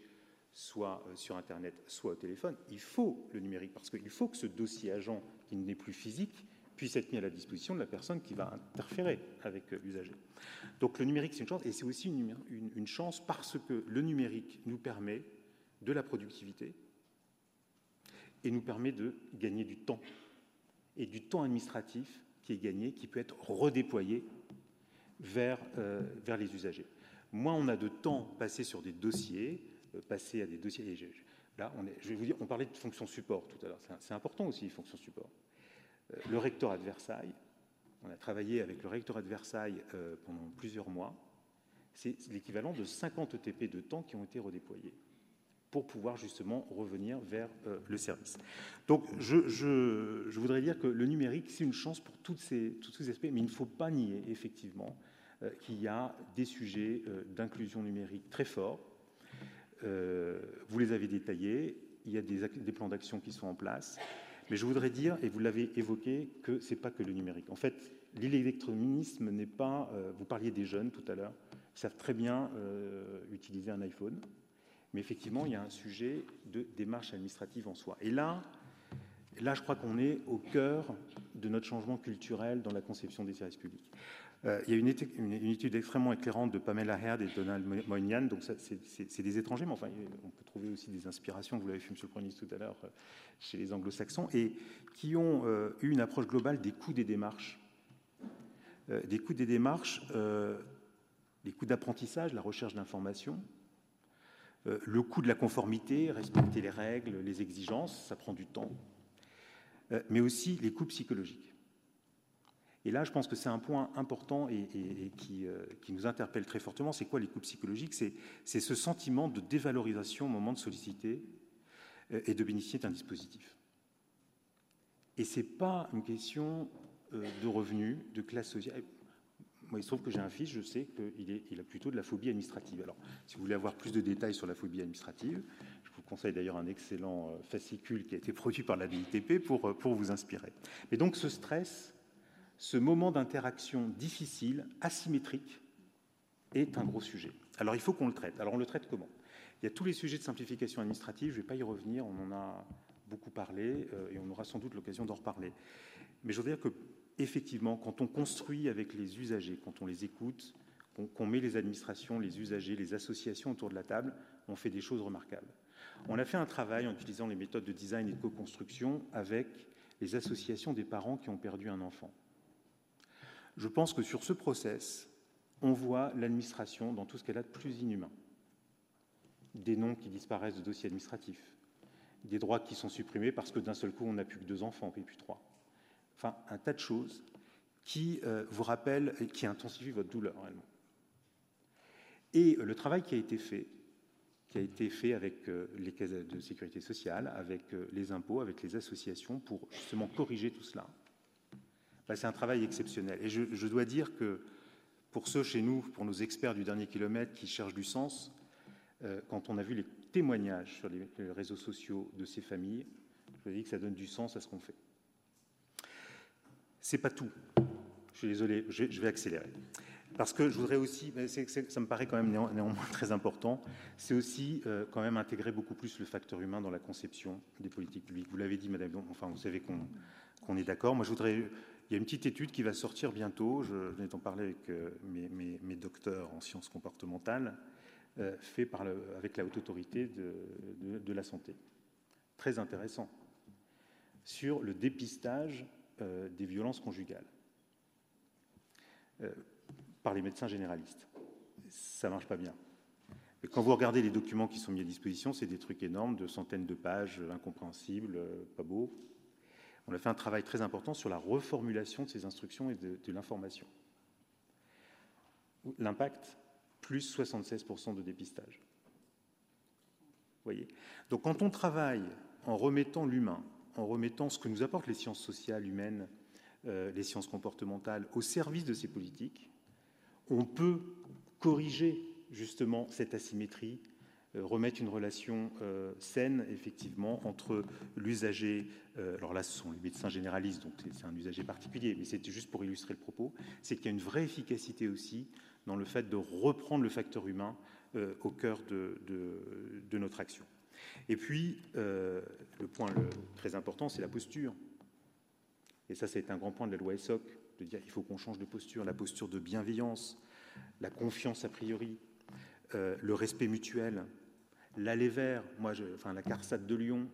soit euh, sur Internet, soit au téléphone, il faut le numérique, parce qu'il faut que ce dossier agent, qui n'est plus physique, puisse être mis à la disposition de la personne qui va interférer avec euh, l'usager. Donc le numérique, c'est une chance, et c'est aussi une, chance parce que le numérique nous permet de la productivité et nous permet de gagner du temps, et du temps administratif qui est gagné, qui peut être redéployé vers, euh, vers les usagers. Moins on a de temps passé sur des dossiers, euh, passé à des dossiers. là, on je vais vous dire, on parlait de fonction support tout à l'heure. C'est important aussi, les fonctions support. le rectorat de Versailles. On a travaillé avec le rectorat de Versailles pendant plusieurs mois. C'est l'équivalent de 50 ETP de temps qui ont été redéployés pour pouvoir justement revenir vers le service. Donc je, voudrais dire que le numérique, c'est une chance pour tous ces aspects, mais il ne faut pas nier effectivement qu'il y a des sujets d'inclusion numérique très forts. Vous les avez détaillés, il y a des, des plans d'action qui sont en place. Mais je voudrais dire, et vous l'avez évoqué, que ce n'est pas que le numérique. En fait, l'électronisme n'est pas. Euh, vous parliez des jeunes tout à l'heure, ils savent très bien euh, utiliser un iPhone. Mais effectivement, il y a un sujet de démarche administrative en soi. Et là, là je crois qu'on est au cœur de notre changement culturel dans la conception des services publics. Euh, il y a une étude, une, étude, extrêmement éclairante de Pamela Heard et Donald Moynihan, donc c'est des étrangers, mais enfin, on peut trouver aussi des inspirations, vous l'avez fait, M. le Premier ministre, tout à l'heure, euh, chez les anglo-saxons, et qui ont euh, eu une approche globale des coûts des démarches. Des coûts des démarches, les coûts d'apprentissage, la recherche d'informations, le coût de la conformité, respecter les règles, les exigences, ça prend du temps, mais aussi les coûts psychologiques. Et là, je pense que c'est un point important et, qui, euh, qui, nous interpelle très fortement. C'est quoi les coûts psychologiques? C'est ce sentiment de dévalorisation au moment de solliciter euh, et de bénéficier d'un dispositif. Et ce n'est pas une question euh, de revenus, de classe sociale. Moi, il se trouve que j'ai un fils, je sais qu'il il a plutôt de la phobie administrative. Alors, si vous voulez avoir plus de détails sur la phobie administrative, je vous conseille d'ailleurs un excellent fascicule qui a été produit par la pour, pour vous inspirer. Mais donc, ce stress, ce moment d'interaction difficile, asymétrique, est un gros sujet. Alors il faut qu'on le traite. Alors on le traite comment? Il y a tous les sujets de simplification administrative, je ne vais pas y revenir, on en a beaucoup parlé euh, et on aura sans doute l'occasion d'en reparler. Mais je veux dire que effectivement, quand on construit avec les usagers, quand on les écoute, qu'on met les administrations, les usagers, les associations autour de la table, on fait des choses remarquables. On a fait un travail en utilisant les méthodes de design et de co-construction avec les associations des parents qui ont perdu un enfant. Je pense que sur ce process, on voit l'administration dans tout ce qu'elle a de plus inhumain. Des noms qui disparaissent de dossiers administratifs, des droits qui sont supprimés parce que d'un seul coup, on n'a plus que deux enfants, puis trois. Enfin, un tas de choses qui euh, vous rappellent et qui intensifient votre douleur réellement. Et le travail qui a été fait, qui a été fait avec euh, les caisses de sécurité sociale, avec euh, les impôts, avec les associations, pour justement corriger tout cela, c'est un travail exceptionnel. Et je, dois dire que pour ceux chez nous, pour nos experts du dernier kilomètre qui cherchent du sens, euh, quand on a vu les témoignages sur les, réseaux sociaux de ces familles, je dis que ça donne du sens à ce qu'on fait. C'est pas tout. Je suis désolé, je, vais accélérer. Parce que je voudrais aussi, ça me paraît quand même néanmoins très important, c'est aussi euh, quand même intégrer beaucoup plus le facteur humain dans la conception des politiques publiques. Vous l'avez dit, Madame, enfin vous savez qu'on est d'accord. Moi, je voudrais il y a une petite étude qui va sortir bientôt, je venais d'en parler avec euh, mes, docteurs en sciences comportementales, euh, avec la haute autorité de, la santé. Très intéressant. Sur le dépistage euh, des violences conjugales par les médecins généralistes. Ça ne marche pas bien. Quand vous regardez les documents qui sont mis à disposition, c'est des trucs énormes, de centaines de pages, incompréhensibles, pas beaux on a fait un travail très important sur la reformulation de ces instructions et de, l'information. L'impact, plus 76% de dépistage. voyez? Donc quand on travaille en remettant l'humain, en remettant ce que nous apportent les sciences sociales, humaines, euh, les sciences comportementales au service de ces politiques, on peut corriger justement cette asymétrie, euh, remettre une relation euh, saine, effectivement, entre l'usager, euh, alors là, ce sont les médecins généralistes, donc c'est un usager particulier, mais c'était juste pour illustrer le propos, c'est qu'il y a une vraie efficacité aussi dans le fait de reprendre le facteur humain au cœur de, de, notre action. Et puis, le point très important, c'est la posture. Et ça, c'est un grand point de la loi ESSOC, de dire qu'il faut qu'on change de posture, la posture de bienveillance, la confiance a priori, le respect mutuel, l'aller vers, moi, je, enfin la CARSAT de Lyon,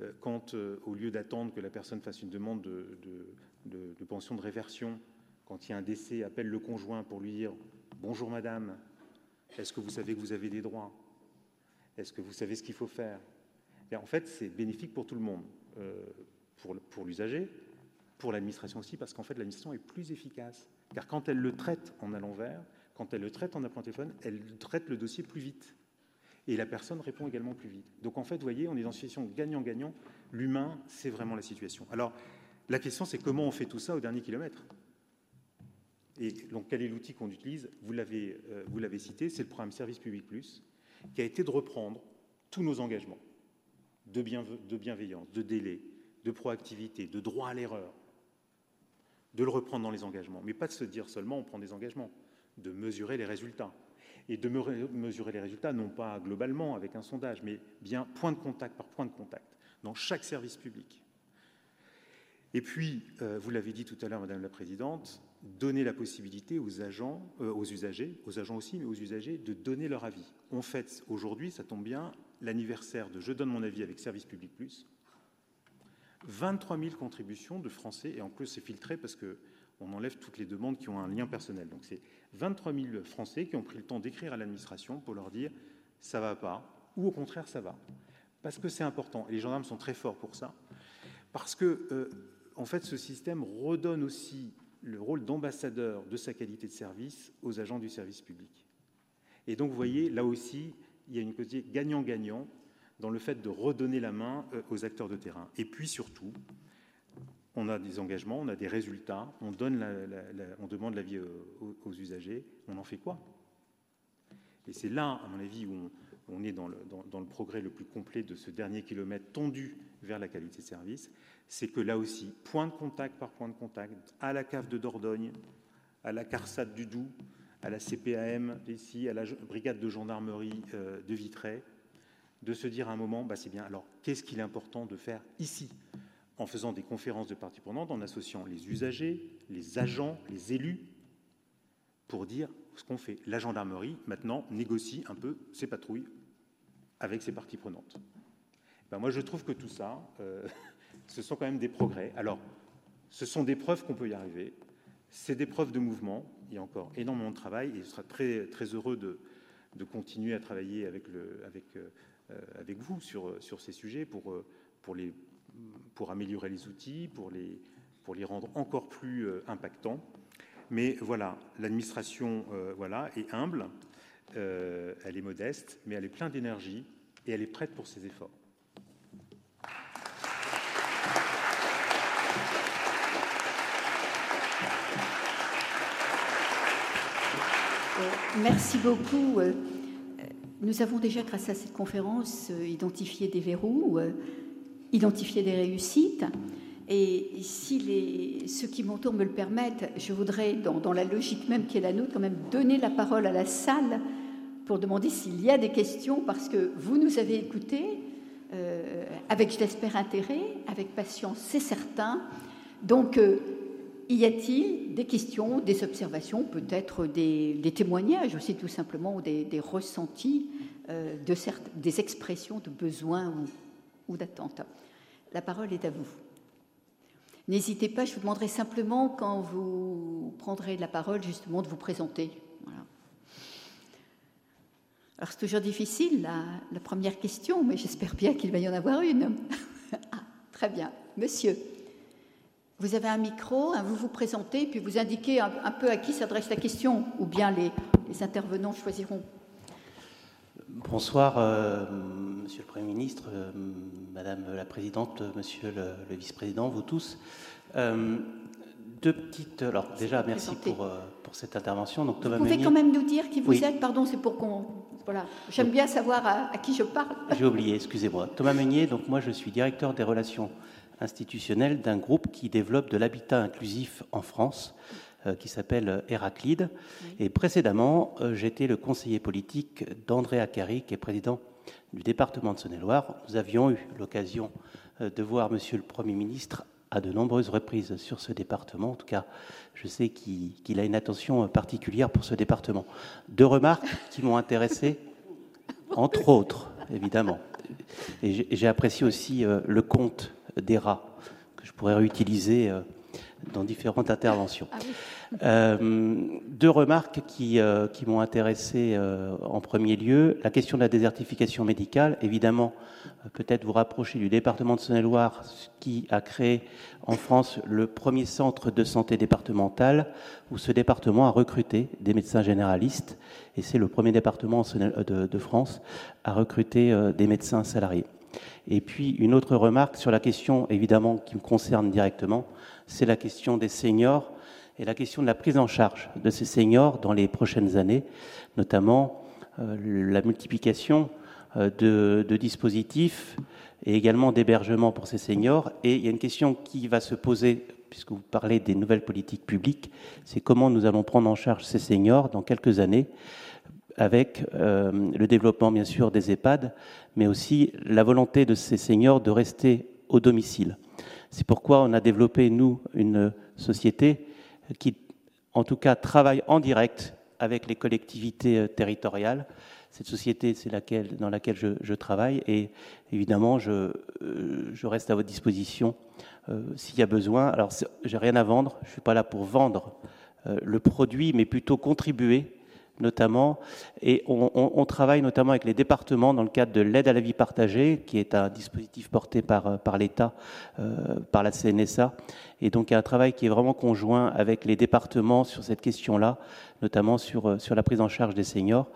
euh, quand euh, au lieu d'attendre que la personne fasse une demande de, pension de réversion, quand il y a un décès, appelle le conjoint pour lui dire Bonjour madame, est-ce que vous savez que vous avez des droits? Est-ce que vous savez ce qu'il faut faire? En fait, c'est bénéfique pour tout le monde, euh, pour, pour l'usager, pour l'administration aussi, parce qu'en fait, l'administration est plus efficace. Car quand elle le traite en allant vers, quand elle le traite en appelant téléphone, elle traite le dossier plus vite. Et la personne répond également plus vite. Donc en fait, vous voyez, on est dans une situation gagnant-gagnant. L'humain, c'est vraiment la situation. Alors, la question, c'est comment on fait tout ça au dernier kilomètre? Et donc, quel est l'outil qu'on utilise? Vous l'avez euh, cité, c'est le programme Service Public Plus, qui a été de reprendre tous nos engagements de, de bienveillance, de délai, de proactivité, de droit à l'erreur, de le reprendre dans les engagements, mais pas de se dire seulement on prend des engagements, de mesurer les résultats. Et de mesurer les résultats, non pas globalement avec un sondage, mais bien point de contact par point de contact, dans chaque service public. Et puis, euh, vous l'avez dit tout à l'heure, Madame la Présidente, donner la possibilité aux agents, euh, aux usagers, aux agents aussi, mais aux usagers, de donner leur avis. On fête aujourd'hui, ça tombe bien, l'anniversaire de Je donne mon avis avec Service Public Plus. 23 000 contributions de Français, et en plus c'est filtré parce qu'on enlève toutes les demandes qui ont un lien personnel. Donc c'est 23 000 Français qui ont pris le temps d'écrire à l'administration pour leur dire ça va pas, ou au contraire ça va. Parce que c'est important, et les gendarmes sont très forts pour ça, parce que euh, en fait ce système redonne aussi le rôle d'ambassadeur de sa qualité de service aux agents du service public. Et donc vous voyez, là aussi, il y a une côté gagnant-gagnant dans le fait de redonner la main euh, aux acteurs de terrain. Et puis surtout, on a des engagements, on a des résultats, on, demande l'avis aux, usagers, on en fait quoi? Et c'est là, à mon avis, où on, est dans le, dans le, progrès le plus complet de ce dernier kilomètre tendu vers la qualité de service, c'est que là aussi, point de contact par point de contact, à la cave de Dordogne, à la CARSAT du Doubs, à la CPAM ici, à la brigade de gendarmerie euh, de Vitré, de se dire à un moment, bah c'est bien, alors qu'est-ce qu'il est important de faire ici? En faisant des conférences de parties prenantes, en associant les usagers, les agents, les élus, pour dire ce qu'on fait. La gendarmerie, maintenant, négocie un peu ses patrouilles avec ses parties prenantes. Ben moi, je trouve que tout ça, euh, ce sont quand même des progrès. Alors, ce sont des preuves qu'on peut y arriver. C'est des preuves de mouvement. Il y a encore énormément de travail et je serai très, très heureux de, de continuer à travailler avec, le, avec, euh, avec vous sur, sur ces sujets pour, euh, pour, les, pour améliorer les outils, pour les, pour les rendre encore plus euh, impactants. Mais voilà, l'administration voilà, est humble, elle est modeste, mais elle est pleine d'énergie et elle est prête pour ses efforts. Merci beaucoup. Euh, nous avons déjà, grâce à cette conférence, euh, identifié des verrous, euh, identifié des réussites. Et si ceux qui m'entourent me le permettent, je voudrais, dans, la logique même qui est la nôtre, quand même donner la parole à la salle pour demander s'il y a des questions, parce que vous nous avez écoutés avec, je l'espère, intérêt, avec patience, c'est certain. Donc, y a-t-il des questions, des observations, peut-être des, témoignages aussi tout simplement, ou des, ressentis, euh, de des expressions de besoin ou, d'attente La parole est à vous. N'hésitez pas, je vous demanderai simplement, quand vous prendrez la parole, justement, de vous présenter. Alors c'est toujours difficile, la, la première question, mais j'espère bien qu'il va y en avoir une. ah, très bien. Monsieur. Vous avez un micro, hein, vous vous présentez, puis vous indiquez un, peu à qui s'adresse la question, ou bien les, intervenants choisiront. Bonsoir, euh, Monsieur le Premier ministre, euh, Madame la Présidente, Monsieur le, Vice-président, vous tous. Euh, deux petites. Alors déjà, merci pour, pour cette intervention. Donc, Thomas vous pouvez quand même nous dire qui vous êtes. Pardon, c'est pour qu'on. Voilà. J'aime bien savoir à, à, qui je parle. J'ai oublié, excusez-moi. Thomas Meunier. Donc moi, je suis directeur des relations institutionnel d'un groupe qui développe de l'habitat inclusif en France, euh, qui s'appelle Héraclide. Et précédemment, euh, j'étais le conseiller politique d'André Acari, qui est président du département de Saône-et-Loire. Nous avions eu l'occasion euh, de voir Monsieur le Premier ministre à de nombreuses reprises sur ce département. En tout cas, je sais qu'il a une attention particulière pour ce département. Deux remarques qui m'ont intéressé, entre autres, évidemment. Et j'ai apprécié aussi le compte des rats que je pourrais réutiliser euh, dans différentes interventions. Ah euh, deux remarques qui, euh, qui m'ont intéressé euh, en premier lieu. La question de la désertification médicale, évidemment, peut-être vous rapprocher du département de Saône-et-Loire, qui a créé en France le premier centre de santé départemental, où ce département a recruté des médecins généralistes, et c'est le premier département de, de France à recruter des médecins salariés. Et puis une autre remarque sur la question, évidemment, qui me concerne directement, c'est la question des seniors et la question de la prise en charge de ces seniors dans les prochaines années, notamment euh, la multiplication euh, de, dispositifs et également d'hébergement pour ces seniors. Et il y a une question qui va se poser, puisque vous parlez des nouvelles politiques publiques, c'est comment nous allons prendre en charge ces seniors dans quelques années avec euh, le développement bien sûr des EHPAD, mais aussi la volonté de ces seniors de rester au domicile. C'est pourquoi on a développé, nous, une société qui, en tout cas, travaille en direct avec les collectivités euh, territoriales. Cette société, c'est dans laquelle je, travaille, et évidemment, je, euh, reste à votre disposition euh, s'il y a besoin. Alors, j'ai rien à vendre, je ne suis pas là pour vendre le produit, mais plutôt contribuer notamment, et on, travaille notamment avec les départements dans le cadre de l'aide à la vie partagée, qui est un dispositif porté par, euh, l'État, euh, par la CNSA. Et donc un travail qui est vraiment conjoint avec les départements sur cette question-là, notamment sur, euh, sur la prise en charge des seniors.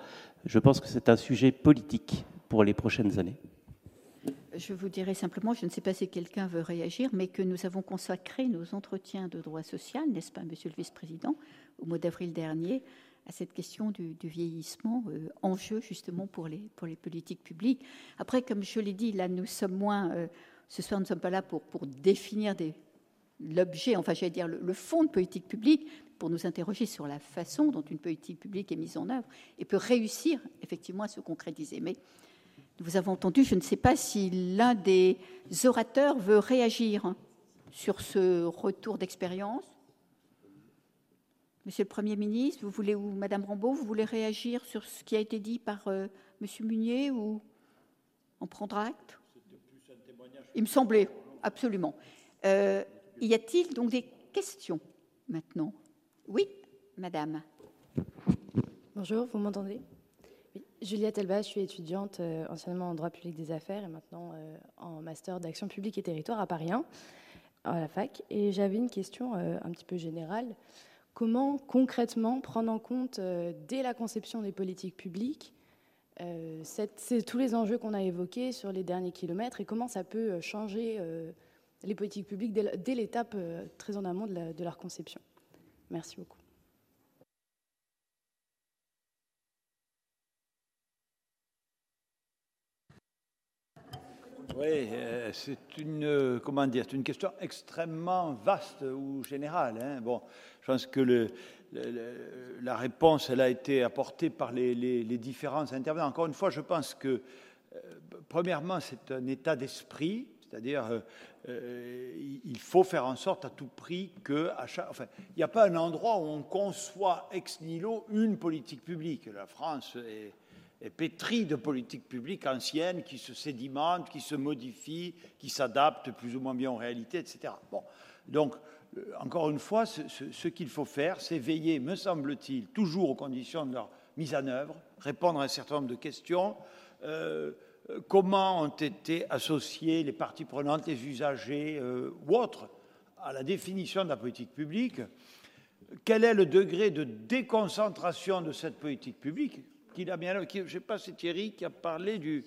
Je pense que c'est un sujet politique pour les prochaines années. Je vous dirais simplement, je ne sais pas si quelqu'un veut réagir, mais que nous avons consacré nos entretiens de droit social, n'est-ce pas, Monsieur le Vice-président, au mois d'avril dernier, à cette question du, vieillissement, euh, enjeu justement pour les, politiques publiques. Après, comme je l'ai dit, là, nous sommes moins, euh, ce soir, nous ne sommes pas là pour, définir l'objet, enfin, j'allais dire le, fond de politique publique, pour nous interroger sur la façon dont une politique publique est mise en œuvre et peut réussir effectivement à se concrétiser. Mais nous avons entendu, je ne sais pas si l'un des orateurs veut réagir sur ce retour d'expérience. Monsieur le Premier ministre, vous voulez, ou Madame Rambaud, vous voulez réagir sur ce qui a été dit par euh, Monsieur Munier ou en prendre acte? Il me semblait, absolument. Euh, y a-t-il donc des questions maintenant? Oui, Madame. Bonjour, vous m'entendez? Oui. Juliette Elba, je suis étudiante euh, anciennement en droit public des affaires et maintenant en master d'action publique et territoire à Paris 1, à la fac. Et j'avais une question un petit peu générale. Comment concrètement prendre en compte euh, dès la conception des politiques publiques euh, tous les enjeux qu'on a évoqués sur les derniers kilomètres et comment ça peut euh, changer les politiques publiques dès, l'étape très en amont de leur conception. Merci beaucoup. Oui, c'est une, comment dire, une question extrêmement vaste ou générale. Hein. Bon, je pense que la réponse, elle a été apportée par les, différents intervenants. Encore une fois, je pense que, euh, premièrement, c'est un état d'esprit, c'est-à-dire il faut faire en sorte à tout prix que, chaque, enfin, il n'y a pas un endroit où on conçoit ex nihilo une politique publique. La France est est pétri de politiques publiques anciennes qui se sédimentent, qui se modifient, qui s'adaptent plus ou moins bien aux réalités, etc. Bon, donc, euh, encore une fois, ce, qu'il faut faire, c'est veiller, me semble-t-il, toujours aux conditions de leur mise en œuvre, répondre à un certain nombre de questions. Euh, euh, comment ont été associés les parties prenantes, les usagers ou autres à la définition de la politique publique? Quel est le degré de déconcentration de cette politique publique bien, je ne sais pas, c'est Thierry qui a parlé du,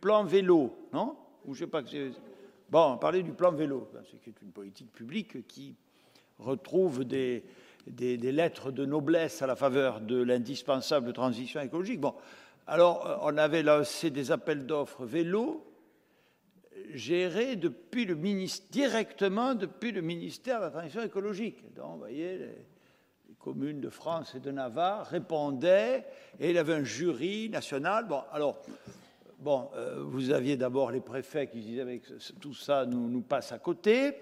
plan vélo, non? Ou je sais pas que Bon, parler du plan vélo, ben, c'est une politique publique qui retrouve des, lettres de noblesse à la faveur de l'indispensable transition écologique. Bon, alors euh, on avait lancé des appels d'offres vélo gérés depuis le directement depuis le ministère de la transition écologique. Donc, vous voyez, communes de France et de Navarre répondaient, et il y avait un jury national. Bon, alors, bon, euh, vous aviez d'abord les préfets qui disaient que tout ça nous, passe à côté.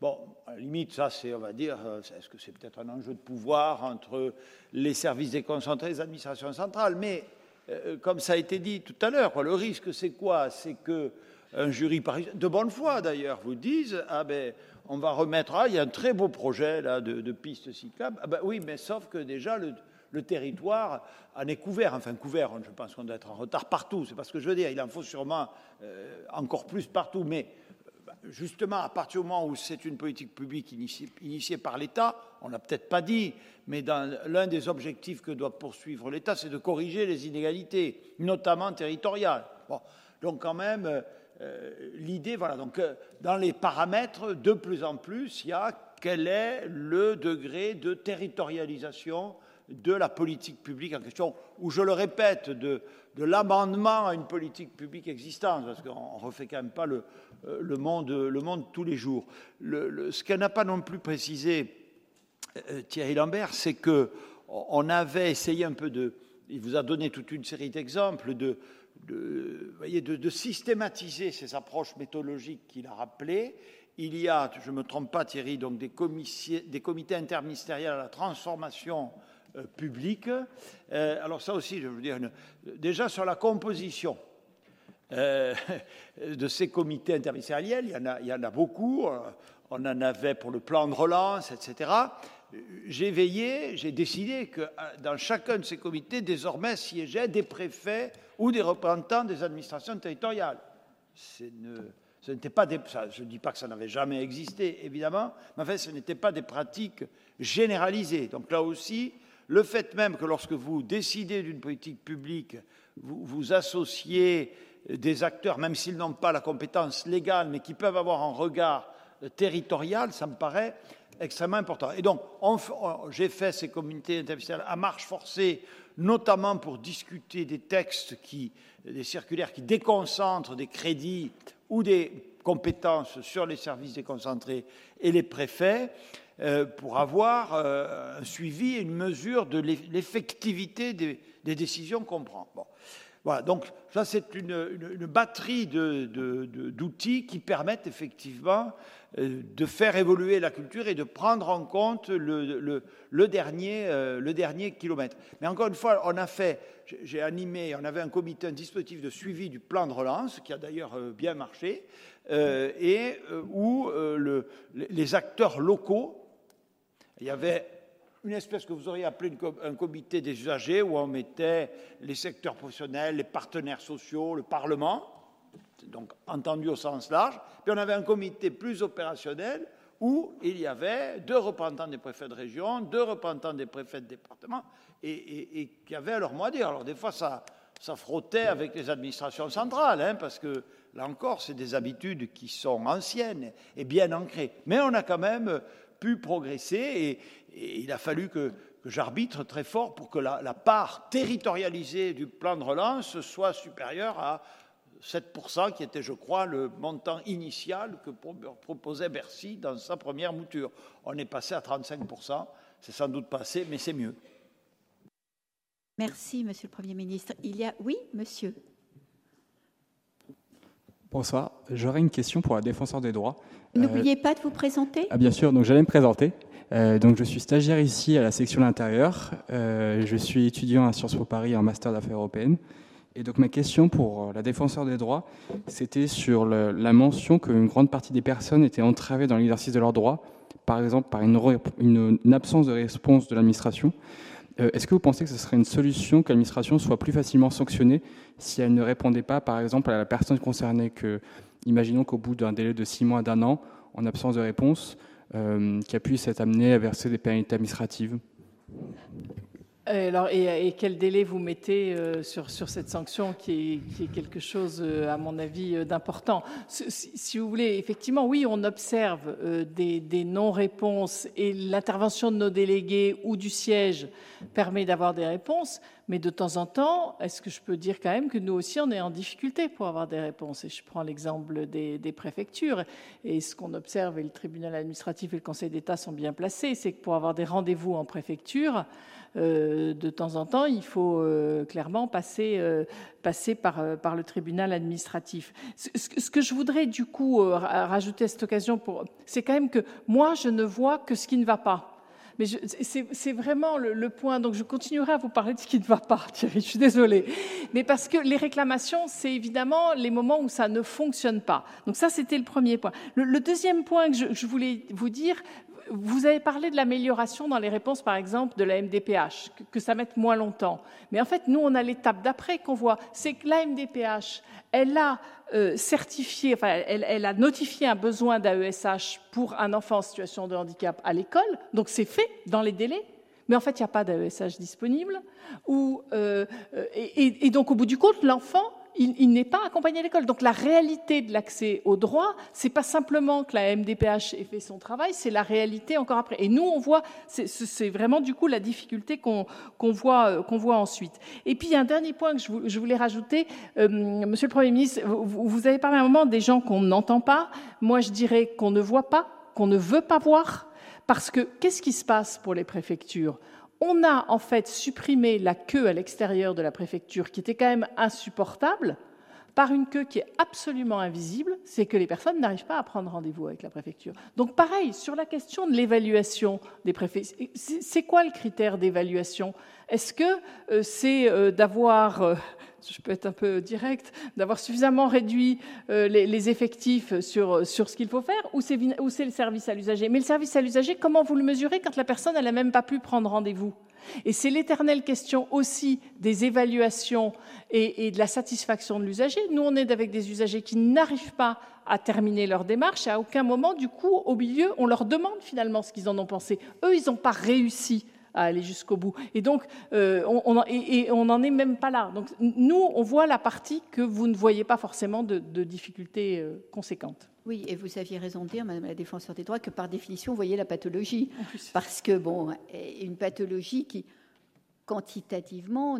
Bon, à la limite, ça, c'est, on va dire, euh, est-ce que c'est peut-être un enjeu de pouvoir entre les services déconcentrés et les administrations centrales? Mais, euh, comme ça a été dit tout à l'heure, le risque, c'est quoi? C'est que un jury de bonne foi d'ailleurs vous disent ah ben on va remettre ah, il y a un très beau projet là de, de piste cyclable ah ben oui mais sauf que déjà le, territoire en est couvert, enfin couvert, je pense qu'on doit être en retard partout, c'est pas ce que je veux dire, il en faut sûrement euh, encore plus partout, mais euh, justement, à partir du moment où c'est une politique publique initiée, par l'État, on l'a peut-être pas dit, mais l'un des objectifs que doit poursuivre l'État, c'est de corriger les inégalités, notamment territoriales. Donc quand même, euh, l'idée, voilà, donc dans les paramètres, de plus en plus, il y a quel est le degré de territorialisation de la politique publique en question, ou je le répète, de, l'amendement à une politique publique existante, parce qu'on ne refait quand même pas le, euh, monde, tous les jours. ce qu'elle n'a pas non plus précisé euh, Thierry Lambert, c'est que on avait essayé un peu de, il vous a donné toute une série d'exemples de, de, voyez, de, systématiser ces approches méthodologiques qu'il a rappelées. Il y a, je ne me trompe pas Thierry, donc des, des comités interministériels à la transformation euh. Euh, alors ça aussi, je veux dire, déjà sur la composition euh, de ces comités interministériels, il y, en a, il y en a beaucoup. On en avait pour le plan de relance, etc. J'ai veillé, j'ai décidé que dans chacun de ces comités, désormais, siégeaient des préfets ou des représentants des administrations territoriales. ce n'était pas je ne dis pas que ça n'avait jamais existé, évidemment, mais en fait, ce n'était pas des pratiques généralisées. Donc là aussi, le fait même que lorsque vous décidez d'une politique publique, vous, vous associez des acteurs, même s'ils n'ont pas la compétence légale, mais qui peuvent avoir un regard territorial, ça me paraît extrêmement important. Et donc, j'ai fait ces communautés interministérielles à marche forcée, notamment pour discuter des textes, des circulaires qui déconcentrent des crédits ou des compétences sur les services déconcentrés et les préfets. Euh, pour avoir euh, un suivi et une mesure de l'effectivité des, décisions qu'on prend. Bon. Voilà, donc ça c'est une, batterie d'outils qui permettent effectivement euh, de faire évoluer la culture et de prendre en compte le dernier kilomètre. Mais encore une fois, on a fait, j'ai animé, on avait un comité, un dispositif de suivi du plan de relance qui a d'ailleurs bien marché, et où les acteurs locaux il y avait une espèce que vous auriez appelé un comité des usagers où on mettait les secteurs professionnels, les partenaires sociaux, le Parlement, donc entendu au sens large. Puis on avait un comité plus opérationnel où il y avait deux représentants des préfets de région, deux représentants des préfets de département, et, qui avaient leur mot à dire. Alors des fois, ça, ça frottait avec les administrations centrales, hein, parce que là encore, c'est des habitudes qui sont anciennes et bien ancrées. Mais on a quand même pu progresser et, il a fallu que, j'arbitre très fort pour que la, part territorialisée du plan de relance soit supérieure à 7%, qui était, je crois, le montant initial que proposait Bercy dans sa première mouture. On est passé à 35%, c'est sans doute passé, mais c'est mieux. Merci, Monsieur le Premier ministre. Il y a, oui, Monsieur. Bonsoir. J'aurais une question pour la défenseur des droits. N'oubliez pas de vous présenter. Ah, bien sûr, donc j'allais me présenter. Euh, donc je suis stagiaire ici à la section de l'intérieur. Euh, je suis étudiant à Sciences Po Paris en master d'affaires européennes. Et donc ma question pour la défenseur des droits, c'était sur la mention qu'une grande partie des personnes étaient entravées dans l'exercice de leurs droits, par exemple par une, une absence de réponse de l'administration. Euh, est-ce que vous pensez que ce serait une solution que l'administration soit plus facilement sanctionnée si elle ne répondait pas, par exemple, à la personne concernée que, Imaginons qu'au bout d'un délai de six mois, d'un an, en absence de réponse, euh, qu'elle puisse être amenée à verser des pénalités administratives? Euh, alors, et, quel délai vous mettez euh, sur, cette sanction qui est, quelque chose, euh, à mon avis, d'important? Si, vous voulez, effectivement, oui, on observe des, non-réponses et l'intervention de nos délégués ou du siège permet d'avoir des réponses, mais de temps en temps, est-ce que je peux dire quand même que nous aussi, on est en difficulté pour avoir des réponses? Et je prends l'exemple des, préfectures. Et ce qu'on observe, et le tribunal administratif et le Conseil d'État sont bien placés, c'est que pour avoir des rendez-vous en préfecture, euh, de temps en temps, il faut euh, clairement passer, euh, passer par, par le tribunal administratif. Ce, que je voudrais du coup rajouter à cette occasion, c'est quand même que moi, je ne vois que ce qui ne va pas. Mais c'est vraiment le, point. Donc je continuerai à vous parler de ce qui ne va pas, Thierry. Je suis désolée. Mais parce que les réclamations, c'est évidemment les moments où ça ne fonctionne pas. Donc ça, c'était le premier point. Le, deuxième point que je voulais vous dire, vous avez parlé de l'amélioration dans les réponses, par exemple, de la MDPH, que, ça mette moins longtemps. Mais en fait, nous, on a l'étape d'après qu'on voit. C'est que la MDPH, elle a euh, certifié, enfin, elle, a notifié un besoin d'AESH pour un enfant en situation de handicap à l'école. Donc, c'est fait dans les délais. Mais en fait, il n'y a pas d'AESH disponible. Euh, et, et, donc, au bout du compte, l'enfant il, n'est pas accompagné à l'école. Donc la réalité de l'accès au droit, c'est pas simplement que la MDPH ait fait son travail, c'est la réalité encore après. Et nous, on voit, c'est vraiment du coup la difficulté qu'on voit, euh, voit ensuite. Et puis un dernier point que je, voulais rajouter, euh, Monsieur le Premier ministre, vous, vous avez parlé à un moment des gens qu'on n'entend pas. Moi, je dirais qu'on ne voit pas, qu'on ne veut pas voir, parce que qu'est-ce qui se passe pour les préfectures? On a en fait supprimé la queue à l'extérieur de la préfecture, qui était quand même insupportable, par une queue qui est absolument invisible, c'est que les personnes n'arrivent pas à prendre rendez-vous avec la préfecture. Donc pareil, sur la question de l'évaluation des préfectures, c'est quoi le critère d'évaluation? Est-ce que euh, c'est euh, d'avoir euh, je peux être un peu direct, d'avoir suffisamment réduit euh, les, effectifs sur, sur ce qu'il faut faire, ou c'est le service à l'usager Mais le service à l'usager, comment vous le mesurez quand la personne n'a même pas pu prendre rendez-vous? Et c'est l'éternelle question aussi des évaluations et, et de la satisfaction de l'usager. Nous, on est avec des usagers qui n'arrivent pas à terminer leur démarche. À aucun moment, du coup, au milieu, on leur demande finalement ce qu'ils en ont pensé. Eux, ils n'ont pas réussi à aller jusqu'au bout. Et donc, euh, on n'en est même pas là. Donc, nous, on voit la partie que vous ne voyez pas forcément de, difficultés euh, conséquentes. Oui, et vous aviez raison de dire, Madame la défenseur des droits, que par définition, vous voyez la pathologie. Parce que, bon, une pathologie qui, quantitativement,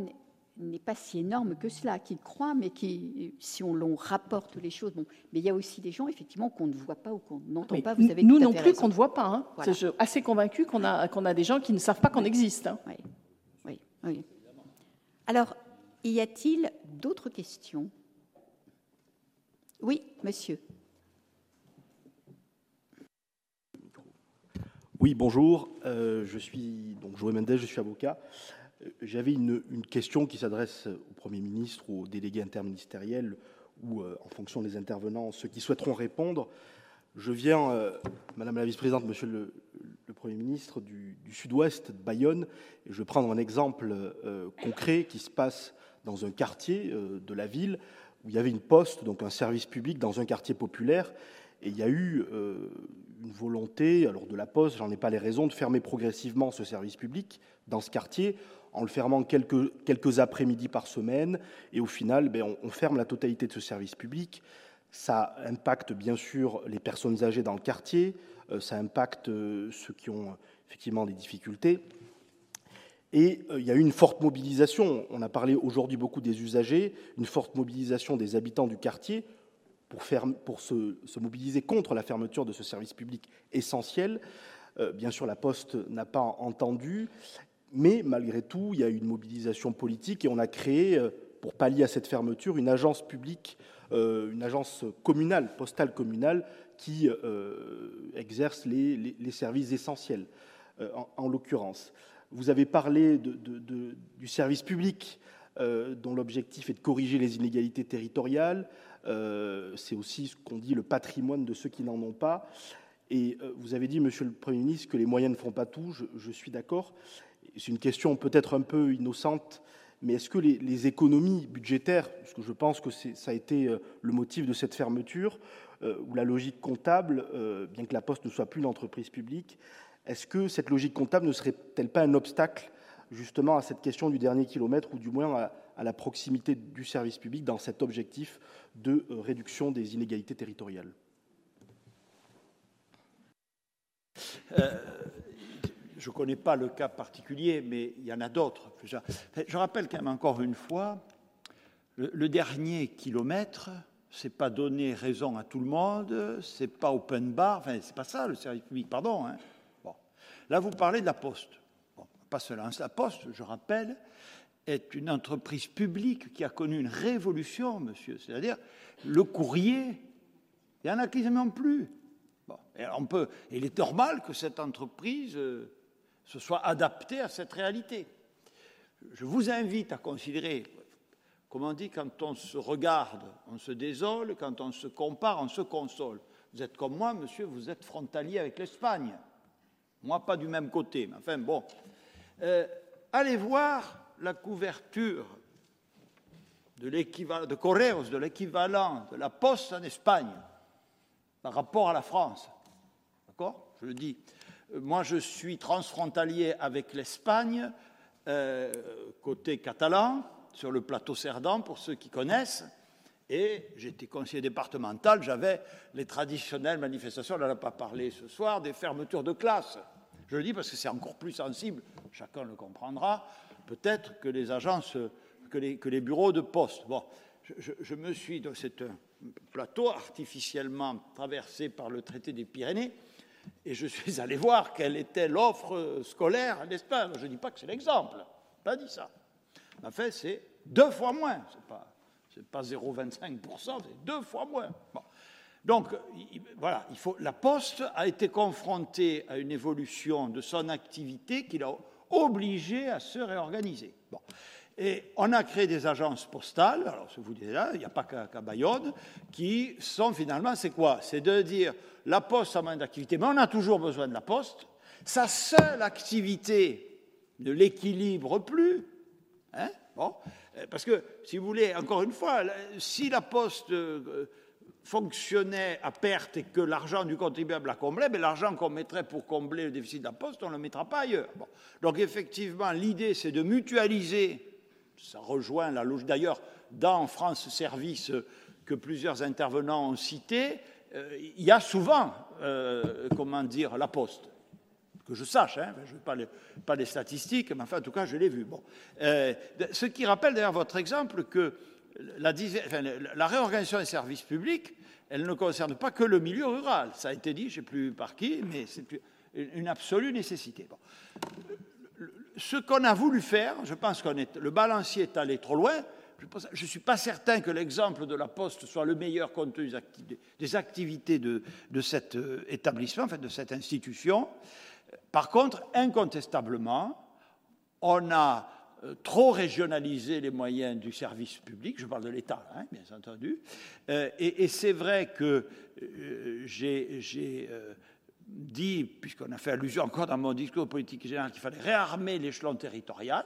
n'est pas si énorme que cela, qu'il croit, mais qui, si on l'on rapporte les choses, bon, mais il y a aussi des gens effectivement qu'on ne voit pas ou qu'on n'entend pas. Vous avez nous non plus qu'on ne voit pas. Hein. Je suis assez convaincu qu'on a qu'on a des gens qui ne savent pas qu'on existe. Hein. Oui. oui, oui. Alors, y a-t-il d'autres questions? Oui, monsieur. Oui, bonjour. Euh, je suis donc Joël Mendez, je suis avocat. J'avais une, question qui s'adresse au Premier ministre, aux délégués interministériels ou, euh, en fonction des intervenants, ceux qui souhaiteront répondre. Je viens, euh, Madame la Vice-présidente, Monsieur le, Premier ministre, du, sud-ouest de Bayonne, et je vais prendre un exemple euh, concret qui se passe dans un quartier de la ville où il y avait une poste, donc un service public, dans un quartier populaire, et il y a eu une volonté, alors de la poste, j'en ai pas les raisons, de fermer progressivement ce service public dans ce quartier en le fermant quelques, après-midi par semaine, et au final, ben, on, ferme la totalité de ce service public. Ça impacte bien sûr les personnes âgées dans le quartier, euh, ça impacte euh, ceux qui ont effectivement des difficultés. Et euh, il y a eu une forte mobilisation, on a parlé aujourd'hui beaucoup des usagers, une forte mobilisation des habitants du quartier pour, se, mobiliser contre la fermeture de ce service public essentiel. bien sûr, la Poste n'a pas entendu, mais malgré tout, il y a eu une mobilisation politique et on a créé, euh, pour pallier à cette fermeture, une agence publique, euh, une agence communale, postale communale, qui euh, exerce les, services essentiels, en, l'occurrence. Vous avez parlé du service public, dont l'objectif est de corriger les inégalités territoriales. C'est aussi ce qu'on dit le patrimoine de ceux qui n'en ont pas. Et vous avez dit, Monsieur le Premier ministre, que les moyens ne font pas tout. je suis d'accord c'est une question peut-être un peu innocente, mais est-ce que les, économies budgétaires, parce que je pense que ça a été euh, le motif de cette fermeture, euh, ou la logique comptable, euh, bien que la Poste ne soit plus une entreprise publique, est-ce que cette logique comptable ne serait-elle pas un obstacle justement à cette question du dernier kilomètre, ou du moins à, à la proximité du service public dans cet objectif de réduction des inégalités territoriales je ne connais pas le cas particulier, mais il y en a d'autres. Je rappelle quand même encore une fois, le, dernier kilomètre, c'est pas donner raison à tout le monde, c'est pas open bar, enfin c'est pas ça le service public, pardon. Hein. Là, vous parlez de la Poste. Pas seulement la Poste, je rappelle, est une entreprise publique qui a connu une révolution, monsieur. C'est-à-dire le courrier, il y en a quasiment plus. Bon, et on peut, il est normal que cette entreprise euh, se soit adapté à cette réalité. Je vous invite à considérer, comme on dit, quand on se regarde, on se désole, quand on se compare, on se console. Vous êtes comme moi, monsieur, vous êtes frontalier avec l'Espagne. Moi, pas du même côté, mais enfin bon. Euh, allez voir la couverture de Correos, de l'équivalent de la Poste en Espagne par rapport à la France. D'accord? Je le dis. Euh, moi, je suis transfrontalier avec l'Espagne, euh, côté catalan, sur le plateau Cerdan, pour ceux qui connaissent. Et j'étais conseiller départemental, j'avais les traditionnelles manifestations, on n'en a pas parlé ce soir, des fermetures de classes. Je le dis parce que c'est encore plus sensible, chacun le comprendra, peut-être que les agences, que les, bureaux de poste. Bon, je, me suis, c'est un plateau artificiellement traversé par le traité des Pyrénées, et je suis allé voir quelle était l'offre scolaire en Espagne. Je ne dis pas que c'est l'exemple, pas dit ça. En fait, c'est deux fois moins, c'est pas c'est pas 0,25%, c'est deux fois moins. Donc, voilà, il faut, la Poste a été confrontée à une évolution de son activité qui l'a obligée à se réorganiser. Bon. Et on a créé des agences postales, alors je vous dis là, il n'y a pas qu'à Bayonne, qui sont finalement, c'est quoi? C'est de dire, la Poste a moins d'activité, mais on a toujours besoin de la Poste. Sa seule activité ne l'équilibre plus. Hein bon. Euh, parce que, si vous voulez, encore une fois, si la Poste euh, fonctionnait à perte et que l'argent du contribuable la comblait, mais l'argent qu'on mettrait pour combler le déficit de la Poste, on ne le mettra pas ailleurs. Donc, effectivement, l'idée, c'est de mutualiser. Ça rejoint la logique. D'ailleurs, dans France Service, que plusieurs intervenants ont cité, euh, il y a souvent, euh, comment dire, la Poste que je sache, hein, je ne veux pas les, pas les, statistiques, mais enfin, en tout cas, je l'ai vu. Bon. Euh, ce qui rappelle d'ailleurs votre exemple que la, réorganisation des services publics, elle ne concerne pas que le milieu rural. Ça a été dit, je ne sais plus par qui, mais c'est une absolue nécessité. Ce qu'on a voulu faire, je pense que le balancier est allé trop loin. Je ne suis pas certain que l'exemple de la Poste soit le meilleur compte tenu des activités de, de cet euh, établissement, enfin de cette institution. Par contre, incontestablement, on a trop régionalisé les moyens du service public, je parle de l'État, hein, bien entendu, euh, et, c'est vrai que euh, j'ai euh, dit, puisqu'on a fait allusion encore dans mon discours politique général, qu'il fallait réarmer l'échelon territorial.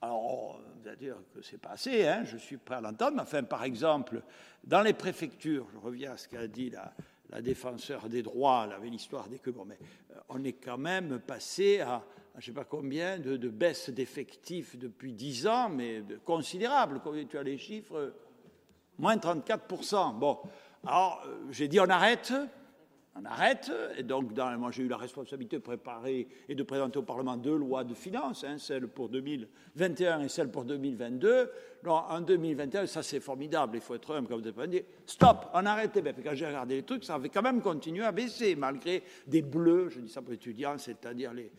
Alors, vous allez dire que c'est pas assez, hein, je suis prêt à l'entendre, mais enfin, par exemple, dans les préfectures, je reviens à ce qu'a dit la, la défenseur des droits, elle avait l'histoire des que mais euh, on est quand même passé à, je ne sais pas combien de, de baisse d'effectifs depuis 10 ans, mais considérable. Tu as les chiffres, moins 34%. Bon, alors euh, j'ai dit on arrête, on arrête. Et donc, moi, j'ai eu la responsabilité de préparer et de présenter au Parlement deux lois de finances, hein, celle pour 2021 et celle pour 2022. Non, en 2021, ça c'est formidable, il faut être humble, comme vous avez dit, stop, on arrête. Ben, quand j'ai regardé les trucs, ça avait quand même continué à baisser, malgré des bleus, je dis ça pour étudiants, c'est-à-dire les,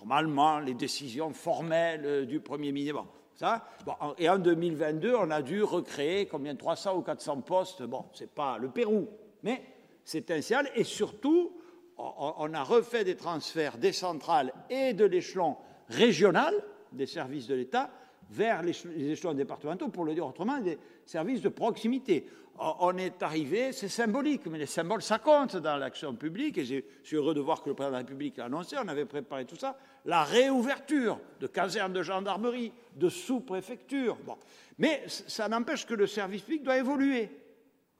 normalement les décisions formelles euh, du Premier ministre. Ça, et en 2022, on a dû recréer combien 300 ou 400 postes. Bon, c'est pas le Pérou, mais c'est un signal. Et surtout, on a refait des transferts des centrales et de l'échelon régional des services de l'État vers les échelons départementaux, pour le dire autrement, des services de proximité. On est arrivé, c'est symbolique, mais les symboles, ça compte dans l'action publique, et je suis heureux de voir que le président de la République l'a annoncé, on avait préparé tout ça, la réouverture de casernes de gendarmerie, de sous-préfectures. Bon. Mais ça n'empêche que le service public doit évoluer.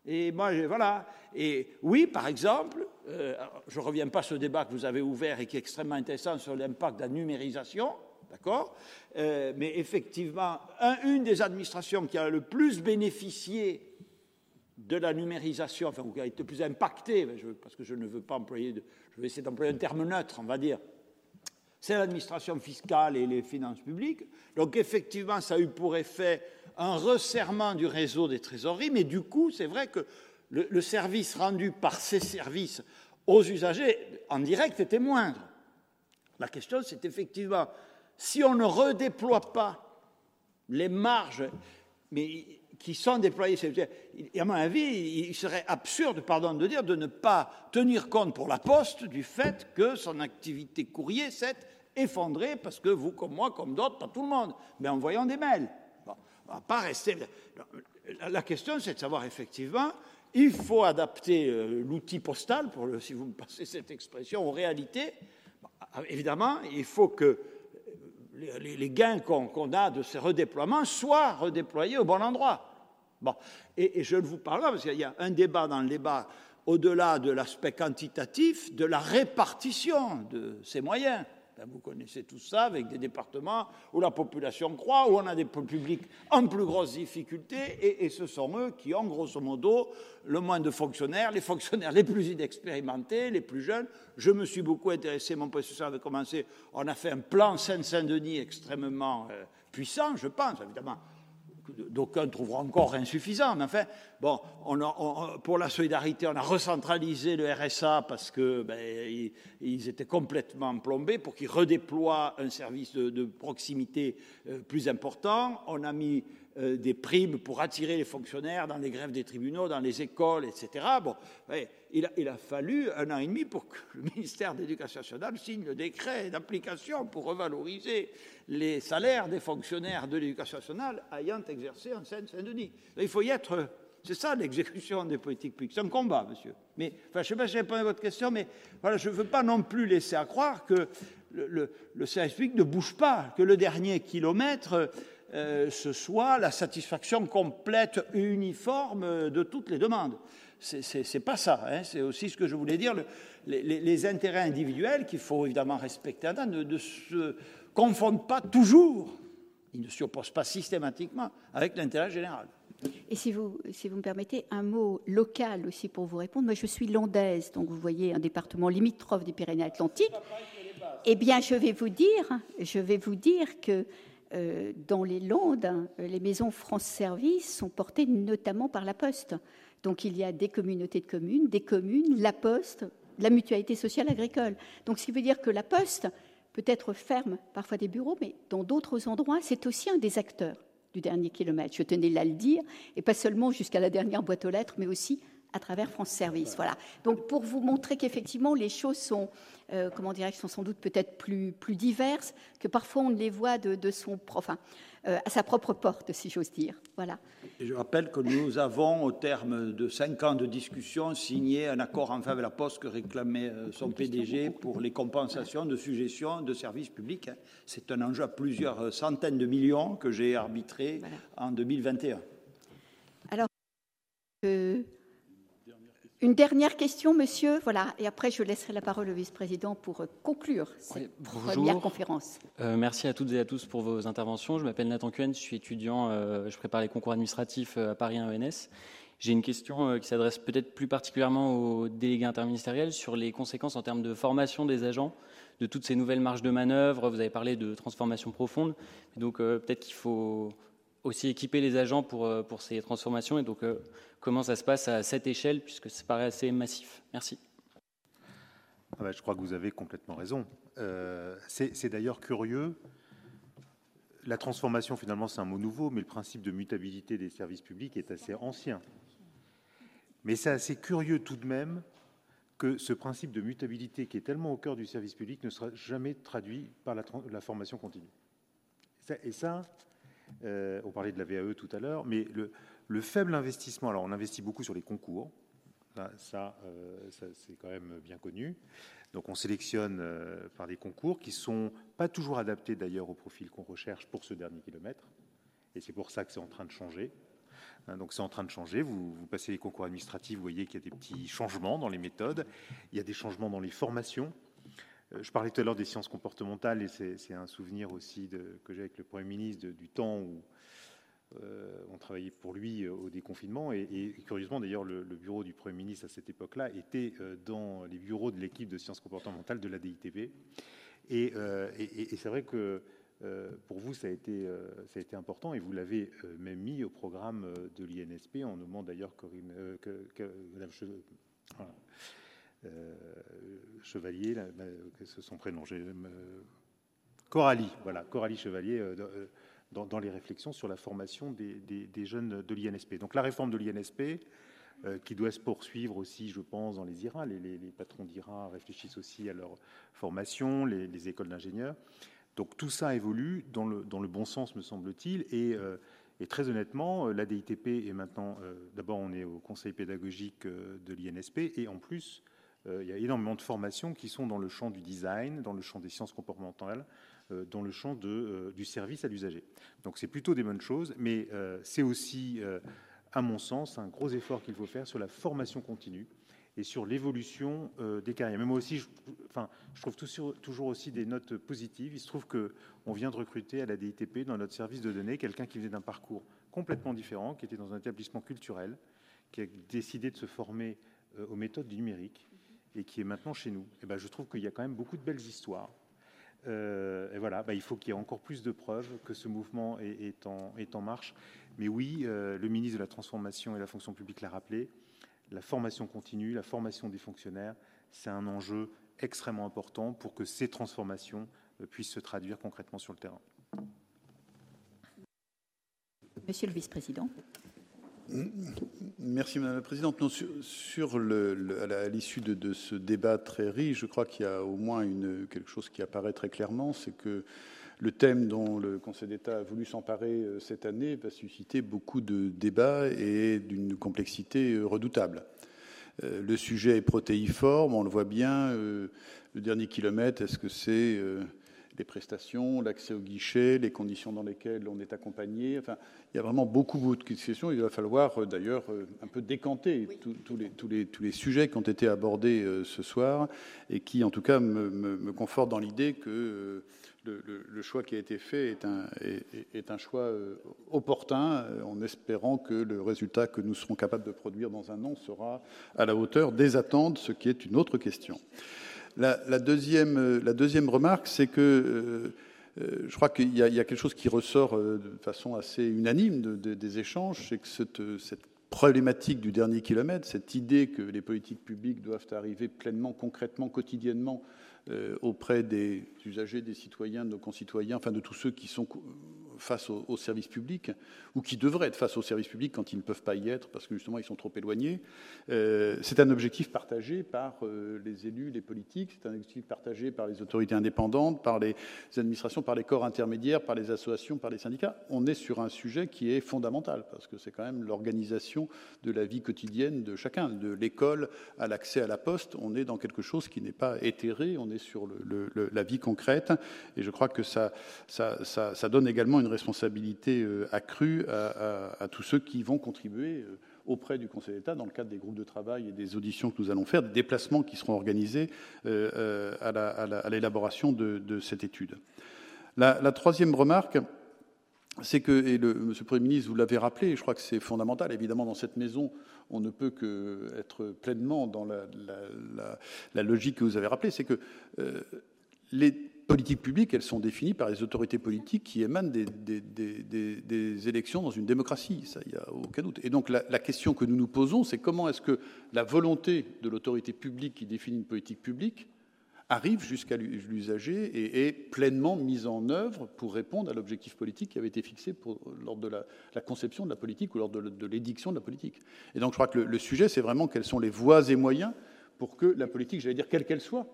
Et moi, voilà. Et oui, par exemple, euh, je ne reviens pas sur ce débat que vous avez ouvert et qui est extrêmement intéressant sur l'impact de la numérisation, d'accord euh, Mais effectivement, un, une des administrations qui a le plus bénéficié de la numérisation, enfin, qui a été plus impactée, parce que je ne veux pas employer, je vais essayer d'employer un terme neutre, on va dire, c'est l'administration fiscale et les finances publiques. Donc effectivement, ça a eu pour effet un resserrement du réseau des trésoreries, mais du coup, c'est vrai que le, le, service rendu par ces services aux usagers en direct était moindre. La question, c'est effectivement, si on ne redéploie pas les marges mais, qui sont déployées, à mon avis, il serait absurde, pardon de dire, de ne pas tenir compte pour la Poste du fait que son activité courrier s'est effondré parce que vous, comme moi, comme d'autres, pas tout le monde, mais en voyant des mails. Bon, on va pas rester. La question, c'est de savoir effectivement, il faut adapter euh, l'outil postal, si vous me passez cette expression, aux réalités. évidemment, il faut que les, gains qu'on a de ces redéploiements soient redéployés au bon endroit. Bon. Et, je ne vous parle pas, parce qu'il y a un débat dans le débat, au-delà de l'aspect quantitatif, de la répartition de ces moyens. Ben, vous connaissez tout ça avec des départements où la population croît, où on a des publics en plus grosse difficulté, et, ce sont eux qui ont grosso modo le moins de fonctionnaires, les fonctionnaires les plus inexpérimentés, les plus jeunes. Je me suis beaucoup intéressé, mon prédécesseur avait commencé, on a fait un plan Seine-Saint-Denis extrêmement euh, puissant, je pense, évidemment d'aucuns trouveront encore insuffisant, mais enfin, pour la solidarité, on a recentralisé le RSA parce que ben, ils, étaient complètement plombés pour qu'ils redéploient un service de, proximité euh, plus important. On a mis euh, des primes pour attirer les fonctionnaires dans les grèves des tribunaux, dans les écoles, etc. Bon, il, a, il, a, fallu un an et demi pour que le ministère de l'Éducation nationale signe le décret d'application pour revaloriser les salaires des fonctionnaires de l'Éducation nationale ayant exercé en Seine-Saint-Denis. Il faut y être. C'est ça l'exécution des politiques publiques. C'est un combat, monsieur. Mais, enfin, je ne sais pas si j'ai répondu à votre question, mais voilà, je ne veux pas non plus laisser à croire que le, le service public ne bouge pas, que le dernier kilomètre euh, ce soit la satisfaction complète, uniforme de toutes les demandes. C'est pas ça. Hein. C'est aussi ce que je voulais dire. les, intérêts individuels qu'il faut évidemment respecter ne, ne se confondent pas toujours. Ils ne s'y opposent pas systématiquement avec l'intérêt général. Et si vous, si vous me permettez, un mot local aussi pour vous répondre. Moi, je suis landaise, donc vous voyez un département limitrophe des Pyrénées-Atlantiques. Eh bien, je vais vous dire, je vais vous dire que euh, dans les Landes, les maisons France Service sont portées notamment par la Poste. Donc il y a des communautés de communes, des communes, la Poste, la mutualité sociale agricole. Donc ce qui veut dire que la Poste peut-être ferme parfois des bureaux, mais dans d'autres endroits, c'est aussi un des acteurs du dernier kilomètre. Je tenais là à le dire, et pas seulement jusqu'à la dernière boîte aux lettres, mais aussi à travers France Service. Voilà. Donc pour vous montrer qu'effectivement les choses sont, euh, comment dirais sont sans doute peut-être plus, plus diverses, que parfois on les voit de, son, enfin, euh, à sa propre porte, si j'ose dire. Voilà. je rappelle que nous avons, au terme de cinq ans de discussion, signé un accord en faveur de la Poste que réclamait euh, son PDG pour les compensations de suggestions de services publics. Hein. C'est un enjeu à plusieurs centaines de millions que j'ai arbitré en 2021. Alors, une dernière question, monsieur. Voilà, et après je laisserai la parole au vice-président pour euh, conclure cette première conférence. Euh, merci à toutes et à tous pour vos interventions. Je m'appelle Nathan Cuen, je suis étudiant, euh, je prépare les concours administratifs à Paris 1 ENS. J'ai une question qui s'adresse peut-être plus particulièrement aux délégués interministériels sur les conséquences en termes de formation des agents, de toutes ces nouvelles marges de manœuvre. Vous avez parlé de transformation profonde, donc peut-être qu'il faut aussi équiper les agents pour, pour ces transformations. Et donc, comment ça se passe à cette échelle, puisque ça paraît assez massif. Merci. Ah bah, je crois que vous avez complètement raison. Euh, c'est d'ailleurs curieux. La transformation, finalement, c'est un mot nouveau, mais le principe de mutabilité des services publics est assez ancien. Mais c'est assez curieux tout de même que ce principe de mutabilité qui est tellement au cœur du service public ne sera jamais traduit par la, formation continue. Et ça, euh, on parlait de la VAE tout à l'heure, mais le, le faible investissement, alors on investit beaucoup sur les concours, ça, euh, c'est quand même bien connu. Donc on sélectionne euh, par des concours qui sont pas toujours adaptés d'ailleurs au profil qu'on recherche pour ce dernier kilomètre. Et c'est pour ça que c'est en train de changer. Hein, donc c'est en train de changer. Vous, vous, passez les concours administratifs, vous voyez qu'il y a des petits changements dans les méthodes. Il y a des changements dans les formations. Euh, je parlais tout à l'heure des sciences comportementales et c'est, un souvenir aussi que j'ai avec le Premier ministre du temps où euh, on travaillait pour lui euh, au déconfinement et, curieusement d'ailleurs le, bureau du Premier ministre à cette époque-là était dans les bureaux de l'équipe de sciences comportementales de la DITV. Et, c'est vrai que pour vous ça a, été, ça a été important et vous l'avez même mis au programme de l'INSP en nommant d'ailleurs Corinne, Madame Chevalier, c'est son prénom, Coralie, voilà, Coralie Chevalier dans, les réflexions sur la formation des, jeunes de l'INSP. Donc la réforme de l'INSP, qui doit se poursuivre aussi, je pense, dans les IRA. Les, patrons d'IRA réfléchissent aussi à leur formation, les, écoles d'ingénieurs. Donc tout ça évolue dans le, bon sens, me semble-t-il. Et, et, très honnêtement, la DITP est maintenant, d'abord on est au conseil pédagogique de l'INSP, et en plus, il y a énormément de formations qui sont dans le champ du design, dans le champ des sciences comportementales, euh, dans le champ euh, du service à l'usager. Donc c'est plutôt des bonnes choses, mais euh, c'est aussi, à mon sens, un gros effort qu'il faut faire sur la formation continue et sur l'évolution des carrières. Mais moi aussi, je, enfin, je trouve toujours aussi des notes positives. Il se trouve qu'on vient de recruter à la DITP, dans notre service de données, quelqu'un qui venait d'un parcours complètement différent, qui était dans un établissement culturel, qui a décidé de se former aux méthodes du numérique et qui est maintenant chez nous. Et ben, je trouve qu'il y a quand même beaucoup de belles histoires euh, et voilà, bah, il faut qu'il y ait encore plus de preuves que ce mouvement est, en, est en, marche. Mais oui, euh, le ministre de la Transformation et de la fonction publique l'a rappelé, la formation continue, la formation des fonctionnaires, c'est un enjeu extrêmement important pour que ces transformations euh, puissent se traduire concrètement sur le terrain. Monsieur le vice-président. Merci Madame la Présidente. sur, le, à l'issue de, ce débat très riche, je crois qu'il y a au moins une, quelque chose qui apparaît très clairement, c'est que le thème dont le Conseil d'État a voulu s'emparer euh, cette année va susciter beaucoup de débats et d'une complexité euh, redoutable. Euh, le sujet est protéiforme, on le voit bien. Le dernier kilomètre, est-ce que c'est les prestations, l'accès au guichet, les conditions dans lesquelles on est accompagné. Enfin, il y a vraiment beaucoup, de questions. Il va falloir euh, d'ailleurs euh, un peu décanter tous, les, tous, les, tous, les, sujets qui ont été abordés euh, ce soir et qui, en tout cas, me, me, confortent dans l'idée que le, choix qui a été fait est un, est, un choix opportun, en espérant que le résultat que nous serons capables de produire dans un an sera à la hauteur des attentes, ce qui est une autre question. La, deuxième, la deuxième remarque, c'est que euh, euh, je crois qu'il y, a quelque chose qui ressort euh, de façon assez unanime des échanges, c'est que cette, cette, problématique du dernier kilomètre, cette idée que les politiques publiques doivent arriver pleinement, concrètement, quotidiennement auprès des usagers, des citoyens, de nos concitoyens, enfin de tous ceux qui sont face au, service public, ou qui devraient être face au service public quand ils ne peuvent pas y être parce que justement ils sont trop éloignés. Euh, c'est un objectif partagé par euh, les élus, les politiques, c'est un objectif partagé par les autorités indépendantes, par les administrations, par les corps intermédiaires, par les associations, par les syndicats. On est sur un sujet qui est fondamental parce que c'est quand même l'organisation de la vie quotidienne de chacun, de l'école à l'accès à la poste. On est dans quelque chose qui n'est pas éthéré, on est sur la vie concrète et je crois que ça, ça, ça, ça donne également une responsabilité euh, accrue à, tous ceux qui vont contribuer euh, auprès du Conseil d'État dans le cadre des groupes de travail et des auditions que nous allons faire, des déplacements qui seront organisés euh, à l'élaboration de, cette étude. La, troisième remarque, c'est que, et le, Monsieur le Premier ministre, vous l'avez rappelé, je crois que c'est fondamental, évidemment, dans cette maison, on ne peut que être pleinement dans la, logique que vous avez rappelée, c'est que les politiques publiques, elles sont définies par les autorités politiques qui émanent des, élections dans une démocratie. Ça, il n'y a aucun doute. Et donc, la, question que nous nous posons, c'est comment est-ce que la volonté de l'autorité publique qui définit une politique publique arrive jusqu'à l'usager et est pleinement mise en œuvre pour répondre à l'objectif politique qui avait été fixé lors de la, conception de la politique ou lors de, l'édiction de la politique. Et donc, je crois que le sujet, c'est vraiment quelles sont les voies et moyens pour que la politique, j'allais dire quelle qu'elle soit,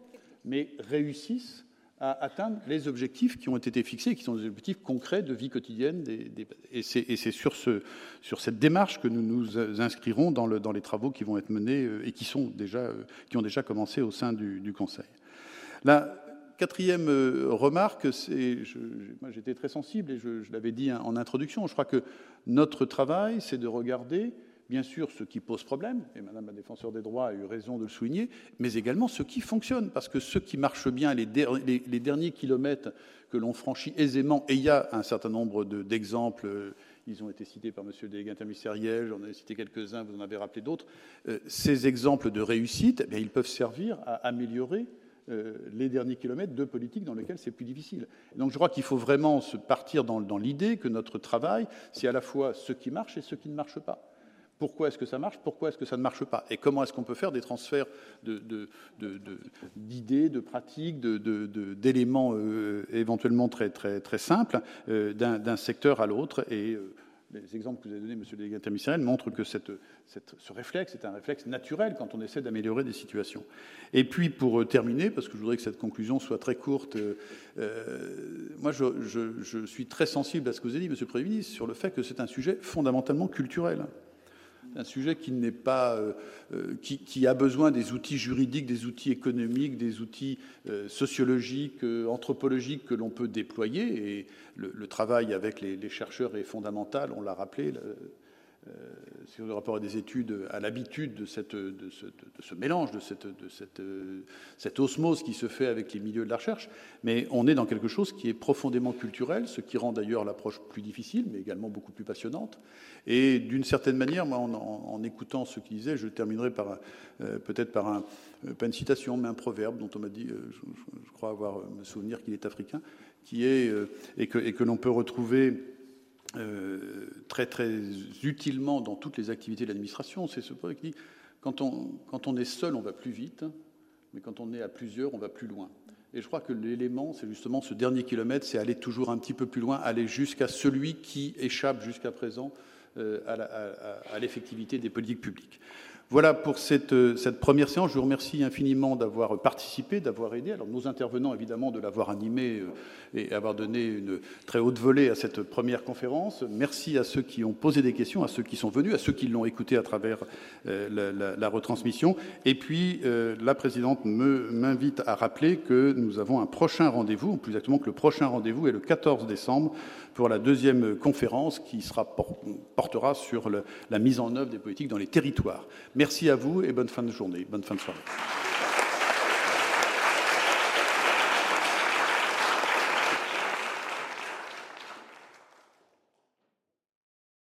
mais réussisse à atteindre les objectifs qui ont été fixés, qui sont des objectifs concrets de vie quotidienne. et c'est sur, ce, sur cette démarche que nous nous inscrirons dans, le, dans les travaux qui vont être menés euh, et qui, sont déjà, euh, qui ont déjà commencé au sein du, Conseil. La quatrième euh, remarque, moi j'étais très sensible et je l'avais dit en introduction, je crois que notre travail, c'est de regarder bien sûr ce qui pose problème, et Madame la défenseur des droits a eu raison de le souligner, mais également ce qui fonctionne, parce que ce qui marche bien, les, derniers kilomètres que l'on franchit aisément, et il y a un certain nombre d'exemples, euh, ils ont été cités par Monsieur le délégué interministériel, j'en ai cité quelques-uns, vous en avez rappelé d'autres, euh, ces exemples de réussite, eh ils peuvent servir à améliorer euh, les derniers kilomètres de politique dans lesquels c'est plus difficile. Donc je crois qu'il faut vraiment se partir dans l'idée que notre travail, c'est à la fois ce qui marche et ce qui ne marche pas. Pourquoi est-ce que ça marche Pourquoi est-ce que ça ne marche pas Et comment est-ce qu'on peut faire des transferts d'idées, de, pratiques, d'éléments euh, éventuellement très, très, très simples euh, d'un secteur à l'autre Et euh, les exemples que vous avez donnés, monsieur le délégué interministériel, montrent que ce réflexe est un réflexe naturel quand on essaie d'améliorer des situations. Et puis, pour terminer, parce que je voudrais que cette conclusion soit très courte, moi, je, je, suis très sensible à ce que vous avez dit, monsieur le Premier ministre, sur le fait que c'est un sujet fondamentalement culturel un sujet qui n'est pas, euh, euh, qui, a besoin des outils juridiques, des outils économiques, des outils euh, sociologiques, anthropologiques que l'on peut déployer. Et le, travail avec les, les, chercheurs est fondamental. On l'a rappelé. Euh, sur le rapport à des études, à l'habitude de, de, ce, de, ce, mélange, de, cette, de cette, euh, cette, osmose qui se fait avec les milieux de la recherche, mais on est dans quelque chose qui est profondément culturel, ce qui rend d'ailleurs l'approche plus difficile, mais également beaucoup plus passionnante. Et d'une certaine manière, moi, en, en, écoutant ce qu'il disait, je terminerai par euh, peut-être par un, pas une citation, mais un proverbe dont on m'a dit, je, crois avoir me souvenir qu'il est africain, qui est et que, et que l'on peut retrouver euh, très très utilement dans toutes les activités de l'administration. C'est ce point qui dit quand on, quand on est seul, on va plus vite, mais quand on est à plusieurs, on va plus loin. Et je crois que l'élément, c'est justement ce dernier kilomètre, c'est aller toujours un petit peu plus loin, aller jusqu'à celui qui échappe jusqu'à présent euh, à l'effectivité des politiques publiques. Voilà pour cette, cette, première séance. Je vous remercie infiniment d'avoir participé, d'avoir aidé. Alors nos intervenants, évidemment, de l'avoir animé euh, et avoir donné une très haute volée à cette première conférence. Merci à ceux qui ont posé des questions, à ceux qui sont venus, à ceux qui l'ont écouté à travers euh, la, retransmission. Et puis, euh, la présidente m'invite à rappeler que nous avons un prochain rendez-vous, ou plus exactement que le prochain rendez-vous est le 14 décembre pour la deuxième conférence qui portera sur la mise en œuvre des politiques dans les territoires. Merci à vous et bonne fin de journée, bonne fin de soirée.